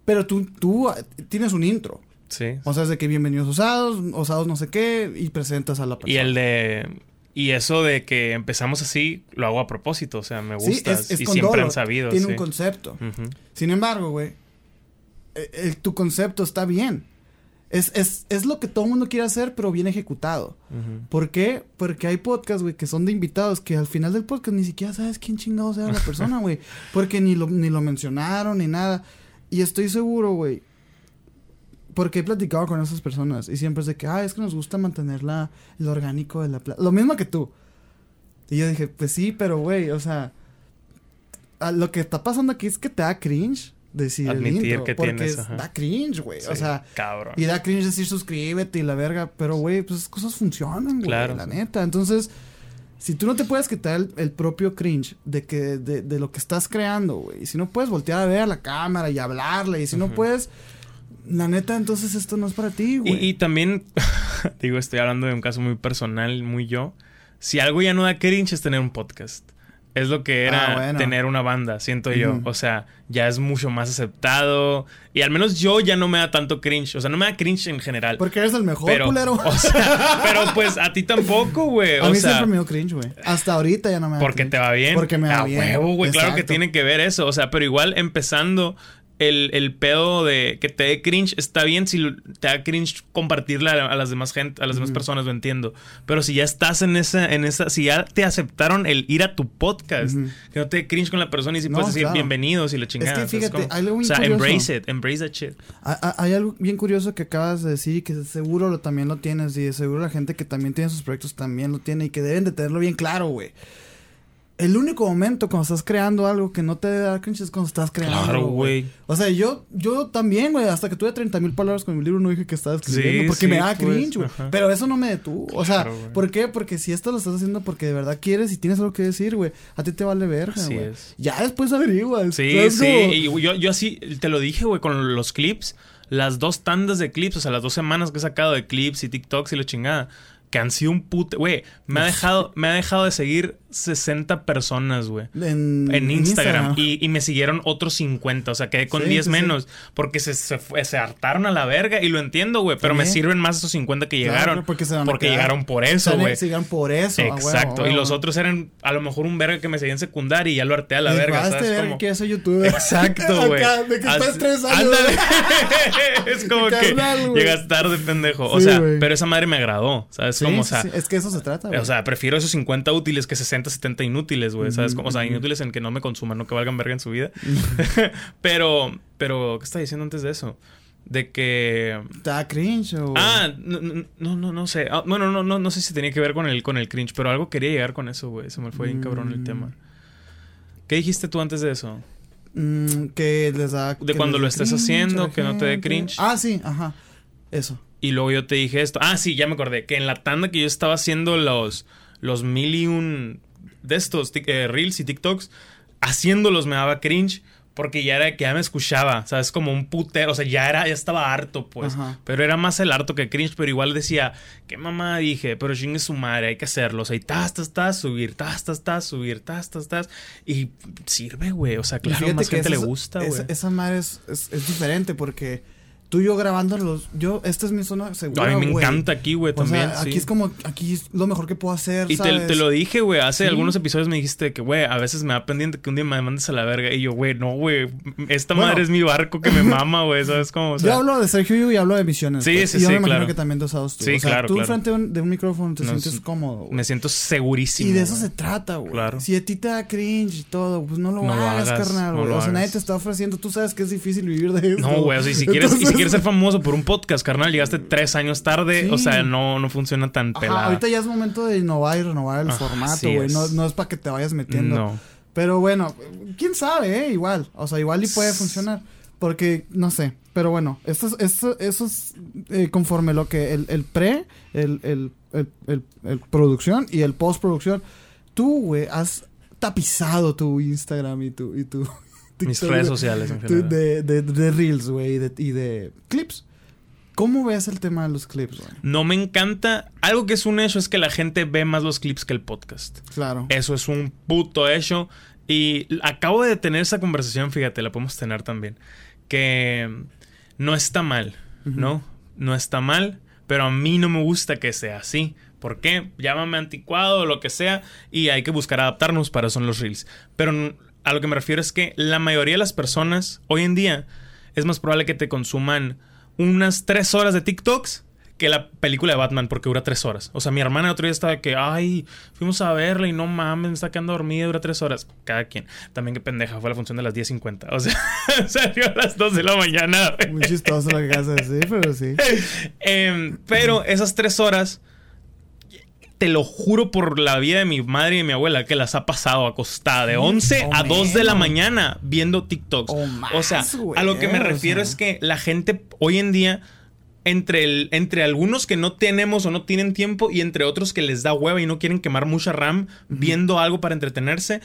Speaker 2: Pero tú, tú ah, tienes un intro.
Speaker 1: Sí.
Speaker 2: O sea, es de que bienvenidos Osados, Osados no sé qué, y presentas a la persona.
Speaker 1: Y el de. Y eso de que empezamos así, lo hago a propósito. O sea, me
Speaker 2: Sí,
Speaker 1: gusta.
Speaker 2: es- es
Speaker 1: y siempre
Speaker 2: dolo,
Speaker 1: han sabido.
Speaker 2: Tiene
Speaker 1: sí.
Speaker 2: un concepto. Sin embargo, güey, eh, eh, tu concepto está bien. Es, es, es lo que todo el mundo quiere hacer, pero bien ejecutado. ¿Por qué? Porque hay podcasts, güey, que son de invitados que al final del podcast ni siquiera sabes quién chingados era la persona, güey. Porque ni lo, ni lo mencionaron ni nada. Y estoy seguro, güey. Porque he platicado con esas personas y siempre es de que, ah, es que nos gusta mantener la, el orgánico de la. Lo mismo que tú. Y yo dije, pues sí, pero güey, o sea, a- lo que está pasando aquí es que te da cringe decir el
Speaker 1: Admitir
Speaker 2: intro,
Speaker 1: que
Speaker 2: porque
Speaker 1: tienes, ajá.
Speaker 2: da cringe, güey. O sea,
Speaker 1: Cabrón.
Speaker 2: y da cringe decir suscríbete y la verga. Pero, güey, pues esas cosas funcionan, güey.
Speaker 1: Claro.
Speaker 2: La neta. Entonces, si tú no te puedes quitar el, el propio cringe de que de, de lo que estás creando, güey. Y si no puedes voltear a ver a la cámara y hablarle. Y si no puedes. La neta, entonces esto no es para ti, güey.
Speaker 1: y también, digo, estoy hablando de un caso muy personal, muy yo. Si algo ya no da cringe es tener un podcast. Es lo que era
Speaker 2: Ah, bueno.
Speaker 1: tener una banda, siento yo. O sea, ya es mucho más aceptado. Y al menos yo ya no me da tanto cringe. O sea, no me da cringe en general.
Speaker 2: Porque eres el mejor,
Speaker 1: pero,
Speaker 2: culero.
Speaker 1: o sea, pero pues a ti tampoco, güey.
Speaker 2: a mí
Speaker 1: sea,
Speaker 2: siempre me dio cringe, güey. Hasta ahorita ya no me da
Speaker 1: porque
Speaker 2: cringe.
Speaker 1: te va bien.
Speaker 2: Porque me va
Speaker 1: a
Speaker 2: bien.
Speaker 1: huevo, güey. Claro que tiene que ver eso. O sea, pero igual empezando el, el pedo de que te dé cringe está bien si te da cringe compartirle a, a las demás gente, a las demás personas, lo entiendo. Pero si ya estás en esa, en esa, si ya te aceptaron el ir a tu podcast, que no te dé cringe con la persona y si
Speaker 2: No,
Speaker 1: puedes decir
Speaker 2: claro.
Speaker 1: bienvenidos y la chingada. ¿sabes
Speaker 2: fíjate, algo bien
Speaker 1: O sea,
Speaker 2: curioso.
Speaker 1: embrace it, embrace that shit.
Speaker 2: Ha- ha- Hay algo bien curioso que acabas de decir y que seguro lo, también lo tienes y seguro la gente que también tiene sus proyectos también lo tiene y que deben de tenerlo bien claro, güey. El único momento cuando estás creando algo que no te da cringe es cuando estás creando.
Speaker 1: Claro, güey.
Speaker 2: O sea, yo, yo también, güey, hasta que tuve 30 mil palabras con mi libro no dije que estaba escribiendo
Speaker 1: Sí,
Speaker 2: porque
Speaker 1: sí,
Speaker 2: me da
Speaker 1: pues,
Speaker 2: cringe, güey. Pero eso no me detuvo. O sea. ¿por qué? Porque si esto lo estás haciendo porque de verdad quieres y tienes algo que decir, güey, a ti te vale verga, güey.
Speaker 1: es.
Speaker 2: Ya después averiguas.
Speaker 1: Sí,
Speaker 2: ¿sabes
Speaker 1: sí. Y yo, yo así te lo dije, güey, con los clips. Las dos tandas de clips, o sea, las dos semanas que he sacado de clips y TikToks y la chingada. que han sido un puto. Güey, me ha dejado, me ha dejado de seguir 60 personas, güey.
Speaker 2: En,
Speaker 1: En Instagram. Y, y me siguieron otros 50. O sea, quedé con
Speaker 2: Sí,
Speaker 1: 10
Speaker 2: sí, sí.
Speaker 1: menos. Porque se, se, se hartaron a la verga. Y lo entiendo, güey. Pero me sirven más esos 50 que
Speaker 2: Claro,
Speaker 1: llegaron.
Speaker 2: porque se
Speaker 1: porque llegaron por eso, güey.
Speaker 2: se llegan por eso.
Speaker 1: Exacto.
Speaker 2: a
Speaker 1: y los otros eran a lo mejor un verga que me seguía en secundaria y ya lo harté a la
Speaker 2: Y
Speaker 1: verga.
Speaker 2: vas a
Speaker 1: ¿Sabes?
Speaker 2: ver
Speaker 1: Como...
Speaker 2: que soy youtuber.
Speaker 1: Exacto, güey.
Speaker 2: De que estás tres años.
Speaker 1: Es como que
Speaker 2: Carnal,
Speaker 1: llegas tarde, pendejo. o
Speaker 2: Sí,
Speaker 1: sea, pero esa madre me agradó. ¿Sabes?
Speaker 2: Sí,
Speaker 1: como, o
Speaker 2: sí,
Speaker 1: sea,
Speaker 2: sí, Es que eso se trata, güey.
Speaker 1: o sea, prefiero esos 50 útiles que 60, 70 inútiles, güey. ¿Sabes? Como, o sea, inútiles en que no me consuman, no que valgan verga en su vida. pero, pero, ¿qué estaba diciendo antes de eso? De que.
Speaker 2: ¿Te da cringe o...?
Speaker 1: Ah, no, no, no, sé. Ah, bueno, no, no, no sé si tenía que ver con el, con el cringe, pero algo quería llegar con eso, güey. Se me fue bien cabrón el
Speaker 2: Mm.
Speaker 1: tema. ¿Qué dijiste tú antes de eso?
Speaker 2: Mm, que les da...
Speaker 1: De cuando lo estés haciendo, que no te dé cringe.
Speaker 2: Ah, sí, ajá. Eso.
Speaker 1: Y luego yo te dije esto. Ah, sí, ya me acordé. Que en la tanda que yo estaba haciendo los, los mil y un de estos eh, reels y TikToks, haciéndolos me daba cringe. Porque ya era que ya me escuchaba, ¿sabes? Como un putero. O sea, ya era, ya estaba harto, pues.
Speaker 2: Ajá.
Speaker 1: Pero era más el harto que cringe. Pero igual decía, qué mamá dije, pero chingue su madre, hay que hacerlo. O sea, y tas, tas, tas, subir, tas, tas, tas, subir, tas, tas, tas. Y sirve, güey. O sea, claro, más
Speaker 2: que
Speaker 1: gente le
Speaker 2: esa-
Speaker 1: gusta,
Speaker 2: esa-
Speaker 1: güey.
Speaker 2: Esa madre es, es, es diferente porque tú y yo grabándolos... Yo, esta es mi zona segura,
Speaker 1: A mí me encanta aquí, güey, también.
Speaker 2: sea,
Speaker 1: sí.
Speaker 2: aquí es como... Aquí es lo mejor que puedo hacer,
Speaker 1: Y te,
Speaker 2: ¿sabes?
Speaker 1: te lo dije, güey. Hace
Speaker 2: Sí.
Speaker 1: algunos episodios me dijiste que, güey, a veces me da pendiente que un día me mandes a la verga. Y yo, güey, no, güey. Esta
Speaker 2: Bueno.
Speaker 1: madre es mi barco que me mama, güey. ¿Sabes cómo? O sea,
Speaker 2: yo hablo de Sergio y hablo de misiones.
Speaker 1: Sí,
Speaker 2: pues,
Speaker 1: sí,
Speaker 2: y yo
Speaker 1: sí,
Speaker 2: me imagino
Speaker 1: claro.
Speaker 2: que también usas tú.
Speaker 1: Sí,
Speaker 2: o sea,
Speaker 1: claro,
Speaker 2: tú
Speaker 1: claro.
Speaker 2: frente a un, de un micrófono te
Speaker 1: No,
Speaker 2: sientes
Speaker 1: es-
Speaker 2: cómodo.
Speaker 1: me siento segurísimo.
Speaker 2: Y de eso se trata, güey.
Speaker 1: Claro.
Speaker 2: Si a ti te da cringe y todo, pues no lo,
Speaker 1: No
Speaker 2: hagas,
Speaker 1: hagas,
Speaker 2: carnal, güey. o sea, nadie te está ofreciendo. Tú sabes que es difícil vivir de eso.
Speaker 1: No, güey. O sea, si quieres, quieres ser famoso por un podcast, carnal, llegaste tres años tarde.
Speaker 2: Sí.
Speaker 1: O sea, no, no funciona tan
Speaker 2: Ajá,
Speaker 1: pelada.
Speaker 2: ahorita ya es momento de innovar y renovar el
Speaker 1: Ah,
Speaker 2: formato, güey. No,
Speaker 1: es.
Speaker 2: no es para que te vayas metiendo.
Speaker 1: No.
Speaker 2: Pero bueno, quién sabe, ¿eh? Igual. O sea, igual y puede funcionar. Porque, no sé. Pero bueno, esto es, esto, eso es eh, conforme lo que el, el pre, el, el, el, el- el producción y el postproducción. Tú, güey, has tapizado tu Instagram y tu... Y tu
Speaker 1: Mis redes
Speaker 2: de-
Speaker 1: sociales en general.
Speaker 2: de, de, de Reels, güey, y de, y de clips. ¿Cómo ves el tema de los clips, güey?
Speaker 1: No me encanta. Algo que es un hecho es que la gente ve más los clips que el podcast.
Speaker 2: Claro.
Speaker 1: Eso es un puto hecho. Y acabo de tener esa conversación, fíjate, la podemos tener también. Que no está mal, ¿no? No está mal, pero a mí no me gusta que sea así. ¿Por qué? Llámame anticuado o lo que sea y hay que buscar adaptarnos para eso en los reels. Pero a lo que me refiero es que la mayoría de las personas hoy en día es más probable que te consuman unas tres horas de TikToks que la película de Batman porque dura tres horas. O sea, mi hermana el otro día estaba que, ay, fuimos a verla y no mames, me está quedando dormida, dura tres horas. Cada quien. También qué pendeja, fue la función de las 10.50. O sea, salió a las 2 de la mañana.
Speaker 2: Muy chistoso lo que acabas de decir, pero sí.
Speaker 1: Em, pero esas tres horas, te lo juro por la vida de mi madre y de mi abuela, que las ha pasado acostada de 11
Speaker 2: o
Speaker 1: a 2 de la mañana viendo TikToks.
Speaker 2: O más,
Speaker 1: o sea,
Speaker 2: güey,
Speaker 1: a lo que me
Speaker 2: o
Speaker 1: refiero
Speaker 2: sea.
Speaker 1: es que la gente hoy en día, entre, el, entre algunos que no tenemos o no tienen tiempo y entre otros que les da hueva y no quieren quemar mucha RAM viendo algo para entretenerse,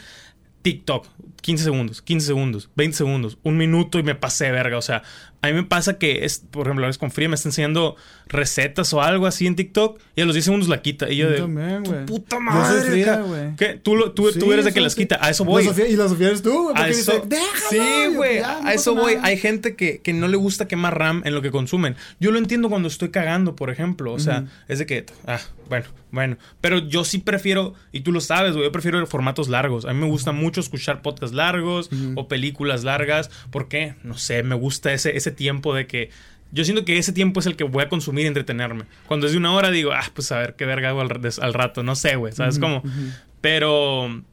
Speaker 1: TikTok, 15 segundos, 15 segundos, 20 segundos, un minuto y me pasé verga. O sea, a mí me pasa que, es, por ejemplo, a veces con Free me está enseñando recetas o algo así en TikTok y a los 10 segundos la quita. Y yo
Speaker 2: Yo
Speaker 1: de.
Speaker 2: también,
Speaker 1: "Tu
Speaker 2: güey.
Speaker 1: puta madre. ¿Qué? Tú, lo- tú,
Speaker 2: Sí,
Speaker 1: tú eres de que las quita. A eso voy.
Speaker 2: Sofía- y la Sofía eres tú, güey.
Speaker 1: Eso, sí, güey.
Speaker 2: no
Speaker 1: A eso voy.
Speaker 2: nada.
Speaker 1: Hay gente que, que no le gusta quemar RAM en lo que consumen. Yo lo entiendo cuando estoy cagando, por ejemplo. O sea, es de que, ah, bueno, bueno. Pero yo sí prefiero, y tú lo sabes, güey, yo prefiero formatos largos. A mí me gusta mucho escuchar podcasts largos o películas largas. ¿Por qué? No sé, me gusta ese, ese tiempo de que. Yo siento que ese tiempo es el que voy a consumir y entretenerme. Cuando es de una hora digo, ah, pues a ver qué verga hago al, al rato. No sé, güey. ¿Sabes cómo? Pero.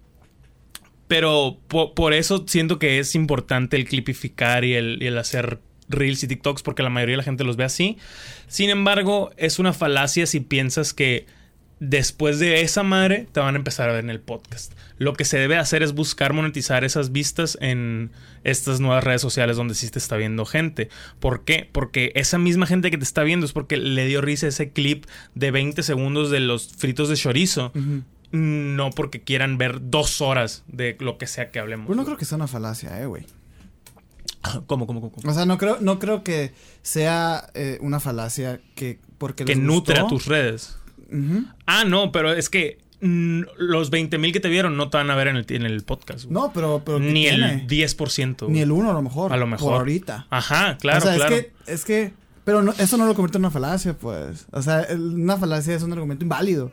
Speaker 1: Pero po- por, eso siento que es importante el clipificar y el, y el hacer reels y TikToks porque la mayoría de la gente los ve así. Sin embargo, es una falacia si piensas que después de esa madre te van a empezar a ver en el podcast. Lo que se debe hacer es buscar monetizar esas vistas en estas nuevas redes sociales donde sí te está viendo gente. ¿Por qué? Porque esa misma gente que te está viendo es porque le dio risa ese clip de 20 segundos de los fritos de chorizo. No porque quieran ver dos horas de lo que sea que hablemos.
Speaker 2: Pues no creo que sea una falacia, eh, güey.
Speaker 1: ¿Cómo, cómo, cómo? cómo?
Speaker 2: O sea, no creo, no creo que sea eh, una falacia que porque
Speaker 1: Que
Speaker 2: les
Speaker 1: nutre a tus redes. Ah, no, pero es que mm, los 20 mil que te vieron no te van a ver en el, en el podcast. güey.
Speaker 2: No, pero, pero ¿qué
Speaker 1: Ni
Speaker 2: tiene?
Speaker 1: el 10%.
Speaker 2: Ni el 1 a lo mejor.
Speaker 1: A lo mejor.
Speaker 2: Por ahorita.
Speaker 1: Ajá, claro,
Speaker 2: o sea,
Speaker 1: claro.
Speaker 2: es que, es que, pero no- eso no lo convierte en una falacia, pues. O sea, una falacia es un argumento inválido.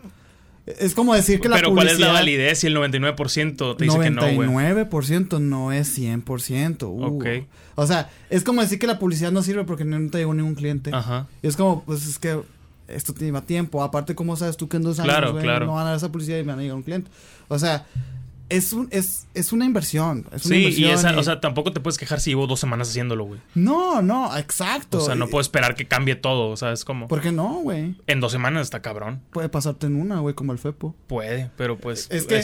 Speaker 2: Es como decir que la
Speaker 1: Pero ¿cuál es la validez si el 99% te dice que no, güey?
Speaker 2: 99% no es 100%. Uh.
Speaker 1: Ok.
Speaker 2: O sea, es como decir que la publicidad no sirve porque no te llegó ningún cliente.
Speaker 1: Ajá.
Speaker 2: Y es como, pues es que esto te lleva tiempo. Aparte, ¿cómo sabes tú que en dos años
Speaker 1: Claro,
Speaker 2: güey,
Speaker 1: claro.
Speaker 2: no van a dar esa publicidad y van a llegar un cliente? O sea, es, un, es, es una inversión. Es una
Speaker 1: Sí, y esa,
Speaker 2: y-
Speaker 1: o sea, tampoco te puedes quejar si llevo dos semanas haciéndolo, güey.
Speaker 2: No, no, exacto.
Speaker 1: O sea, no puedo esperar que cambie todo, o sea, es como...
Speaker 2: ¿Por qué no, güey?
Speaker 1: En dos semanas está cabrón.
Speaker 2: Puede pasarte en una, güey, como el FEPO.
Speaker 1: Puede, pero pues...
Speaker 2: Es que-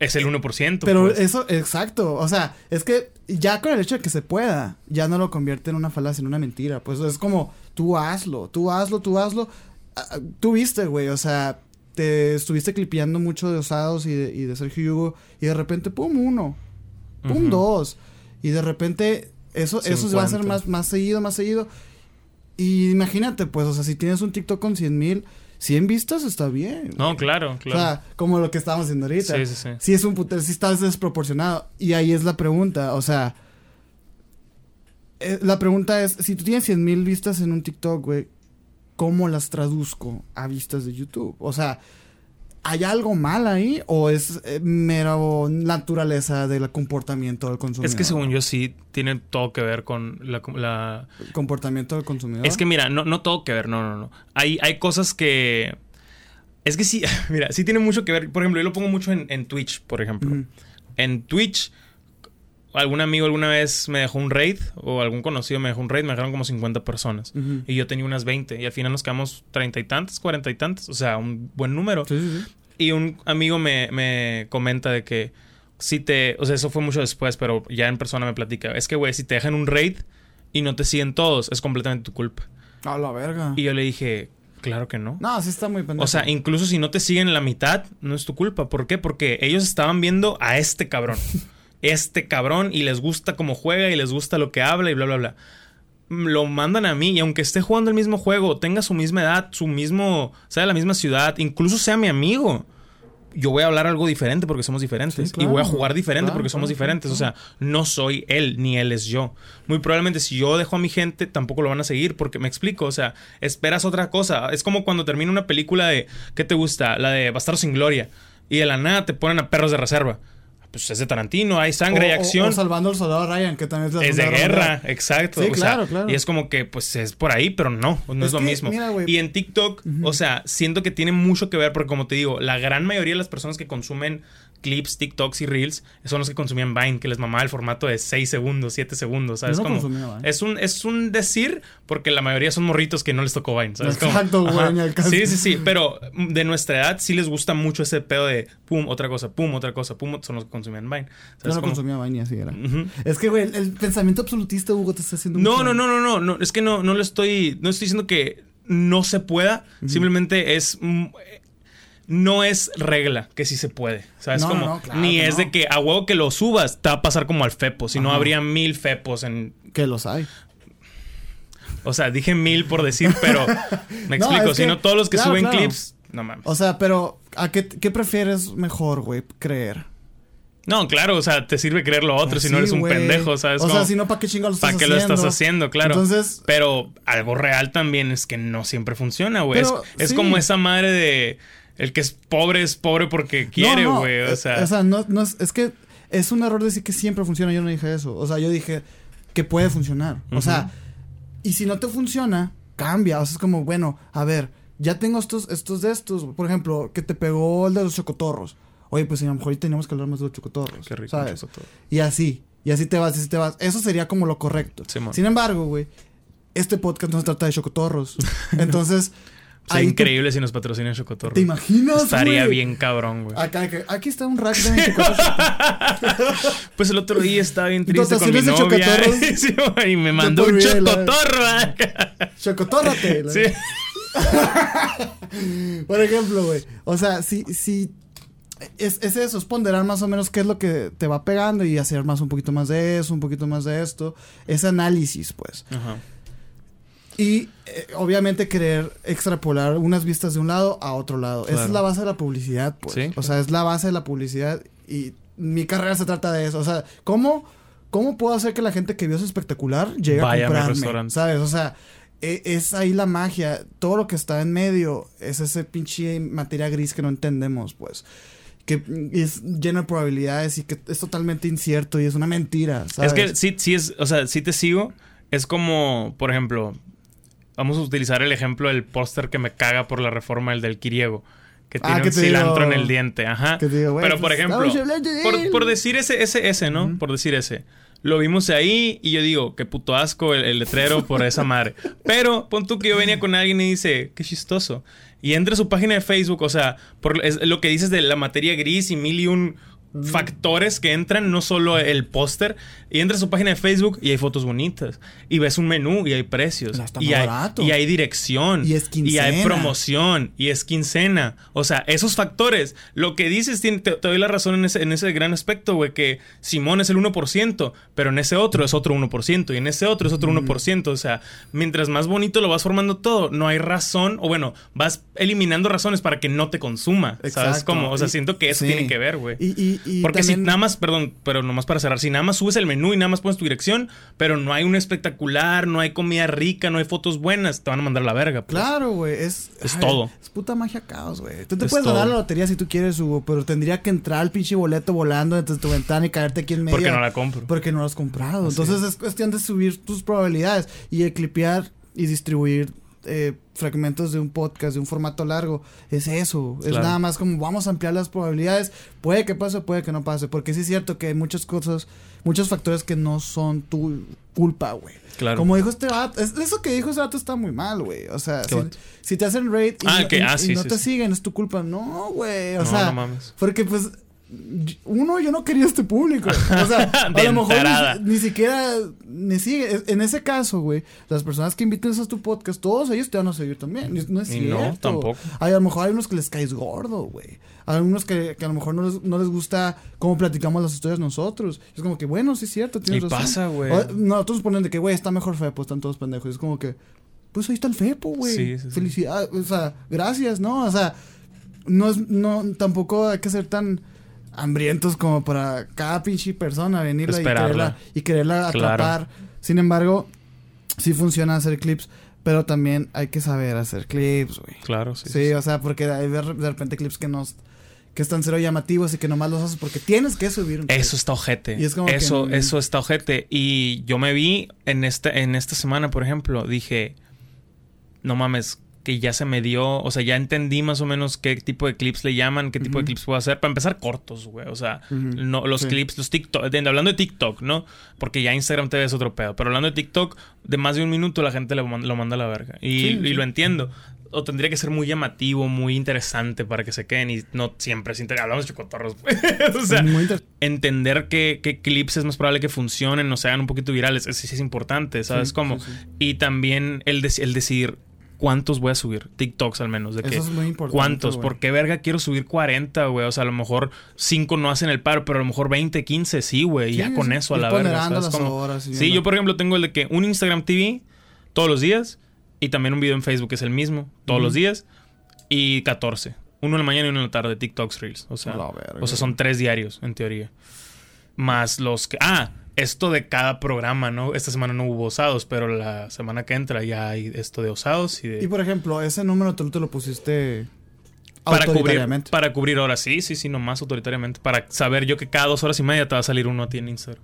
Speaker 1: Es, el 1%.
Speaker 2: Pero
Speaker 1: pues.
Speaker 2: eso, exacto. O sea, es que ya con el hecho de que se pueda, ya no lo convierte en una falacia, en una mentira. Pues es como, tú hazlo, tú hazlo, tú hazlo. Ah, Tú viste, güey, o sea, te estuviste clipeando mucho de Osados y de, y de Sergio Hugo, y de repente, pum, uno, pum, dos. Y de repente, eso, eso va a ser
Speaker 1: 50.
Speaker 2: más, más seguido, más seguido. Y imagínate, pues, o sea, si tienes un TikTok con 100 mil, 100 vistas está bien.
Speaker 1: No,
Speaker 2: güey.
Speaker 1: claro,
Speaker 2: O
Speaker 1: claro.
Speaker 2: sea, como lo que estábamos haciendo ahorita.
Speaker 1: sí, sí, sí.
Speaker 2: Sí es un putero, sí está desproporcionado. Y ahí es la pregunta, o sea... eh, la pregunta es, si tú tienes 100 mil vistas en un TikTok, güey, ¿cómo las traduzco a vistas de YouTube? O sea, ¿hay algo mal ahí o es eh, mero naturaleza del comportamiento del consumidor?
Speaker 1: Es que según yo sí tiene todo que ver con la... la-
Speaker 2: El comportamiento del consumidor.
Speaker 1: Es que mira, no, no todo que ver, no, no, no. Hay, hay cosas que... Es que sí, mira, sí tiene mucho que ver. Por ejemplo, yo lo pongo mucho en, en Twitch, por ejemplo. En Twitch, algún amigo alguna vez me dejó un raid, o algún conocido me dejó un raid, me dejaron como 50 personas. Y yo tenía unas 20, y al final nos quedamos treinta y tantas, cuarenta y tantas, o sea, un buen número.
Speaker 2: Sí, sí, sí.
Speaker 1: Y un amigo me, me comenta de que si te, o sea, eso fue mucho después, pero ya en persona me platica, es que, güey, si te dejan un raid y no te siguen todos, es completamente tu culpa.
Speaker 2: A la verga.
Speaker 1: Y yo le dije, claro que no.
Speaker 2: No, sí está muy pendejo.
Speaker 1: O sea, incluso si no te siguen la mitad, no es tu culpa. ¿Por qué? Porque ellos estaban viendo a este cabrón. Este cabrón y les gusta cómo juega y les gusta lo que habla y bla, bla, bla. Mm, Lo mandan a mí y aunque esté jugando el mismo juego, tenga su misma edad, su mismo, sea de la misma ciudad, incluso sea mi amigo. Yo voy a hablar algo diferente porque somos diferentes.
Speaker 2: Sí, claro.
Speaker 1: Y voy a jugar diferente
Speaker 2: Claro,
Speaker 1: porque somos
Speaker 2: claro,
Speaker 1: diferentes. O sea, no soy él ni él es yo. Muy probablemente si yo dejo a mi gente, tampoco lo van a seguir porque me explico. O sea, esperas otra cosa. Es como cuando termina una película de, ¿qué te gusta? La de Bastardo sin Gloria. Y de la nada te ponen a perros de reserva. Pues es de Tarantino, hay sangre,
Speaker 2: O- o-
Speaker 1: acción.
Speaker 2: O, salvando al soldado Ryan, que también es la
Speaker 1: es de guerra, exacto.
Speaker 2: Sí,
Speaker 1: o sea,
Speaker 2: claro, claro.
Speaker 1: Y es como que, pues, es por ahí, pero no, no es,
Speaker 2: Es
Speaker 1: lo
Speaker 2: que,
Speaker 1: mismo.
Speaker 2: mira,
Speaker 1: y en TikTok, o sea, siento que tiene mucho que ver, porque como te digo, la gran mayoría de las personas que consumen clips, TikToks y Reels son los que consumían Vine, que les mamaba el formato de 6 segundos, 7 segundos, ¿sabes?
Speaker 2: No
Speaker 1: como,
Speaker 2: Vine.
Speaker 1: es un, es un decir, porque la mayoría son morritos que no les tocó Vine, ¿sabes?
Speaker 2: Exacto, güey.
Speaker 1: Sí, sí, sí, pero de nuestra edad sí les gusta mucho ese pedo de pum, otra cosa, pum, otra cosa, pum, son los que consumían Vine.
Speaker 2: No consumía vaina así era. Es que, güey, el, el pensamiento absolutista, Hugo, te está haciendo
Speaker 1: No,
Speaker 2: mucho
Speaker 1: no, no, no, no, no, es que no, no le estoy, no estoy diciendo que no se pueda, simplemente es, mm, no es regla que sí se puede, ¿sabes?
Speaker 2: No,
Speaker 1: como,
Speaker 2: no, claro
Speaker 1: ni es
Speaker 2: no.
Speaker 1: de que a huevo que lo subas te va a pasar como al Fepo, si no habría mil Fepos en,
Speaker 2: Que los hay.
Speaker 1: o sea, dije mil por decir, pero me explico, si
Speaker 2: que-
Speaker 1: no todos los que
Speaker 2: claro,
Speaker 1: suben
Speaker 2: claro.
Speaker 1: clips, no mames.
Speaker 2: O sea, pero, ¿a qué, qué prefieres mejor, güey, creer?
Speaker 1: no, claro, o sea, te sirve creer lo otro si no eres un pendejo, ¿sabes?
Speaker 2: O sea,
Speaker 1: Como-
Speaker 2: si no, ¿para qué chingados lo estás
Speaker 1: ¿Para qué lo
Speaker 2: haciendo?
Speaker 1: estás haciendo? Claro.
Speaker 2: Entonces,
Speaker 1: Pero algo real también es que no siempre funciona, güey. Es, como esa madre de el que es pobre es pobre porque quiere,
Speaker 2: no, no,
Speaker 1: güey.
Speaker 2: eh,
Speaker 1: O sea,
Speaker 2: o sea no, no es, es que es un error decir que siempre funciona. Yo no dije eso. O sea, yo dije que puede funcionar. O sea, y si no te funciona, cambia. O sea, es como, bueno, a ver, ya tengo estos, estos de estos. Por ejemplo, que te pegó el de los chocotorros. Oye, pues a lo mejor teníamos que hablar más de los chocotorros.
Speaker 1: qué rico.
Speaker 2: ¿Sabes?
Speaker 1: chocotorro.
Speaker 2: Y así. Y así te vas, y así te vas. Eso sería como lo correcto. Sin embargo, güey, este podcast no se trata de chocotorros. Entonces,
Speaker 1: Sería
Speaker 2: ahí te-
Speaker 1: increíble si nos patrocinan Chocotorro.
Speaker 2: ¿Te imaginas,
Speaker 1: Estaría
Speaker 2: güey?
Speaker 1: bien cabrón, güey.
Speaker 2: Acá, aquí está un rack de 24
Speaker 1: Pues el otro día estaba bien triste con mi
Speaker 2: de
Speaker 1: novia. y me mandó un chocotorro.
Speaker 2: Chocotórrate. la-
Speaker 1: Sí.
Speaker 2: Por ejemplo, güey. O sea, si, si es, es eso, es ponderar más o menos qué es lo que te va pegando y hacer más un poquito más de eso, un poquito más de esto. Ese análisis, pues.
Speaker 1: Ajá.
Speaker 2: Y eh, obviamente querer extrapolar unas vistas de un lado a otro lado. Esa es la base de la publicidad, pues.
Speaker 1: Sí.
Speaker 2: O sea, es la base de la publicidad y mi carrera se trata de eso. O sea, ¿cómo, cómo puedo hacer que la gente que vio eso espectacular llegue
Speaker 1: Vaya
Speaker 2: a
Speaker 1: mi
Speaker 2: comprarme? ¿Sabes? O sea, e- es ahí la magia. Todo lo que está en medio es ese pinche materia gris que no entendemos, pues. Que es lleno de probabilidades y que es totalmente incierto y es una mentira, ¿sabes?
Speaker 1: Es que sí, sí es, o sea, sí te sigo. Es como, por ejemplo, vamos a utilizar el ejemplo del póster que me caga por la reforma, el del Kiriego. Que
Speaker 2: Ah,
Speaker 1: tiene
Speaker 2: que
Speaker 1: un cilantro
Speaker 2: digo-
Speaker 1: en el diente, ajá.
Speaker 2: digo,
Speaker 1: Pero por
Speaker 2: pues,
Speaker 1: ejemplo,
Speaker 2: de
Speaker 1: por,
Speaker 2: él.
Speaker 1: por decir ese, ese, ese, ¿no? Por decir ese. Lo vimos ahí y yo digo, qué puto asco el, el letrero por esa madre. Pero pon tú que yo venía con alguien y dice, qué chistoso. Y entra a su página de Facebook, o sea, por es lo que dices de la materia gris y mil y un factores que entran, no solo el póster. Y entra a su página de Facebook y hay fotos bonitas. Y ves un menú y hay precios. Y, hay,
Speaker 2: barato.
Speaker 1: y hay dirección.
Speaker 2: Y es
Speaker 1: Y
Speaker 2: quincena.
Speaker 1: hay promoción. Y es quincena. O sea, esos factores. Lo que dices, te, te doy la razón en ese, en ese gran aspecto, güey, que Simón es el 1%, pero en ese otro es otro 1%. Y en ese otro es otro 1%. O sea, mientras más bonito lo vas formando todo, no hay razón. O bueno, vas eliminando razones para que no te consuma. ¿Sabes cómo? O sea,
Speaker 2: Y-
Speaker 1: siento que eso
Speaker 2: sí.
Speaker 1: tiene que ver, güey.
Speaker 2: Y, y, y
Speaker 1: Porque
Speaker 2: también-
Speaker 1: si nada más, perdón, pero nomás para cerrar, si nada más subes el menú y nada más pones tu dirección, pero no hay un espectacular, no hay comida rica, no hay fotos buenas, te van a mandar a la verga. pues.
Speaker 2: Claro, güey, es...
Speaker 1: Es
Speaker 2: ay,
Speaker 1: todo.
Speaker 2: Es puta magia caos, güey. Tú te
Speaker 1: Es
Speaker 2: puedes ganar
Speaker 1: todo.
Speaker 2: la lotería si tú quieres, Hugo, pero tendría que entrar el pinche boleto volando desde tu ventana y caerte aquí en medio.
Speaker 1: Porque no la compro.
Speaker 2: Porque no lo has comprado.
Speaker 1: Así
Speaker 2: Entonces es. cuestión de subir tus probabilidades y de clipear y distribuir eh, fragmentos de un podcast, de un formato largo. Es eso. Es
Speaker 1: Claro.
Speaker 2: nada más como vamos a ampliar las probabilidades. Puede que pase, puede que no pase. Porque sí es cierto que hay muchas cosas, muchos factores que no son tu culpa, güey.
Speaker 1: Claro.
Speaker 2: Como dijo este vato, es- eso que dijo ese vato está muy mal, güey. O sea,
Speaker 1: ¿Qué
Speaker 2: si, te hacen rate y,
Speaker 1: Ah,
Speaker 2: no- y-
Speaker 1: ah,
Speaker 2: y
Speaker 1: sí,
Speaker 2: no
Speaker 1: sí,
Speaker 2: te
Speaker 1: sí.
Speaker 2: siguen, es tu culpa. No, güey. O
Speaker 1: No,
Speaker 2: sea,
Speaker 1: no mames.
Speaker 2: porque pues uno, yo no quería este público. O sea, a lo mejor ni, ni siquiera me sigue. En ese caso, güey, las personas que invites a tu podcast, todos ellos te van a seguir también. No es
Speaker 1: Y
Speaker 2: cierto.
Speaker 1: no, tampoco.
Speaker 2: Hay, a lo mejor hay unos que les caes gordo, güey. Hay unos que, que a lo mejor no les, no les gusta cómo platicamos las historias nosotros. Es como que, bueno, sí es cierto, tienes
Speaker 1: Y
Speaker 2: razón.
Speaker 1: pasa, güey.
Speaker 2: Nosotros ponen de que, güey, está mejor Fepo, están todos pendejos. Es como que, pues ahí está el Fepo, güey.
Speaker 1: Sí, sí, sí.
Speaker 2: Felicidades, o sea, gracias, ¿no? O sea, no es, no, tampoco hay que ser tan hambrientos como para cada pinche persona venirla y quererla, y quererla
Speaker 1: Claro.
Speaker 2: atrapar. Sin embargo, sí funciona hacer clips, pero también hay que saber hacer clips, güey.
Speaker 1: Claro, sí.
Speaker 2: Sí, o sea, porque hay de repente clips que nos que están cero llamativos y que nomás los haces porque tienes que subir un clip.
Speaker 1: Eso está ojete.
Speaker 2: Y es como que-
Speaker 1: eso, eso está ojete. Y yo me vi en este, en esta semana, por ejemplo, dije, no mames, que ya se me dio, o sea, ya entendí más o menos qué tipo de clips le llaman, qué tipo de clips puedo hacer. Para empezar, cortos, güey. O sea, no, los
Speaker 2: Sí.
Speaker 1: clips, los TikTok, hablando de TikTok, ¿no? Porque ya Instagram TV es otro pedo. Pero hablando de TikTok, de más de un minuto la gente lo manda, lo manda a la verga. Y,
Speaker 2: Sí,
Speaker 1: y
Speaker 2: sí.
Speaker 1: lo entiendo. O tendría que ser muy llamativo, muy interesante para que se queden y no siempre es interesante. Hablamos de chocotorros, o sea, entender qué, qué clips es más probable que funcionen o sean un poquito virales. Eso sí es importante, ¿sabes
Speaker 2: Sí,
Speaker 1: cómo?
Speaker 2: sí, sí.
Speaker 1: Y también el, dec- el decidir cuántos voy a subir. TikToks al menos. De que,
Speaker 2: Eso es muy importante.
Speaker 1: ¿Cuántos?
Speaker 2: güey.
Speaker 1: ¿Por qué verga quiero subir 40, güey? O sea, a lo mejor 5 no hacen el paro, pero a lo mejor 20, 15 sí, güey.
Speaker 2: Sí,
Speaker 1: ya con eso a la verga.
Speaker 2: y
Speaker 1: Sí,
Speaker 2: viendo.
Speaker 1: yo por ejemplo tengo el de que un Instagram TV todos los días y también un video en Facebook que es el mismo todos los días y 14. Uno en la mañana y uno en la tarde, TikToks Reels. O sea, o sea, son tres diarios, en teoría. Más los que. Ah, esto de cada programa, ¿no? Esta semana no hubo osados, pero la semana que entra ya hay esto de osados y de.
Speaker 2: Y por ejemplo, ese número tú te lo pusiste
Speaker 1: para cubrir,
Speaker 2: autoritariamente.
Speaker 1: para cubrir horas, sí, sí, sí, nomás autoritariamente. Para saber yo que cada dos horas y media te va a salir uno a ti en Instagram.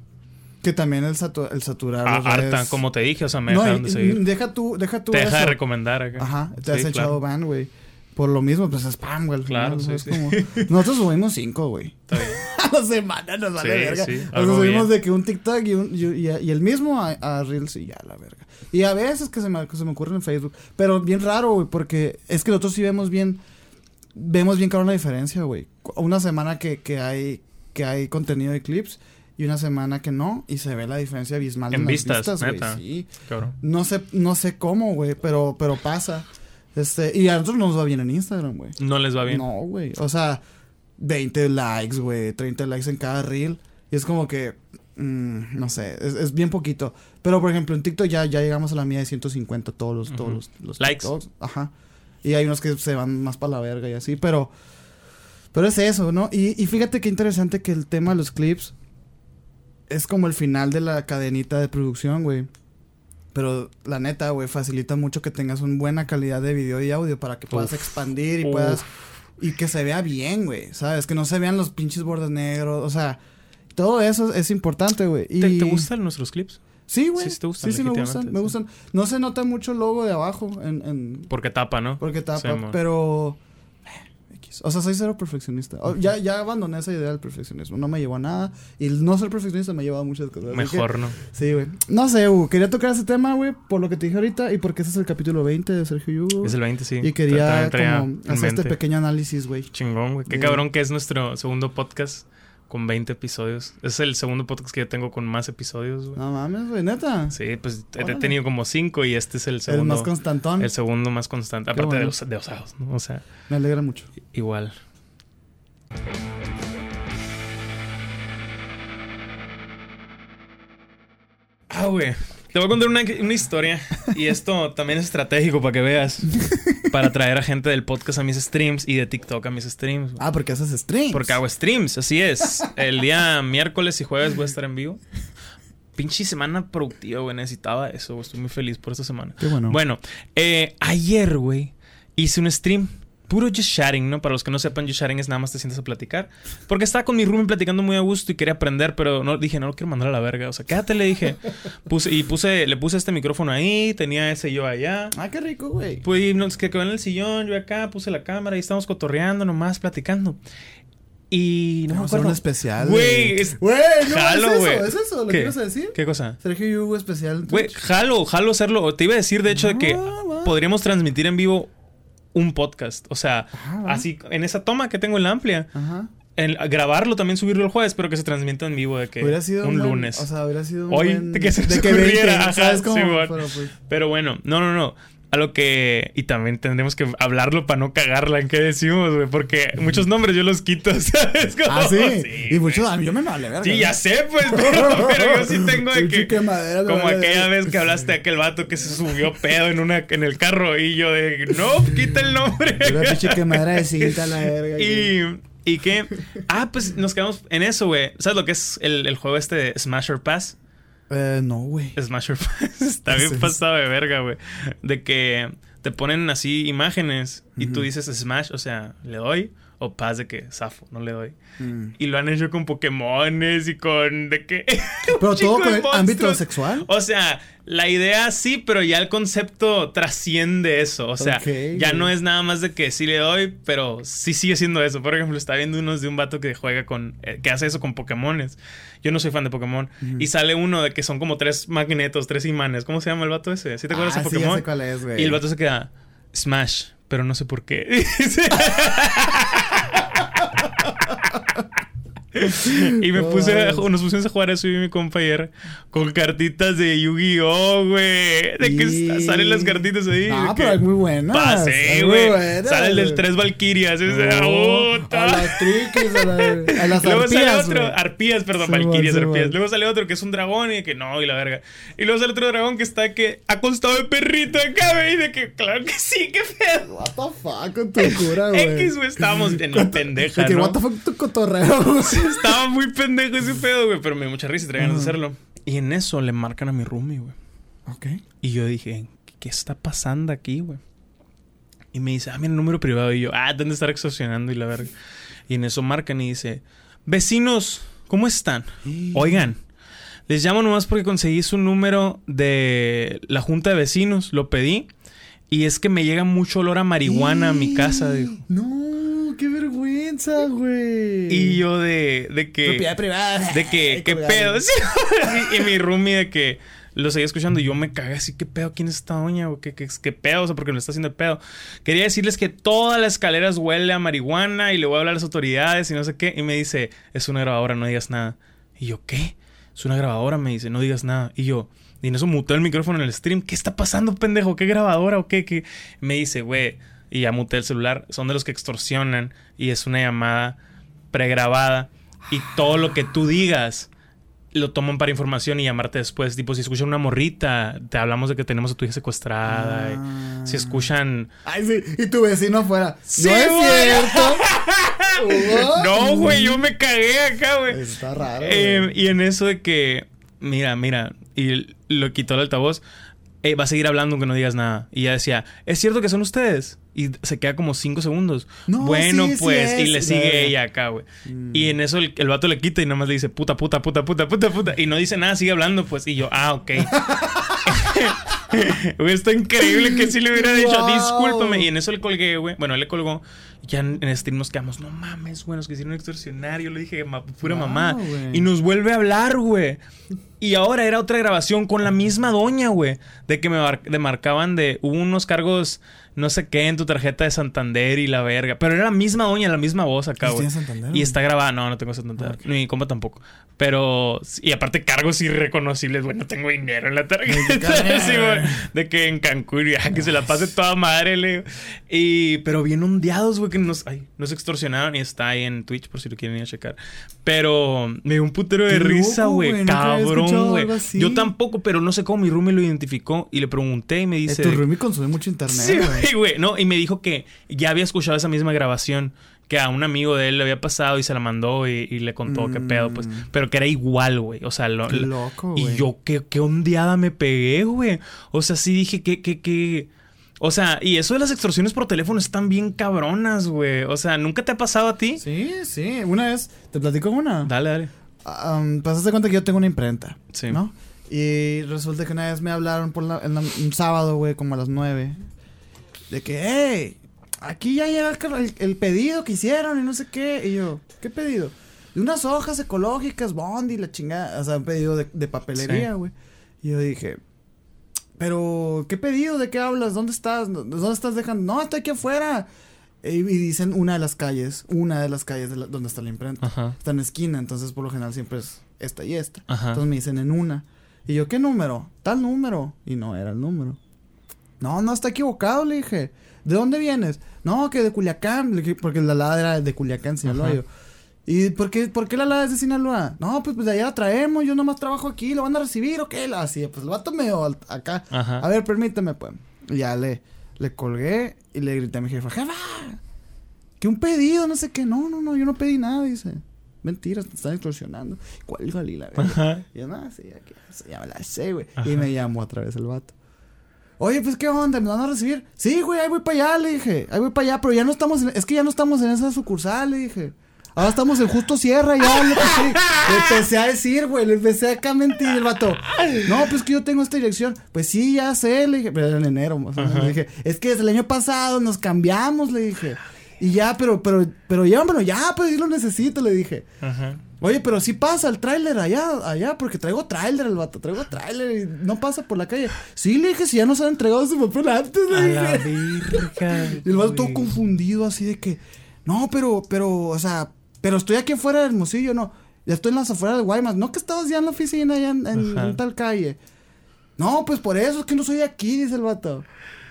Speaker 2: Que también el, satu- el saturar.
Speaker 1: Ah, harta, como te dije, o sea, me
Speaker 2: no,
Speaker 1: dejaron de seguir.
Speaker 2: deja tú, deja tú
Speaker 1: Te deja de recomendar acá.
Speaker 2: Ajá, te
Speaker 1: Sí,
Speaker 2: has echado ban, güey. Por lo mismo, pues es spam, güey.
Speaker 1: Claro,
Speaker 2: final,
Speaker 1: sí,
Speaker 2: como- Nosotros subimos cinco, güey.
Speaker 1: Está bien.
Speaker 2: A la semana nos vale
Speaker 1: Sí,
Speaker 2: verga.
Speaker 1: sí,
Speaker 2: Nosotros
Speaker 1: algo
Speaker 2: subimos
Speaker 1: bien.
Speaker 2: de que un TikTok y, un, y, y- y el mismo a, a Reels y ya, la verga. Y a veces que se me, que se me ocurre en Facebook. Pero bien raro, güey, porque es que nosotros sí vemos bien. Vemos bien claro la diferencia, güey. Una semana que, que hay que hay contenido de clips y una semana que no. Y se ve la diferencia abismal
Speaker 1: En
Speaker 2: las
Speaker 1: vistas,
Speaker 2: güey. Sí.
Speaker 1: Cabrón.
Speaker 2: No sé, no sé cómo, güey, pero, pero pasa. Este, y a nosotros nos va bien en Instagram, güey.
Speaker 1: No les va bien.
Speaker 2: No, güey. O sea, 20 likes, güey. 30 likes en cada reel. Y es como que. mm, no sé, es, es bien poquito. Pero por ejemplo, en TikTok ya, ya llegamos a la mía de 150 todos los, todos
Speaker 1: Ujú.
Speaker 2: los, los
Speaker 1: Likes.
Speaker 2: TikToks. Ajá. Y hay unos que se van más para la verga y así, pero. Pero es eso, ¿no? Y, y fíjate qué interesante que el tema de los clips es como el final de la cadenita de producción, güey. Pero la neta, güey, facilita mucho que tengas una buena calidad de video y audio para que puedas
Speaker 1: Uf.
Speaker 2: expandir y
Speaker 1: Uf.
Speaker 2: puedas. Y que se vea bien, güey. ¿Sabes? Que no se vean los pinches bordes negros. O sea, todo eso es importante, güey.
Speaker 1: ¿Te,
Speaker 2: Y...
Speaker 1: te gustan nuestros clips?
Speaker 2: Sí, güey.
Speaker 1: Sí, sí te gustan,
Speaker 2: Sí, sí, me gustan, me gustan. No se nota mucho el logo de abajo en, en
Speaker 1: Porque tapa, ¿no?
Speaker 2: porque tapa,
Speaker 1: Sí,
Speaker 2: pero X. o sea, soy cero perfeccionista. O- ya, ya abandoné esa idea del perfeccionismo. No me llevó a nada. Y el no ser perfeccionista me lleva a muchas cosas. que-
Speaker 1: Mejor, ¿no?
Speaker 2: sí, güey. No sé, Hugo. Quería tocar ese tema, güey, por lo que te dije ahorita y porque ese es el capítulo 20 de Sergio Hugo.
Speaker 1: Es el 20, sí.
Speaker 2: y quería como hacer este pequeño análisis, güey.
Speaker 1: Chingón, güey. Qué
Speaker 2: Sí.
Speaker 1: cabrón que es nuestro segundo podcast con 20 episodios. Es el segundo podcast que yo tengo con más episodios, güey.
Speaker 2: No mames, güey, neta.
Speaker 1: Sí, pues he tenido como 5 y este es el
Speaker 2: el
Speaker 1: segundo.
Speaker 2: más constantón.
Speaker 1: el segundo más constante.
Speaker 2: Qué
Speaker 1: Aparte de, los, de osados, ¿no? O sea,
Speaker 2: Me alegra mucho.
Speaker 1: igual. Ah, güey. Te voy a contar una, una historia. Y esto también es estratégico para que veas. Para traer a gente del podcast a mis streams y de TikTok a mis streams.
Speaker 2: Ah, porque haces streams.
Speaker 1: Porque hago streams, así es. El día miércoles y jueves voy a estar en vivo. Pinche semana productiva, güey. Necesitaba eso. Estoy muy feliz por esta semana.
Speaker 2: Qué bueno.
Speaker 1: Bueno, eh, ayer, güey, hice un stream. Puro just chatting, ¿no? Para los que no sepan, just chatting es nada más te sientas a platicar. Porque estaba con mi roomie platicando muy a gusto y quería aprender, pero no dije, no lo quiero mandar a la verga. O sea, quédate, le dije. Puse, y puse, le puse este micrófono ahí, tenía ese yo allá.
Speaker 2: Ah, qué rico, güey.
Speaker 1: Pues nos que quedó en el sillón, yo acá, puse la cámara y estábamos cotorreando nomás, platicando. Y no me
Speaker 2: a hacer
Speaker 1: acuerdo.
Speaker 2: un especial.
Speaker 1: Güey, es-
Speaker 2: Güey, no,
Speaker 1: Jalo,
Speaker 2: es eso, es eso, ¿lo
Speaker 1: ¿Qué?
Speaker 2: decir?
Speaker 1: ¿Qué cosa?
Speaker 2: Sergio y Hugo especial.
Speaker 1: Güey, jalo, jalo hacerlo. Te iba a decir, de hecho, de que podríamos transmitir en vivo un podcast. O sea, así, en esa toma que tengo en la amplia,
Speaker 2: Ajá.
Speaker 1: grabarlo también, subirlo el jueves, pero que se transmita en vivo de que
Speaker 2: Hubiera sido
Speaker 1: un
Speaker 2: buen-
Speaker 1: lunes.
Speaker 2: O sea, hubiera sido un
Speaker 1: Hoy,
Speaker 2: buen-
Speaker 1: de que se
Speaker 2: de que
Speaker 1: ocurriera,
Speaker 2: 20, ¿sabes
Speaker 1: ajá,
Speaker 2: cómo?
Speaker 1: Simón.
Speaker 2: Pero, pues,
Speaker 1: Pero bueno, no, no, no. A lo que. Y también tendremos que hablarlo para no cagarla en qué decimos, güey. Porque muchos nombres yo los quito, ¿sabes? Como-
Speaker 2: Ah, sí. y muchos, a mí yo me vale verga.
Speaker 1: Sí, ya sé, pues. Pero, pero yo sí tengo de que. Como
Speaker 2: vale
Speaker 1: aquella vez que hablaste de aquel vato que se subió pedo en una en el carro y yo de no, quita el nombre.
Speaker 2: Quemadera de cinta, la verga.
Speaker 1: y y qué? Ah, pues nos quedamos en eso, güey. ¿Sabes lo que es el, el juego este de Smash or Pass?
Speaker 2: Eh, no, güey.
Speaker 1: Smash or Pass. Está
Speaker 2: ¿Qué
Speaker 1: bien pasado de verga, güey. De que te ponen así imágenes y tú dices Smash, o sea, le doy. O Pass de que zafo, no le doy.
Speaker 2: Mm.
Speaker 1: Y lo han hecho con Pokémones y con. de que.
Speaker 2: Pero todo con el ámbito sexual.
Speaker 1: O sea, la idea sí, pero ya el concepto trasciende eso. O sea, ya no es nada más de que sí le doy, pero sí sigue siendo eso. Por ejemplo, está viendo unos de un vato que juega con. eh, que hace eso con Pokémones. Yo no soy fan de Pokémon.
Speaker 2: Ujú.
Speaker 1: Y sale uno de que son como tres magnetos, tres imanes. ¿Cómo se llama el vato ese? ¿Sí te acuerdas
Speaker 2: ah,
Speaker 1: de
Speaker 2: sí, ya
Speaker 1: Pokémon?
Speaker 2: sé cuál es, güey.
Speaker 1: y el vato se queda. Smash, pero no sé por qué. y me puse, a-
Speaker 2: Oh.
Speaker 1: nos pusimos a jugar eso y mi compa ayer con cartitas de Yu-Gi-Oh, güey. De que salen las cartitas ahí.
Speaker 2: Ah, pero hay muy buenas.
Speaker 1: Pasé, güey.
Speaker 2: buenas,
Speaker 1: Sale el del tres Valkyrias.
Speaker 2: Oh, a las a, la- a las
Speaker 1: Luego sale otro,
Speaker 2: güey.
Speaker 1: arpías, perdón,
Speaker 2: Sí,
Speaker 1: valquirias,
Speaker 2: sí,
Speaker 1: arpías. Luego sale otro que es un dragón y de que no, y la verga. Y luego sale otro dragón que está que acostado de perrito acá, güey, y de que claro que sí, qué pedo.
Speaker 2: What the fuck con tu cura, güey.
Speaker 1: X, güey, estábamos en la pendeja,
Speaker 2: De que,
Speaker 1: ¿no?
Speaker 2: what the fuck tu cotorreo, güey.
Speaker 1: Estaba muy pendejo ese pedo, güey, pero me dio mucha risa y traía ganas de hacerlo. Y en eso le marcan a mi roomie, güey.
Speaker 2: Ok.
Speaker 1: Y yo dije, ¿qué está pasando aquí, güey? Y me dice, ah, mira, el número privado. Y yo, ah, ¿dónde estar extorsionando? Y la verga. Y en eso marcan y dice, vecinos, ¿cómo están? Oigan, les llamo nomás porque conseguí su número de la junta de vecinos. Lo pedí. Y es que me llega mucho olor a marihuana a mi casa. dijo.
Speaker 2: No, vergüenza, güey.
Speaker 1: Y yo de, de que...
Speaker 2: Propiedad privada.
Speaker 1: De que, ¿qué pedo? Sí. y, y mi roomie de que lo seguía escuchando y yo me cagué así, ¿qué pedo? ¿Quién es esta doña? ¿O ¿Qué, qué, qué pedo? O sea, porque me está haciendo de pedo. Quería decirles que todas las escaleras huele a marihuana y le voy a hablar a las autoridades y no sé qué. Y me dice, es una grabadora, no digas nada. Y yo, ¿qué? Es una grabadora, me dice, no digas nada. Y yo, y en eso muteó el micrófono en el stream. ¿Qué está pasando, pendejo? ¿Qué grabadora o qué? ¿Qué? Me dice, güey, y ya muteé el celular. Son de los que extorsionan y es una llamada pregrabada. Y todo lo que tú digas lo toman para información y llamarte después. Tipo, si escuchan una morrita, te hablamos de que tenemos a tu hija secuestrada. y
Speaker 2: Ah.
Speaker 1: Si escuchan.
Speaker 2: Ay, sí. Y tu vecino afuera.
Speaker 1: Sí,
Speaker 2: no es
Speaker 1: güey.
Speaker 2: cierto.
Speaker 1: No, güey, yo me cagué acá, güey.
Speaker 2: Está raro.
Speaker 1: Eh,
Speaker 2: güey.
Speaker 1: y en eso de que, mira, mira, y lo quitó el altavoz, eh, va a seguir hablando aunque no digas nada. Y ya decía, ¿es cierto que son ustedes? Y se queda como cinco segundos.
Speaker 2: No,
Speaker 1: bueno,
Speaker 2: sí, sí
Speaker 1: pues, y le sigue ella acá, güey.
Speaker 2: Mm.
Speaker 1: Y en eso el, el vato le quita y nada más le dice, puta, puta, puta, puta, puta, puta. Y no dice nada, sigue hablando, pues. Y yo, ah, ok. Güey, está increíble que sí le hubiera dicho,
Speaker 2: Wow.
Speaker 1: discúlpame. Y en eso le colgué, güey. Bueno, él le colgó. Y ya en, en stream nos quedamos, no mames, güey, nos quisieron extorsionar. Yo le dije, "Ma- pura
Speaker 2: Wow,
Speaker 1: mamá. Y nos vuelve a hablar, güey. Y ahora era otra grabación con la misma doña, güey. De que me mar- de marcaban de hubo unos cargos, no sé qué, en tu tarjeta de Santander y la verga. Pero era la misma doña, la misma voz acá,
Speaker 2: ¿Pues
Speaker 1: güey.
Speaker 2: Santander,
Speaker 1: Y
Speaker 2: güey?
Speaker 1: está grabada. No, no tengo Santander. Ni mi compa tampoco. Pero, y aparte cargos irreconocibles, güey. No tengo dinero en la tarjeta. Sí, güey. De que en Cancún, ya, que se la pase toda madre, le digo. Y, pero bien ondeados, güey, que nos, ay, nos extorsionaron y está ahí en Twitch por si lo quieren ir a checar. Pero me dio un putero de risa, güey.
Speaker 2: güey,
Speaker 1: Cabrón, güey. Yo tampoco, pero no sé cómo mi roomie lo identificó y le pregunté y me
Speaker 2: Eh,
Speaker 1: dice.
Speaker 2: tu roomie consume mucho internet,
Speaker 1: Sí,
Speaker 2: güey.
Speaker 1: güey. No, y me dijo que ya había escuchado esa misma grabación. Que a un amigo de él le había pasado y se la mandó y, y le contó qué pedo, pues.
Speaker 2: Mm.
Speaker 1: Pero que era igual, güey. O sea, lo,
Speaker 2: Qué loco.
Speaker 1: Y yo, qué, qué ondeada me pegué, güey. O sea, sí dije que, que, que. O sea, y eso de las extorsiones por teléfono están bien cabronas, güey. O sea, ¿nunca te ha pasado a ti?
Speaker 2: Sí, sí. Una vez, te platico una.
Speaker 1: Dale, dale.
Speaker 2: Um, pasaste cuenta que yo tengo una imprenta.
Speaker 1: Sí.
Speaker 2: ¿No? Y resulta que una vez me hablaron por la- en la- un sábado, güey, como a las nueve. De que, hey, aquí ya llega el, pedido que hicieron y no sé qué. Y yo, ¿qué pedido? De unas hojas ecológicas, Bondi, la chingada. O sea, un pedido de, de papelería,
Speaker 1: Sí.
Speaker 2: güey. Y yo dije, pero, ¿qué pedido? ¿De qué hablas? ¿Dónde estás? ¿Dónde estás dejando? No, estoy aquí afuera. Y, y dicen una de las calles, una de las calles de la- donde está la imprenta.
Speaker 1: Ajá.
Speaker 2: Está en esquina, entonces por lo general siempre es esta y esta.
Speaker 1: Ajá.
Speaker 2: Entonces me dicen en una. Y yo, ¿qué número? Tal número. Y no era el número. No, no, está equivocado, le dije. ¿De dónde vienes? No, que de Culiacán. Porque la lada era de Culiacán, Sinaloa. Yo, ¿Y por qué, por qué la lada es de Sinaloa? No, pues, pues de allá la traemos, yo nomás trabajo aquí, ¿lo van a recibir o qué? Así, pues el vato medio acá.
Speaker 1: Ajá.
Speaker 2: A ver, permíteme, pues. Y ya le, le colgué y le grité a mi jefa, jefa, que un pedido, no sé qué. No, no, no, yo no pedí nada, dice. Mentiras, te están extorsionando. ¿Cuál Galila? Y yo, no, sí, aquí, se llama la sé, güey. Y me llamó otra vez el vato. Oye, pues, ¿qué onda? ¿Me van a recibir? Sí, güey, ahí voy para allá, le dije. Ahí voy para allá, pero ya no estamos en... Es que ya no estamos en esa sucursal, le dije. Ahora estamos en Justo Sierra, ya, le empecé, le empecé a decir, güey, le empecé acá a mentir el vato. No, pues que yo tengo esta dirección. Pues sí, ya sé, le dije, pero era en enero, más o menos. Le dije, es que desde el año pasado nos cambiamos, le dije. Y ya, pero, pero, pero llévamelo ya, pues sí lo necesito, le dije.
Speaker 1: Ajá.
Speaker 2: Oye, pero sí pasa el tráiler allá, allá, porque traigo tráiler el vato, traigo tráiler y no pasa por la calle. Sí, le dije, si ya nos han entregado su papel antes, le
Speaker 1: A la
Speaker 2: dije.
Speaker 1: verga.
Speaker 2: Y el vato todo confundido, así de que, no, pero, pero, o sea, pero estoy aquí afuera de Hermosillo, no. Ya estoy en las afueras de Guaymas. No que estabas ya en la oficina, allá en, en- en tal calle. No, pues por eso es que no soy de aquí, dice el vato.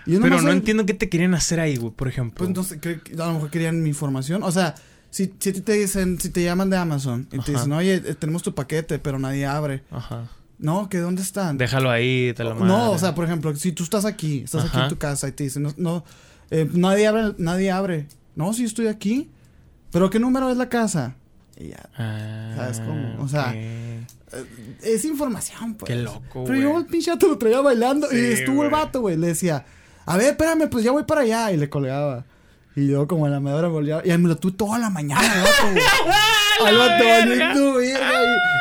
Speaker 2: Yo
Speaker 1: Pero no
Speaker 2: soy-
Speaker 1: entiendo qué te quieren hacer ahí, güey, por ejemplo.
Speaker 2: Pues no sé, a lo mejor querían mi información. O sea, si, si a ti te dicen, si te llaman de Amazon y te dicen, oye, eh, tenemos tu paquete, pero nadie abre.
Speaker 1: Ajá.
Speaker 2: No, que dónde están.
Speaker 1: Déjalo ahí, te lo
Speaker 2: no,
Speaker 1: madre.
Speaker 2: o sea, por ejemplo, si tú estás aquí, estás aquí en tu casa y te dicen, no, no eh, nadie abre, nadie abre. No, si estoy aquí. ¿Pero qué número es la casa? Y ya.
Speaker 1: Ah,
Speaker 2: ¿Sabes cómo? O sea, eh, es información, pues.
Speaker 1: Qué loco,
Speaker 2: Pero yo
Speaker 1: güey.
Speaker 2: el pinche vato lo traía bailando y
Speaker 1: Sí,
Speaker 2: estuvo el
Speaker 1: güey.
Speaker 2: vato, güey. Le decía, a ver, espérame, pues ya voy para allá. Y le colgaba. Y yo como a la media hora volvía. Y me lo tuve toda la mañana, güey. Al vato Y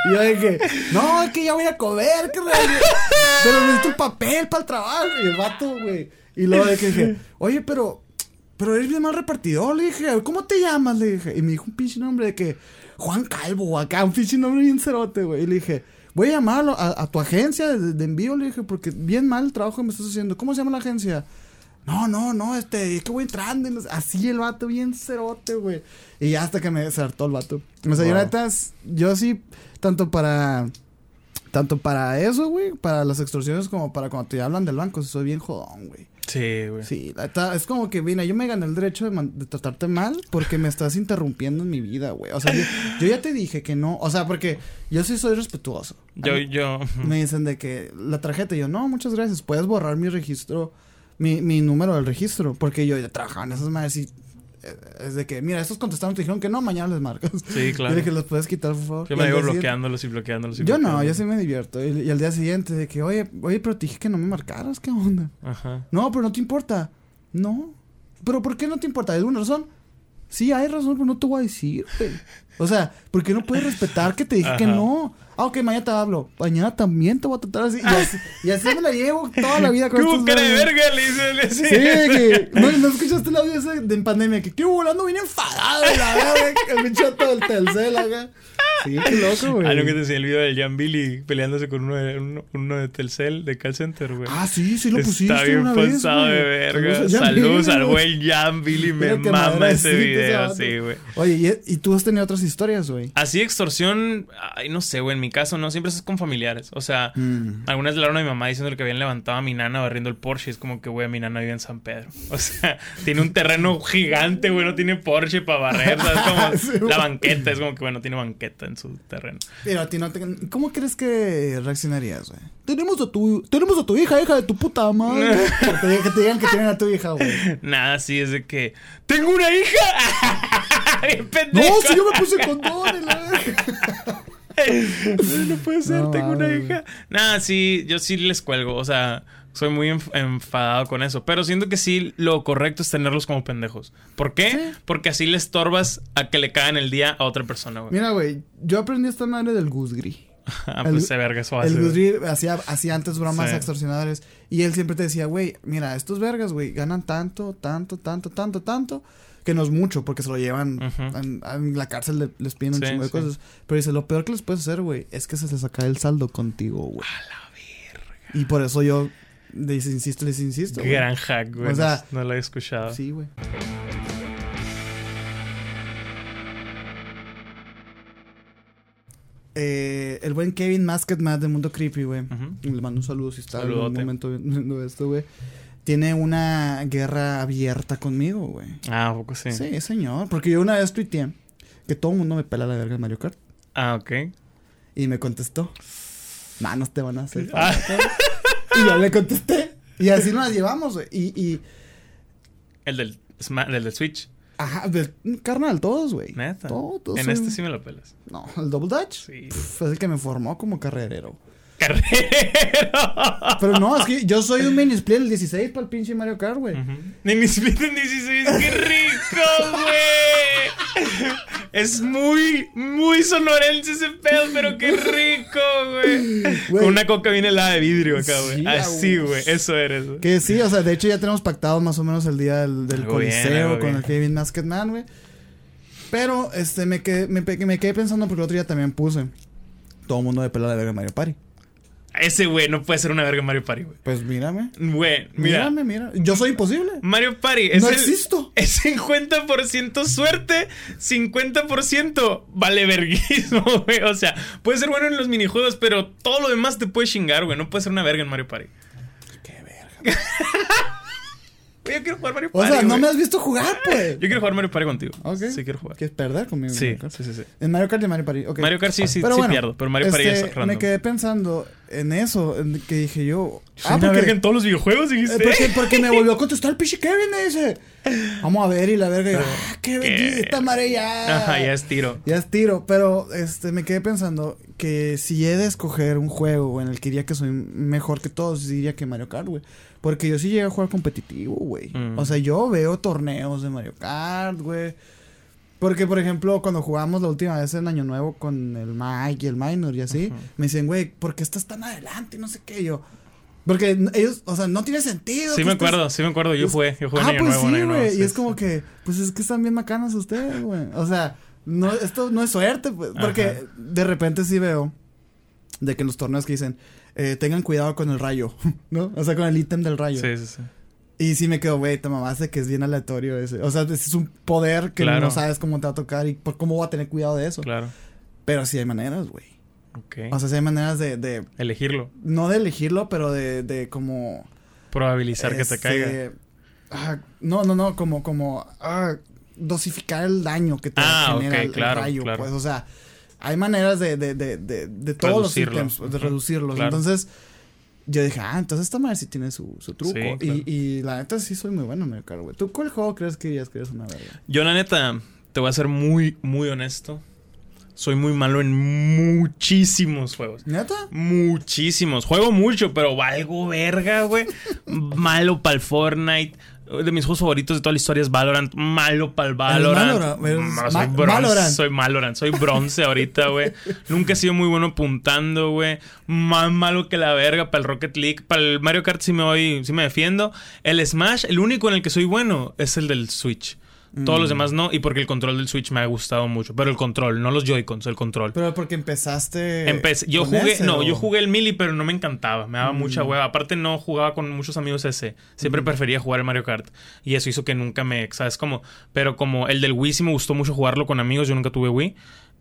Speaker 2: y yo dije, no, es que ya voy a comer, Pero necesito un papel para el trabajo. Y el vato, güey. Y luego de que dije, oye, pero, pero eres bien mal repartidor. Le dije, ¿cómo te llamas? Le dije. Y me dijo un pinche nombre de que, Juan Calvo, acá, un pinche nombre bien cerote, güey. Y le dije, voy a llamarlo a, a tu agencia de, de envío, le dije, porque bien mal el trabajo que me estás haciendo. ¿Cómo se llama la agencia? No, no, no, este, es que voy entrando. y no sé- Así el vato, bien cerote, güey. Y ya hasta que me desartó el vato. O sea, yo
Speaker 1: Wow.
Speaker 2: neta, yo sí, tanto para. Tanto para eso, güey, para las extorsiones como para cuando te hablan del banco, soy bien jodón, güey.
Speaker 1: Sí, güey.
Speaker 2: Sí, es como que, mira, yo me gané el derecho de, tratarte mal porque me estás interrumpiendo en mi vida, güey. O sea, yo, yo ya te dije que no. O sea, porque yo sí soy respetuoso.
Speaker 1: Yo,
Speaker 2: mí
Speaker 1: yo.
Speaker 2: Me dicen de que la tarjeta, yo, no, muchas gracias. Puedes borrar mi registro, mi, mi número del registro. Porque yo ya trabajaba en esas madres y eh, es de que, mira, estos contestaron, te dijeron que no, mañana les marcas.
Speaker 1: Sí, claro.
Speaker 2: Dile que los puedes quitar, por favor.
Speaker 1: Yo
Speaker 2: Y
Speaker 1: me digo bloqueándolos y bloqueándolos y
Speaker 2: Yo no, yo sí me divierto. Y, y al día siguiente, de que, oye, oye, pero te dije que no me marcaras, ¿qué onda?
Speaker 1: Ajá.
Speaker 2: No, pero no te importa. No. ¿Pero por qué no te importa? ¿Hay alguna razón? Sí, hay razón, pero no te voy a decir. O sea, ¿por qué no puedes respetar que te dije que no? Ah, ok, mañana te hablo. Mañana también te voy a tratar así. Y así, y así me la llevo toda la vida con
Speaker 1: ¿Cómo
Speaker 2: estos
Speaker 1: cara de verga? Le dice, le dice.
Speaker 2: Sí, que ¿no, ¿no escuchaste el audio ese de en pandemia? Que qué volando bien enfadado, la verdad, el bicho todo el Telcel acá. Sí, qué loco, güey.
Speaker 1: Ah, no que te enseñé el video de Jan Billy peleándose con uno de, uno, uno de Telcel, de call center, güey.
Speaker 2: Ah, sí, sí lo pusiste
Speaker 1: Está bien
Speaker 2: una vez,
Speaker 1: pasado
Speaker 2: güey.
Speaker 1: de verga.
Speaker 2: Saludos
Speaker 1: al
Speaker 2: güey.
Speaker 1: Jan Billy. Me mama ese video, sí, güey.
Speaker 2: Oye, ¿y, y tú has tenido otras historias, güey?
Speaker 1: Así extorsión, ay, no sé, güey, mi caso no, siempre es con familiares. O sea,
Speaker 2: Mm.
Speaker 1: alguna vez le hablaron a mi mamá diciéndole que habían levantado a mi nana barriendo el Porsche. Es como que, güey, mi nana vive en San Pedro. O sea, tiene un terreno gigante, güey, no tiene Porsche para barrer. ¿sabes? Como
Speaker 2: Sí,
Speaker 1: la banqueta, es como que, bueno, tiene banqueta en su terreno.
Speaker 2: Pero a ti no te... ¿Cómo crees que reaccionarías, güey? Tenemos a tu... Tenemos a tu hija, hija de tu puta madre. que, te, digan- que tienen a tu hija, güey.
Speaker 1: Nada, sí, es de que, ¡tengo una hija!
Speaker 2: No, si yo me puse condón en la.
Speaker 1: No puede ser,
Speaker 2: No
Speaker 1: tengo una hija. Nada, sí, yo sí les cuelgo. O sea, soy muy enf- enfadado con eso. Pero siento que sí, lo correcto es tenerlos como pendejos. ¿Por qué?
Speaker 2: Sí.
Speaker 1: Porque así le estorbas a que le cagan el día a otra persona, güey.
Speaker 2: Mira, güey, yo aprendí esta madre del Gusgri.
Speaker 1: Ah,
Speaker 2: el-
Speaker 1: pues se verga, eso hace.
Speaker 2: El Gusgri hacía, hacía antes bromas
Speaker 1: Sí.
Speaker 2: extorsionadores. Y él siempre te decía, güey, mira, estos vergas, güey, ganan tanto, tanto, tanto, tanto, tanto. Que no es mucho, porque se lo llevan en, en la cárcel, le- les piden un
Speaker 1: Sí,
Speaker 2: chingo de
Speaker 1: sí.
Speaker 2: cosas. Pero dice, lo peor que les puedes hacer, güey, es que se les saca el saldo contigo, güey.
Speaker 1: A la verga.
Speaker 2: Y por eso yo les insisto, les insisto. güey.
Speaker 1: Gran hack, güey.
Speaker 2: O sea,
Speaker 1: no, no lo he escuchado.
Speaker 2: Sí, güey. Eh, el buen Kevin Masketman de Mundo Creepy, güey.
Speaker 1: Ujú.
Speaker 2: Le mando un saludo si está en algún momento viendo esto, güey. Tiene una guerra abierta conmigo, güey.
Speaker 1: Ah, ¿a poco sí?
Speaker 2: Sí. señor. Porque yo una vez tuiteé que todo el mundo me pela la verga de Mario Kart.
Speaker 1: Ah, ok.
Speaker 2: Y me contestó. Manos te van a hacer.
Speaker 1: Ah.
Speaker 2: falta". y yo le contesté. Y así nos las llevamos, güey. Y, y,
Speaker 1: El del, Sma- del de Switch.
Speaker 2: ajá, de- carnal, todos, güey.
Speaker 1: Neta.
Speaker 2: Todos.
Speaker 1: en este sí me lo pelas.
Speaker 2: No, el Double Dutch.
Speaker 1: Sí.
Speaker 2: Pff, es el que me formó como carrerero.
Speaker 1: Carrero.
Speaker 2: Pero no, es que yo soy un mini split el 16 para el pinche Mario Kart, güey.
Speaker 1: Ujú. Ni mi split en 16, qué rico, güey. Es muy, muy sonorense ese pedo, pero qué rico, güey. Con una coca bien helada de vidrio acá, güey.
Speaker 2: Sí,
Speaker 1: Así, güey. Eso eres, güey.
Speaker 2: Que sí, o sea, de hecho ya tenemos pactado más o menos el día del, del
Speaker 1: bien,
Speaker 2: Coliseo con
Speaker 1: bien.
Speaker 2: el Kevin Masketman, güey. Pero, este, me quedé, me, me quedé pensando porque el otro día también puse todo el mundo de pela de verga Mario Party.
Speaker 1: Ese güey no puede ser una verga Mario Party, güey.
Speaker 2: Pues mírame.
Speaker 1: Güey, mira.
Speaker 2: Mírame, mira. Yo soy imposible.
Speaker 1: Mario Party es
Speaker 2: no
Speaker 1: el-
Speaker 2: existo.
Speaker 1: Es 50% suerte, 50% vale verguismo, güey. O sea, puede ser bueno en los minijuegos, pero todo lo demás te puede chingar, güey. No puede ser una verga en Mario Party.
Speaker 2: Qué verga.
Speaker 1: Güey, yo quiero jugar Mario
Speaker 2: O
Speaker 1: Party.
Speaker 2: sea, no me has visto jugar, pues.
Speaker 1: Yo quiero jugar Mario Party contigo.
Speaker 2: Ok.
Speaker 1: Sí, quiero jugar.
Speaker 2: ¿Quieres perder conmigo?
Speaker 1: Sí, sí, sí, sí.
Speaker 2: En Mario Kart y Mario Party.
Speaker 1: Mario Kart sí, sí,
Speaker 2: Pero
Speaker 1: sí
Speaker 2: bueno,
Speaker 1: pierdo, pero Mario Party
Speaker 2: este,
Speaker 1: es random.
Speaker 2: Me quedé pensando en eso, en que dije yo.
Speaker 1: Soy una verga en todos los videojuegos,
Speaker 2: Eh,
Speaker 1: dijiste.
Speaker 2: porque, porque me volvió a contestar el pinche Kevin, me dice. Vamos a ver, y la verga, yo, ah, qué bellita, madre, ya.
Speaker 1: Ajá, ya es tiro.
Speaker 2: Ya es tiro, pero este me quedé pensando que si he de escoger un juego en el que diría que soy mejor que todos, diría que Mario Kart, güey. Porque yo sí llegué a jugar competitivo, güey.
Speaker 1: Mm.
Speaker 2: O sea, yo veo torneos de Mario Kart, güey. Porque, por ejemplo, cuando jugamos la última vez en Año Nuevo con el Mike y el Minor y así, me dicen, güey, ¿por qué estás tan adelante? Y no sé qué. Yo, porque ellos, o sea, no tiene sentido.
Speaker 1: Sí me
Speaker 2: estés-
Speaker 1: acuerdo, sí me acuerdo. Yo
Speaker 2: es-
Speaker 1: jugué, yo jugué
Speaker 2: ah,
Speaker 1: en Año
Speaker 2: pues
Speaker 1: Nuevo, en
Speaker 2: sí, güey.
Speaker 1: sí,
Speaker 2: y es
Speaker 1: sí.
Speaker 2: como que, pues es que están bien macanas ustedes, güey. O sea, no, esto no es suerte, pues. Porque
Speaker 1: Ajá.
Speaker 2: de repente sí veo de que los torneos que dicen, eh, tengan cuidado con el rayo, ¿no? O sea, con el ítem del rayo.
Speaker 1: Sí, sí, sí.
Speaker 2: Y sí me quedo, güey, te mamaste que es bien aleatorio ese. O sea, ese es un poder que
Speaker 1: Claro.
Speaker 2: no sabes cómo te va a tocar y por cómo voy a tener cuidado de eso.
Speaker 1: Claro.
Speaker 2: Pero sí hay maneras, güey.
Speaker 1: Ok.
Speaker 2: O sea, sí hay maneras de, de
Speaker 1: Elegirlo.
Speaker 2: no de elegirlo, pero de, de como
Speaker 1: Probabilizar que te
Speaker 2: este,
Speaker 1: caiga.
Speaker 2: ah, no, no, no, como, como ah, dosificar el daño que te
Speaker 1: Ah,
Speaker 2: genera el, rayo,
Speaker 1: claro.
Speaker 2: pues, o sea, hay maneras de, de, de, de, de todos
Speaker 1: Reducirlo.
Speaker 2: los ítems, de reducirlos.
Speaker 1: claro.
Speaker 2: Entonces, yo dije, ah, entonces esta madre sí tiene su, su truco.
Speaker 1: Sí,
Speaker 2: y,
Speaker 1: claro.
Speaker 2: y la neta sí soy muy bueno en Mario Kart, güey. ¿Tú cuál juego crees que dirías que eres una verga?
Speaker 1: Yo, la neta, te voy a ser muy, muy honesto. Soy muy malo en muchísimos juegos.
Speaker 2: ¿Neta?
Speaker 1: Muchísimos. Juego mucho, pero valgo verga, güey. malo para el Fortnite. De mis juegos favoritos de toda la historia es Valorant. Malo para el Valorant. Ma- soy.
Speaker 2: Valorant.
Speaker 1: Soy Valorant. Soy bronce ahorita, güey. Nunca he sido muy bueno apuntando, güey. Más malo que la verga para el Rocket League. Para el Mario Kart sí me voy, sí me defiendo. El Smash, el único en el que soy bueno es el del Switch. Todos
Speaker 2: Mm.
Speaker 1: los demás no, y porque el control del Switch me ha gustado mucho. Pero el control, no los Joy-Cons, el control.
Speaker 2: Pero porque empezaste.
Speaker 1: Empecé, yo jugué,
Speaker 2: ese,
Speaker 1: no,
Speaker 2: ¿o?
Speaker 1: yo jugué el Mili, pero no me encantaba, me daba
Speaker 2: Mm.
Speaker 1: mucha hueva. Aparte no jugaba con muchos amigos ese, siempre
Speaker 2: Mm.
Speaker 1: prefería jugar el Mario Kart y eso hizo que nunca me, sabes como, pero como el del Wii sí me gustó mucho jugarlo con amigos, yo nunca tuve Wii,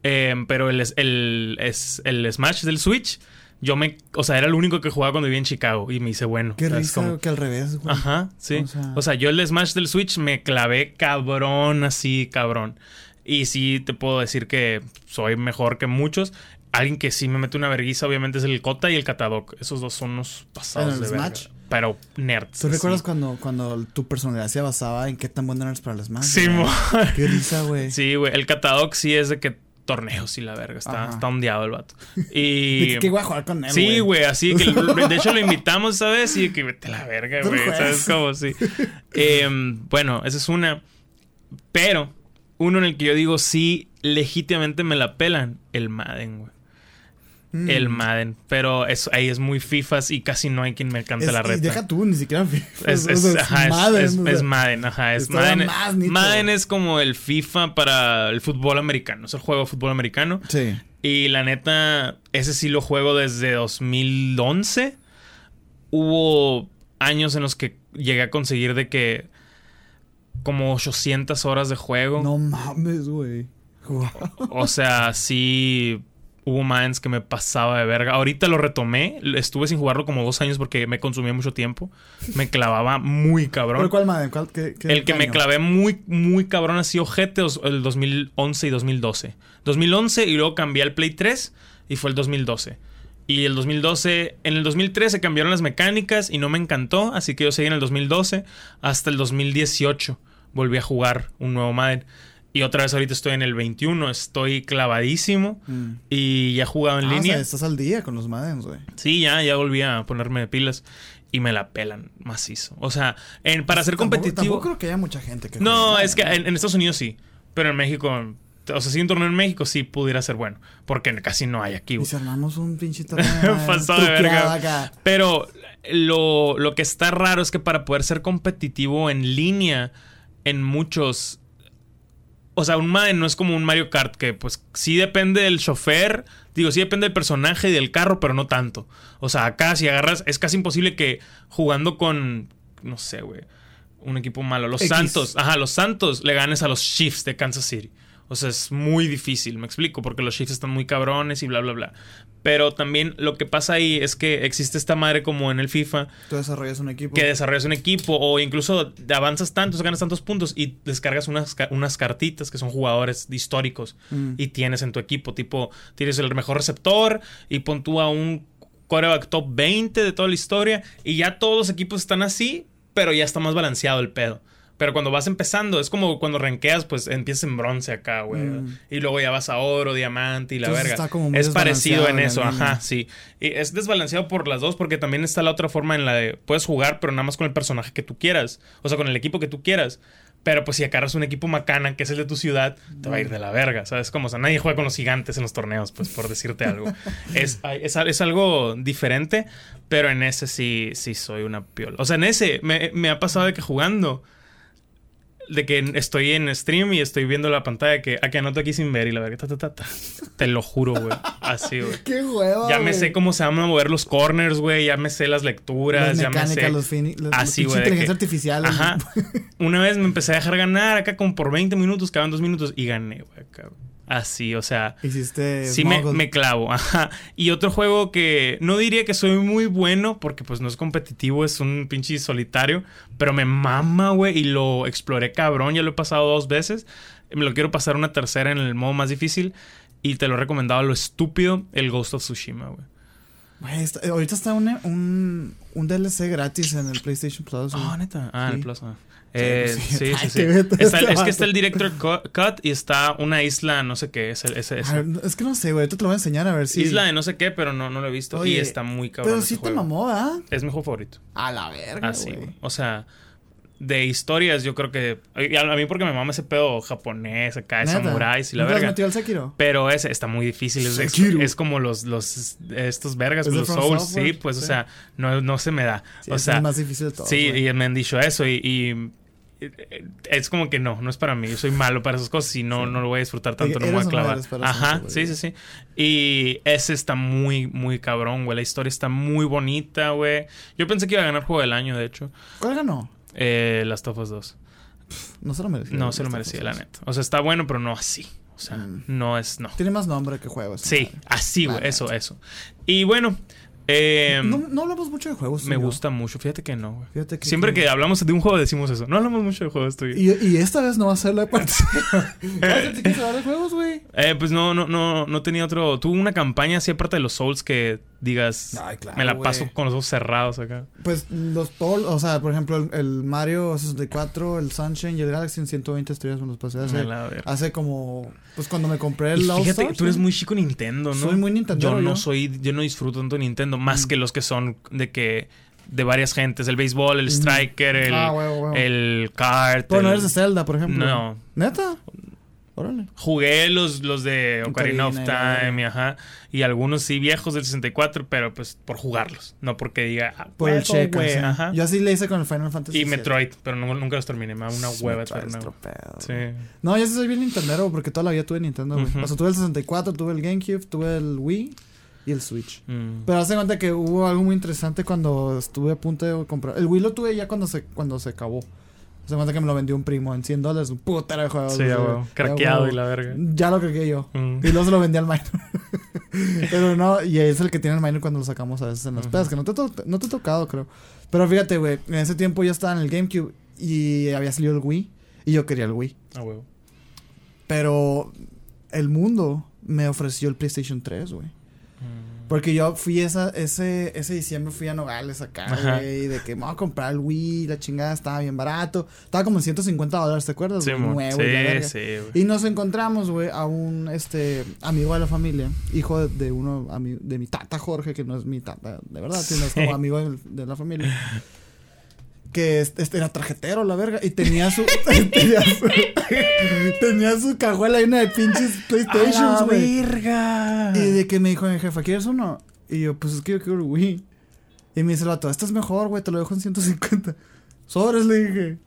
Speaker 1: Eh, pero el, el, es- el Smash del Switch, yo me, o sea, era el único que jugaba cuando vivía en Chicago y me hice bueno.
Speaker 2: Qué
Speaker 1: ¿sabes
Speaker 2: risa que al revés, güey.
Speaker 1: Ajá, sí.
Speaker 2: O
Speaker 1: O
Speaker 2: sea-
Speaker 1: yo el Smash del Switch me clavé cabrón, así, cabrón. Y sí te puedo decir que soy mejor que muchos. Alguien que sí me mete una verguiza, obviamente, es el Kota y el Katadok. Esos dos son unos pasados
Speaker 2: ¿En el
Speaker 1: de verga.
Speaker 2: Smash?
Speaker 1: Pero nerds.
Speaker 2: ¿Tú
Speaker 1: así.
Speaker 2: recuerdas cuando, cuando tu personalidad se basaba en qué tan bueno eres para el Smash?
Speaker 1: Sí,
Speaker 2: güey?
Speaker 1: mo-
Speaker 2: Qué risa, güey.
Speaker 1: Sí, güey. El Katadok sí es de que torneos y la verga. Está,
Speaker 2: Ajá.
Speaker 1: está ondeado el vato. Y...
Speaker 2: que- que voy a jugar con él,
Speaker 1: Sí, güey, así que de hecho lo invitamos, ¿sabes? Y que vete la verga, güey. ¿sabes cómo? Sí. Em, bueno, esa es una. Pero, uno en el que yo digo sí, legítimamente me la pelan, el Madden, güey.
Speaker 2: Mm.
Speaker 1: El Madden. Pero ahí es muy FIFAs y casi no hay quien me cante
Speaker 2: Es-
Speaker 1: la
Speaker 2: y
Speaker 1: reta.
Speaker 2: deja tú, ni siquiera FIFA.
Speaker 1: Es,
Speaker 2: o sea,
Speaker 1: ajá,
Speaker 2: Madden,
Speaker 1: es-
Speaker 2: o sea.
Speaker 1: es Madden, ajá. Es Madden. Madden es como el FIFA para el fútbol americano. Es el juego de fútbol americano.
Speaker 2: Sí.
Speaker 1: Y la neta, ese sí lo juego desde 2011. Hubo años en los que llegué a conseguir de que como 800 horas de juego.
Speaker 2: No mames, güey. Wow.
Speaker 1: O sea, sí hubo Maddens que me pasaba de verga. Ahorita lo retomé. Estuve sin jugarlo como dos años porque me consumía mucho tiempo. Me clavaba muy cabrón.
Speaker 2: ¿Pero cuál Madden? ¿Cuál, qué, qué
Speaker 1: El que me clavé muy, muy cabrón así ojete os- el 2011 y 2012. 2011 y luego cambié al Play 3 y fue el 2012. Y el 2012, en el 2013 cambiaron las mecánicas y no me encantó, así que yo seguí en el 2012 hasta el 2018. Volví a jugar un nuevo Madden. Y otra vez ahorita estoy en el 21, estoy clavadísimo
Speaker 2: Mm.
Speaker 1: y ya he jugado en
Speaker 2: Ah, o
Speaker 1: línea.
Speaker 2: sea, estás al día con los Maddens, güey.
Speaker 1: Sí, ya, ya volví a ponerme de pilas y me la pelan macizo. O sea, en- para ser
Speaker 2: Tampoco-
Speaker 1: competitivo...
Speaker 2: Tampoco creo que haya mucha gente que
Speaker 1: No, es que en, en Estados Unidos sí. Pero en México, o sea, si un torneo en México sí pudiera ser bueno. Porque casi no hay aquí,
Speaker 2: Y
Speaker 1: güey.
Speaker 2: si armamos un pinche torneo.
Speaker 1: Pasado de verga.
Speaker 2: acá.
Speaker 1: Pero lo, lo que está raro es que para poder ser competitivo en línea, en muchos. O sea, un Madden no es como un Mario Kart, que pues sí depende del chofer, digo, sí depende del personaje y del carro, pero no tanto. O sea, acá si agarras, es casi imposible que jugando con, no sé, güey, un equipo malo, los
Speaker 2: X.
Speaker 1: Santos, ajá, los Santos le ganes a los Chiefs de Kansas City. O sea, es muy difícil, me explico, porque los Chiefs están muy cabrones y bla, bla, bla. Pero también lo que pasa ahí es que existe esta madre como en el FIFA,
Speaker 2: Tú desarrollas un equipo.
Speaker 1: que desarrollas un equipo o incluso avanzas tantos, ganas tantos puntos y descargas unas, unas cartitas que son jugadores históricos
Speaker 2: Mm.
Speaker 1: y tienes en tu equipo. Tipo, tienes el mejor receptor y pon tú a un quarterback top 20 de toda la historia y ya todos los equipos están así, pero ya está más balanceado el pedo. Pero cuando vas empezando, es como cuando ranqueas, pues empiezas en bronce acá, güey.
Speaker 2: Mm.
Speaker 1: Y luego ya vas a oro, diamante y la
Speaker 2: Entonces
Speaker 1: verga.
Speaker 2: está como muy
Speaker 1: es parecido en eso, ajá,
Speaker 2: línea.
Speaker 1: sí. Y es desbalanceado por las dos porque también está la otra forma en la de puedes jugar, pero nada más con el personaje que tú quieras. O sea, con el equipo que tú quieras. Pero pues si agarras un equipo macana, que es el de tu ciudad, te va a ir de la verga, ¿sabes? Como, o sea, nadie juega con los gigantes en los torneos, pues por decirte algo. es, es, es algo diferente, pero en ese sí, sí soy una piola. O sea, en ese me, me ha pasado de que jugando, de que estoy en stream y estoy viendo la pantalla de que, a que anoto aquí sin ver y la verga, ta, ta, ta, ta. Te lo juro, güey. Así, güey.
Speaker 2: ¡Qué hueva,
Speaker 1: Ya me sé cómo se van a mover los corners, güey. Ya me sé las lecturas.
Speaker 2: Las
Speaker 1: ya me sé.
Speaker 2: los. Los,
Speaker 1: Así, güey,
Speaker 2: inteligencia
Speaker 1: que-
Speaker 2: artificial.
Speaker 1: Ajá. Una vez me empecé a dejar ganar acá como por 20 minutos, quedaban dos minutos y gané, güey. güey. Así, o sea.
Speaker 2: Hiciste.
Speaker 1: Sí me, me clavo, ajá. Y otro juego que no diría que soy muy bueno, porque pues no es competitivo, es un pinche solitario, pero me mama, güey, y lo exploré cabrón, ya lo he pasado dos veces. Me lo quiero pasar una tercera en el modo más difícil. Y te lo he recomendado a lo estúpido, el Ghost of Tsushima, güey.
Speaker 2: Está- ahorita está un, un, un DLC gratis en el PlayStation Plus. güey.
Speaker 1: Ah, neta. Ah, en el
Speaker 2: Sí.
Speaker 1: Plus. ah. Eh, sí,
Speaker 2: sí.
Speaker 1: sí,
Speaker 2: Ay,
Speaker 1: sí.
Speaker 2: qué beta
Speaker 1: Está-
Speaker 2: este
Speaker 1: es que está el Director Cu- Cut y está una isla, no sé qué, ese, ese.
Speaker 2: A ver, es que no sé, güey. Te lo voy a enseñar a ver si.
Speaker 1: Isla de no sé qué, pero no, no lo he visto. y está muy cabrón.
Speaker 2: Pero sí te mamó, ¿ah?
Speaker 1: Es mi juego favorito.
Speaker 2: A la verga,
Speaker 1: Así,
Speaker 2: güey.
Speaker 1: güey. O sea, de historias, yo creo que. A mí, porque me mama ese pedo japonés, acá de samuráis y la
Speaker 2: ¿Nunca has
Speaker 1: verga.
Speaker 2: metido al Sekiro?
Speaker 1: Pero ese está muy difícil. Es, es, es como los, los estos vergas,
Speaker 2: ¿Es
Speaker 1: los Souls.
Speaker 2: Software?
Speaker 1: Sí, pues, o sea, no, no se me da.
Speaker 2: Sí,
Speaker 1: o
Speaker 2: es
Speaker 1: sea,
Speaker 2: el más difícil de todos.
Speaker 1: sí,
Speaker 2: güey.
Speaker 1: y me han dicho eso. Y, y, eh, es como que no, no es para mí. Yo soy malo para esas cosas y no,
Speaker 2: Sí.
Speaker 1: no lo voy a disfrutar tanto, no me voy a clavar.
Speaker 2: eso,
Speaker 1: Ajá, sí, sí, sí. Y ese está muy, muy cabrón, güey. La historia está muy bonita, güey. Yo pensé que iba a ganar juego del año, de hecho.
Speaker 2: ¿Cuál ganó?
Speaker 1: Eh, Last of Us 2.
Speaker 2: No se lo merecía.
Speaker 1: No se lo merecía, la neta. O sea, está bueno, pero no así. O sea,
Speaker 2: Mm.
Speaker 1: no es, no.
Speaker 2: Tiene más nombre que juegos.
Speaker 1: Sí, así, güey. Eso, eso. Y bueno, eh,
Speaker 2: No, no hablamos mucho de juegos.
Speaker 1: me
Speaker 2: y
Speaker 1: gusta mucho. Fíjate que no, güey.
Speaker 2: Que
Speaker 1: Siempre que hablamos de un juego decimos eso. No hablamos mucho de juegos, tú y.
Speaker 2: Y, y esta vez no va a ser la parte. ¿Te quieres hablar de juegos, güey?
Speaker 1: Eh, pues no, no, no, no tenía otro. Tuve una campaña así aparte de los Souls que digas.
Speaker 2: Ay, claro,
Speaker 1: me la
Speaker 2: güey.
Speaker 1: paso con los ojos cerrados acá.
Speaker 2: Pues los todos, o sea, por ejemplo, el, el Mario 64, el Sunshine y el Galaxy en 120 estrellas me los pasé hace, como, pues cuando me compré
Speaker 1: Y
Speaker 2: el All
Speaker 1: fíjate,
Speaker 2: Stars,
Speaker 1: tú eres
Speaker 2: ¿no?
Speaker 1: muy chico Nintendo, ¿no?
Speaker 2: Soy muy nintendero,
Speaker 1: Yo no
Speaker 2: yo.
Speaker 1: soy, yo no disfruto tanto Nintendo, más
Speaker 2: Mm.
Speaker 1: que los que son de que de varias gentes, el béisbol, el striker, el,
Speaker 2: Ah, huevo, huevo.
Speaker 1: el kart.
Speaker 2: Pero no
Speaker 1: el-
Speaker 2: eres de Zelda, por ejemplo.
Speaker 1: No.
Speaker 2: ¿Neta? Órale.
Speaker 1: Jugué los, los de Ocarina of Time, ajá. Y algunos sí viejos del 64, pero pues por jugarlos. No porque diga. ah,
Speaker 2: Por el check,
Speaker 1: güey,
Speaker 2: sí.
Speaker 1: ajá.
Speaker 2: Yo así le hice con el Final Fantasy
Speaker 1: Y. Metroid, pero no- nunca los terminé. Me da una
Speaker 2: Pues,
Speaker 1: hueva. Sí.
Speaker 2: No, yo sí soy bien Nintendero porque toda la vida tuve Nintendo, güey.
Speaker 1: Ujú.
Speaker 2: O sea, tuve el 64, tuve el GameCube, tuve el Wii y el Switch.
Speaker 1: Mm.
Speaker 2: Pero hace cuenta que hubo algo muy interesante cuando estuve a punto de comprar. El Wii lo tuve ya cuando se, cuando se acabó. Se cuenta que me lo vendió un primo en 100 dólares. Un putero de juegos.
Speaker 1: Sí, huevo. Craqueado y la verga.
Speaker 2: Ya lo craqueé yo.
Speaker 1: Mm.
Speaker 2: Y luego se lo vendí al minor. Pero no, y es el que tiene el minor cuando lo sacamos a veces en las
Speaker 1: Ujú.
Speaker 2: pedas, que no te, no te ha tocado, creo. Pero fíjate, güey, en ese tiempo yo estaba en el GameCube y había salido el Wii. Y yo quería el Wii.
Speaker 1: A huevo.
Speaker 2: Pero el mundo me ofreció el PlayStation 3, güey. Porque yo fui esa, ese, ese diciembre fui a Nogales acá, güey, de que me voy a comprar el Wii, la chingada estaba bien barato. Estaba como en 150 dólares, ¿te acuerdas?
Speaker 1: Sí.
Speaker 2: Nuevo y
Speaker 1: sí,
Speaker 2: verga.
Speaker 1: sí, güey.
Speaker 2: Y nos encontramos, güey, a un este amigo de la familia, hijo de, de uno de mi tata Jorge, que no es mi tata de verdad, sino es como
Speaker 1: Sí.
Speaker 2: amigo de, de la familia. Que este, este era tarjetero, la verga, y tenía su tenía su, tenía su cajuela llena de pinches PlayStations, güey.
Speaker 1: verga!
Speaker 2: Y de que me dijo mi jefa, ¿quieres uno? Y yo, pues es que yo quiero Wii. Y me dice el vato, este es mejor, güey, te lo dejo en 150. Sobres, le dije.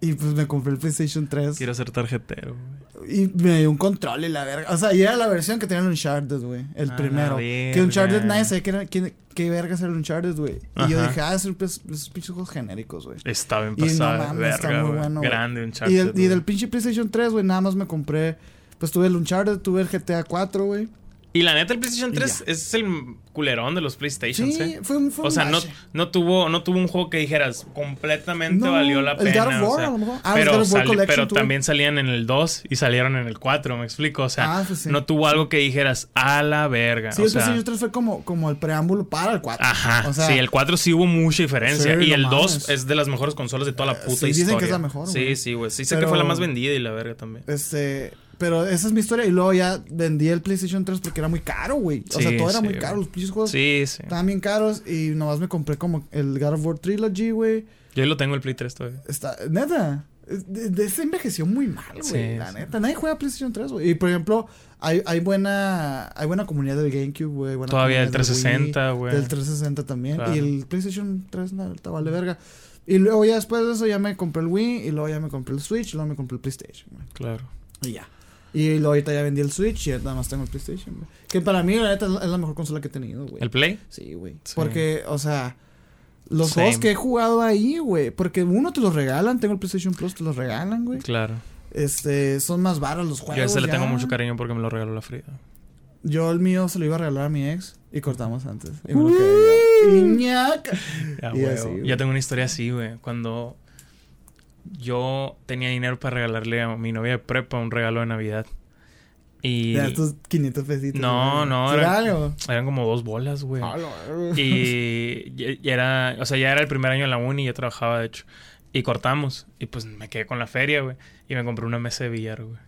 Speaker 2: Y pues me compré el PlayStation 3.
Speaker 1: Quiero ser tarjetero, güey.
Speaker 2: Y me dio un control y la verga. O sea, y era la versión que tenía el Uncharted, güey. El primero.
Speaker 1: verga.
Speaker 2: Que Uncharted nadie sabía qué, era- qué, qué verga era el Uncharted, güey. Y yo dije, ah, esos, pues, esos pinches juegos genéricos, güey.
Speaker 1: Está bien
Speaker 2: Y no mames, está
Speaker 1: verga,
Speaker 2: muy
Speaker 1: güey.
Speaker 2: bueno, güey.
Speaker 1: Grande un
Speaker 2: Y, del- y del pinche PlayStation 3, güey, nada más me compré. Pues tuve el Uncharted, tuve el GTA 4, güey.
Speaker 1: Y la neta, el PlayStation
Speaker 2: Y
Speaker 1: 3 es el culerón de los PlayStation,
Speaker 2: Sí,
Speaker 1: ¿eh?
Speaker 2: fue un fue
Speaker 1: O
Speaker 2: un
Speaker 1: sea, no, no tuvo, no tuvo un juego que dijeras completamente
Speaker 2: No,
Speaker 1: valió la
Speaker 2: el
Speaker 1: pena.
Speaker 2: God of
Speaker 1: o
Speaker 2: War,
Speaker 1: sea,
Speaker 2: a lo mejor. Ah, el
Speaker 1: pero sali-
Speaker 2: Collection
Speaker 1: pero también salían en el 2 y salieron en el 4, me explico. O sea,
Speaker 2: Ah, pues sí.
Speaker 1: no tuvo algo que dijeras a la verga.
Speaker 2: Sí,
Speaker 1: o
Speaker 2: el
Speaker 1: sea,
Speaker 2: PlayStation 3 fue como, como el preámbulo para el 4.
Speaker 1: Ajá,
Speaker 2: O sea,
Speaker 1: sí, el 4 sí hubo mucha diferencia.
Speaker 2: Sí,
Speaker 1: y el 2
Speaker 2: mames.
Speaker 1: es de las mejores consolas de toda la puta
Speaker 2: sí, dicen
Speaker 1: historia.
Speaker 2: que es la mejor,
Speaker 1: Sí, sí, güey. Sí, sé que fue la más vendida y la verga también.
Speaker 2: Este, pero esa es mi historia. Y luego ya vendí el PlayStation 3 porque era muy caro, güey. O sea,
Speaker 1: Sí,
Speaker 2: todo era
Speaker 1: sí,
Speaker 2: muy caro. Los pinches juegos
Speaker 1: Sí, sí.
Speaker 2: estaban bien caros. Y nomás me compré como el God of War Trilogy, güey.
Speaker 1: Yo ahí lo tengo el Play 3 todavía.
Speaker 2: Está, neta. De, de ese envejeció muy mal, güey.
Speaker 1: Sí,
Speaker 2: la
Speaker 1: sí.
Speaker 2: neta. Nadie juega PlayStation 3, güey. Y por ejemplo, hay, hay buena hay buena comunidad del GameCube, güey.
Speaker 1: Todavía el
Speaker 2: comunidad del
Speaker 1: 360,
Speaker 2: Wii,
Speaker 1: güey.
Speaker 2: Del 360 también.
Speaker 1: Claro.
Speaker 2: Y el PlayStation 3, no, vale verga. Y luego ya después de eso ya me compré el Wii. Y luego ya me compré el Switch. Y luego me compré el PlayStation, güey.
Speaker 1: Claro.
Speaker 2: Y ya. Y luego ahorita ya vendí el Switch y nada más tengo el PlayStation, güey. Que para mí, la neta, es la mejor consola que he tenido, güey.
Speaker 1: ¿El Play?
Speaker 2: Sí, güey.
Speaker 1: Sí.
Speaker 2: Porque, o sea, los
Speaker 1: Same.
Speaker 2: juegos que he jugado ahí, güey. Porque uno te los regalan, tengo el PlayStation Plus, te los regalan, güey.
Speaker 1: Claro.
Speaker 2: Este, son más varos los juegos.
Speaker 1: Yo a ese le tengo mucho cariño porque me lo regaló la Frida.
Speaker 2: Yo el mío se lo iba a regalar a mi ex y cortamos antes. Y me lo quedé yo. Y.
Speaker 1: Ya,
Speaker 2: Y así,
Speaker 1: tengo una historia así, güey. Cuando yo tenía dinero para regalarle a mi novia de prepa un regalo de Navidad. Y
Speaker 2: De estos 500 pesitos.
Speaker 1: No, no,
Speaker 2: ¿Sí
Speaker 1: era-
Speaker 2: algo?
Speaker 1: eran como dos bolas, güey. Y ya- ya era, o sea, ya era el primer año en la uni, ya trabajaba, de hecho. Y cortamos. Y pues me quedé con la feria, güey. Y me compré una mesa de billar, güey.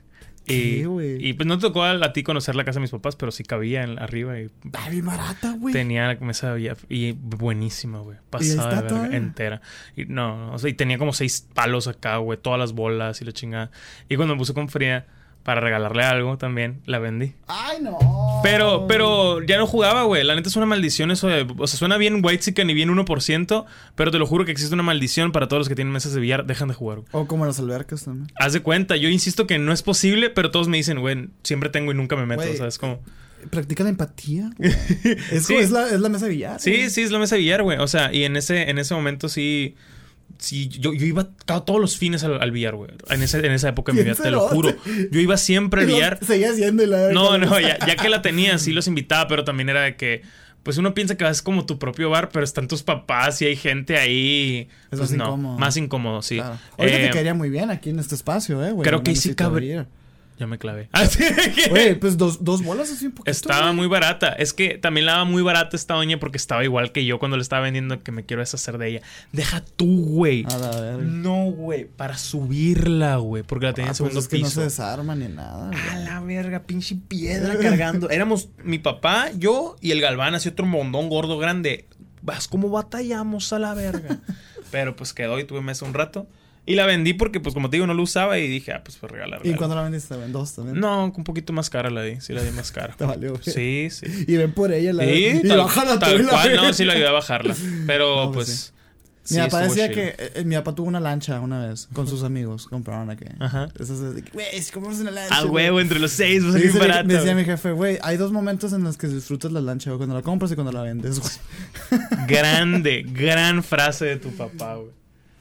Speaker 1: Y, pues no tocó a, ti conocer la casa de mis papás, pero sí cabía en, arriba y
Speaker 2: Ah, bien barata, güey.
Speaker 1: tenía la mesa. Y buenísima, güey. Pasada de verga, entera. Y no, no, o sea, y tenía como seis palos acá, güey. Todas las bolas y la chingada. Y cuando me puse con Frida para regalarle algo también, la vendí.
Speaker 2: Ay, no.
Speaker 1: Pero, pero ya no jugaba, güey. La neta es una maldición eso de... O sea, suena bien white y bien 1%, pero te lo juro que existe una maldición para todos los que tienen mesas de billar. Dejan de jugar, güey.
Speaker 2: O como las albercas también.
Speaker 1: Haz de cuenta, yo insisto que no es posible, pero todos me dicen, güey, siempre tengo y nunca me meto.
Speaker 2: Güey.
Speaker 1: O sea, es como...
Speaker 2: Practica la empatía. es,
Speaker 1: Sí.
Speaker 2: es, la, es la mesa de billar.
Speaker 1: Sí, sí, es la mesa de billar, güey. O sea, y en ese, en ese momento sí... Sí, yo, yo iba todos los fines al, al billar, güey. En, ese- en esa época de mi vida, te lo juro. Yo iba siempre al billar.
Speaker 2: Seguías yendo y la
Speaker 1: No, no, ya, ya que la tenía, sí los invitaba, pero también era de que, pues uno piensa que vas como tu propio bar, pero están tus papás y hay gente ahí.
Speaker 2: Es
Speaker 1: pues
Speaker 2: más
Speaker 1: no,
Speaker 2: incómodo.
Speaker 1: más incómodo, sí.
Speaker 2: Claro. Ahorita
Speaker 1: Eh,
Speaker 2: te caería muy bien aquí en este espacio, eh, güey.
Speaker 1: creo que sí
Speaker 2: de
Speaker 1: cabe-
Speaker 2: billar.
Speaker 1: Ya me clavé. Así que-
Speaker 2: Güey, pues dos, dos bolas así un poquito.
Speaker 1: Estaba muy barata. Es que también la daba muy barata esta doña porque estaba igual que yo cuando le estaba vendiendo que me quiero deshacer de ella. Deja tú, güey.
Speaker 2: A la verga.
Speaker 1: No, güey. Para subirla, güey. Porque la tenía
Speaker 2: Ah,
Speaker 1: en
Speaker 2: pues
Speaker 1: segundo
Speaker 2: es que no
Speaker 1: piso.
Speaker 2: se desarma ni nada.
Speaker 1: A la verga, pinche piedra cargando. Éramos mi papá, yo y el Galván, así otro mondón gordo grande. Vas como batallamos a la verga. Pero pues quedó y tuve mesa un rato. Y la vendí porque, pues como te digo, no lo usaba y dije, ah, pues pues regalar.
Speaker 2: ¿Y cuando la vendiste? ¿En dos también?
Speaker 1: No, un poquito más cara la di. Sí, la di más cara.
Speaker 2: Te valió, güey.
Speaker 1: Sí, sí.
Speaker 2: Y ven por ella la
Speaker 1: Sí,
Speaker 2: y
Speaker 1: tal,
Speaker 2: bajan a
Speaker 1: tal
Speaker 2: tú la
Speaker 1: cual, no, sí lo ayudé a bajarla. Pero
Speaker 2: No, pues,
Speaker 1: pues. Sí
Speaker 2: papá
Speaker 1: estuvo
Speaker 2: decía
Speaker 1: chido.
Speaker 2: que eh, mi papá tuvo una lancha una vez con sus amigos. Compraron aquí.
Speaker 1: Ajá.
Speaker 2: Que, güey, si compramos una lancha.
Speaker 1: Ah,
Speaker 2: güey".
Speaker 1: huevo, entre los seis, va a barato.
Speaker 2: me decía mi jefe, güey, hay dos momentos en los que disfrutas la lancha, güey, cuando la compras y cuando la vendes, güey.
Speaker 1: Grande, gran frase de tu papá, güey.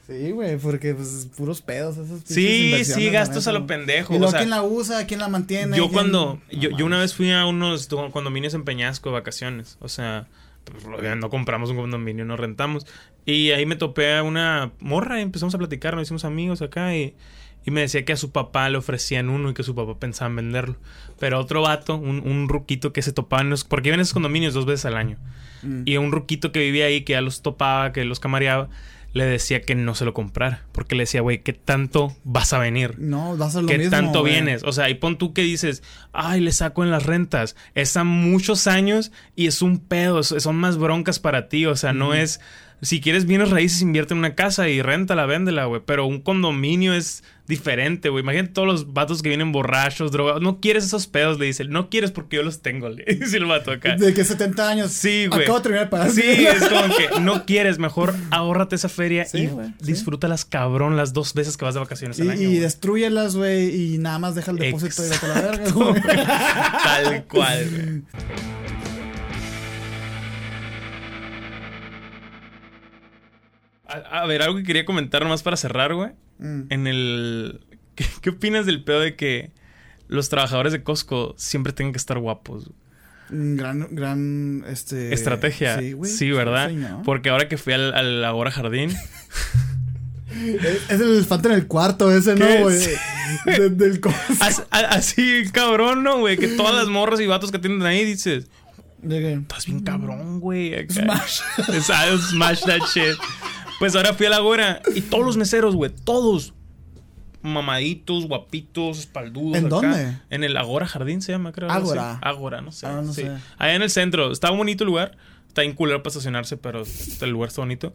Speaker 2: Sí, güey, porque pues puros pedos esos
Speaker 1: Sí, sí, gastos a lo pendejo.
Speaker 2: Y
Speaker 1: o sea,
Speaker 2: ¿quién la usa? ¿Quién la mantiene?
Speaker 1: Yo
Speaker 2: ¿Quién-
Speaker 1: cuando,
Speaker 2: No
Speaker 1: yo, yo una vez fui a unos condominios en Peñasco de vacaciones, o sea, no compramos un condominio, no rentamos. Y ahí me topé a una morra y empezamos a platicar, nos hicimos amigos acá y, y me decía que a su papá le ofrecían uno y que su papá pensaba en venderlo. Pero otro vato, un, un ruquito que se topaba en los... Porque iban esos condominios dos veces al año.
Speaker 2: Mm.
Speaker 1: Y un ruquito que vivía ahí, que ya los topaba, que los camareaba, le decía que no se lo comprara. Porque le decía, güey, ¿qué tanto vas a venir?
Speaker 2: No, va a lo
Speaker 1: ¿Qué
Speaker 2: mismo,
Speaker 1: tanto vienes? O sea, y pon tú que dices, ay, le saco en las rentas. Es a muchos años y es un pedo, son más broncas para ti. O sea, no es. Si quieres bienes raíces, invierte en una casa y réntala, véndela, güey. Pero un condominio es diferente, güey. Imagínate todos los vatos que vienen borrachos, drogados. No quieres esos pedos, le dice. No quieres porque yo los tengo, le dice el vato acá.
Speaker 2: De que 70 años.
Speaker 1: Sí, güey.
Speaker 2: Acabo de terminar pagar.
Speaker 1: Sí, es como que no quieres, mejor ahórrate esa feria
Speaker 2: Sí,
Speaker 1: y
Speaker 2: sí.
Speaker 1: disfrútalas cabrón las dos veces que vas de vacaciones al
Speaker 2: Y,
Speaker 1: año.
Speaker 2: y
Speaker 1: güey.
Speaker 2: destruyelas, güey, y nada más deja el depósito y vete a la verga,
Speaker 1: Exacto,
Speaker 2: güey.
Speaker 1: Tal cual, güey. A, a ver, algo que quería comentar nomás para cerrar, güey.
Speaker 2: Mm.
Speaker 1: En el... ¿Qué, qué opinas del pedo de que los trabajadores de Costco siempre tengan que estar guapos?
Speaker 2: Mm, Gran, gran, este...
Speaker 1: Estrategia.
Speaker 2: Sí, güey.
Speaker 1: Sí, ¿verdad? Porque ahora que fui al, al Agora Jardín...
Speaker 2: Es, es el elefante en el cuarto ese, ¿no, güey?
Speaker 1: Sí.
Speaker 2: De- del co-
Speaker 1: as- a- así, cabrón, ¿no, güey? Que todas las morras y vatos que tienen ahí dices...
Speaker 2: de
Speaker 1: Estás bien cabrón, güey.
Speaker 2: Smash.
Speaker 1: Smash that shit. Pues ahora fui a la Agora y todos los meseros, güey, todos mamaditos, guapitos, espaldudos.
Speaker 2: ¿En
Speaker 1: acá.
Speaker 2: dónde?
Speaker 1: En el Agora Jardín se llama, creo. algo
Speaker 2: Ágora.
Speaker 1: así. Ágora, no sé.
Speaker 2: Ah, no
Speaker 1: sí.
Speaker 2: sé.
Speaker 1: Allá en el centro. Está un bonito el lugar. Está en culero para estacionarse, pero el lugar está bonito.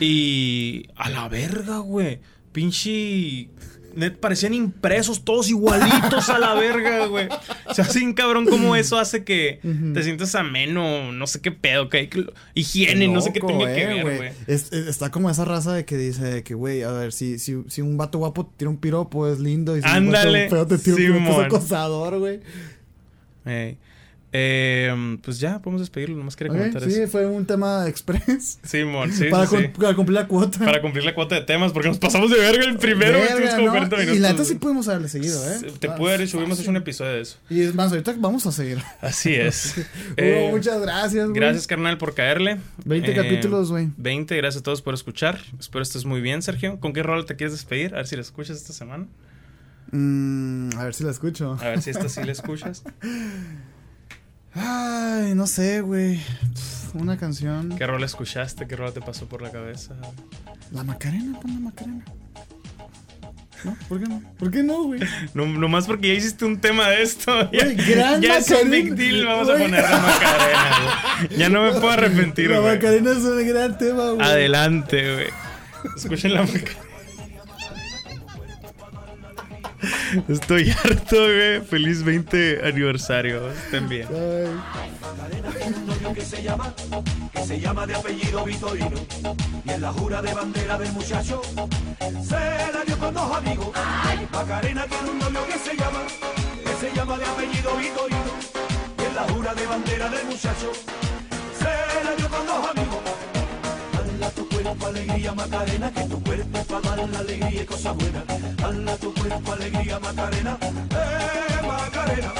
Speaker 1: Y a la verga, güey. Pinche. Net, parecían impresos todos igualitos a la verga, güey. O sea, sin cabrón, cómo eso hace que te sientas ameno, no sé qué pedo, que, que- higiene, no sé qué tenga que
Speaker 2: eh,
Speaker 1: ver, güey.
Speaker 2: Es- es- está como esa raza de que dice que, güey, a ver, si, si, si un vato guapo tira un piropo es lindo y si
Speaker 1: Ándale,
Speaker 2: un vato feo te tira un piropo es acosador, güey.
Speaker 1: Ey. Eh, pues ya, podemos despedirlo. Nomás quería
Speaker 2: Ok,
Speaker 1: comentar
Speaker 2: sí,
Speaker 1: eso.
Speaker 2: fue un tema express.
Speaker 1: Sí, mon, sí,
Speaker 2: para,
Speaker 1: sí,
Speaker 2: para cumplir la cuota.
Speaker 1: Para cumplir la cuota de temas, porque nos pasamos de verga el primero.
Speaker 2: Verga,
Speaker 1: Tuvimos como
Speaker 2: ¿no?
Speaker 1: 40 minutos.
Speaker 2: Y la neta sí pudimos haberle seguido, ¿eh?
Speaker 1: Te
Speaker 2: Ah,
Speaker 1: pude haber dicho, hubimos hecho
Speaker 2: fácil.
Speaker 1: un episodio de eso.
Speaker 2: Y es más, ahorita vamos a seguir.
Speaker 1: Así es. Eh,
Speaker 2: muchas gracias, güey.
Speaker 1: Gracias, carnal, por caerle.
Speaker 2: 20
Speaker 1: Eh,
Speaker 2: capítulos, güey.
Speaker 1: 20, gracias a todos por escuchar. Espero estés muy bien, Sergio. ¿Con qué rol te quieres despedir? A ver si la escuchas esta semana.
Speaker 2: Mm, a ver si la escucho.
Speaker 1: A ver si esta sí la escuchas.
Speaker 2: Ay, no sé, güey. Una canción.
Speaker 1: ¿Qué rol escuchaste? ¿Qué rol te pasó por la cabeza?
Speaker 2: La Macarena, pon la Macarena. ¿No? ¿Por qué no? ¿Por qué no, güey?
Speaker 1: No, nomás porque ya hiciste un tema de esto. Ya,
Speaker 2: Güey, gran
Speaker 1: ya es un big deal. Vamos a poner la Macarena, güey. Ya no me puedo arrepentir,
Speaker 2: La
Speaker 1: güey.
Speaker 2: Macarena es un gran tema, güey.
Speaker 1: Adelante, güey. Escuchen la Macarena. Estoy harto, güey. Feliz 20 aniversario. Estén bien.
Speaker 3: Novio que se llama, que se llama de apellido Vitorino. Y en la jura de bandera del muchacho, se la dio con dos amigos. Macarena tiene un novio que se llama, que se llama de apellido Vitorino. Y en la jura de bandera del muchacho, se la dio con dos amigos. Cuerpo alegría Macarena, que tu cuerpo para dar la alegría y cosas buenas. Hala tu cuerpo alegría Macarena, eh Macarena.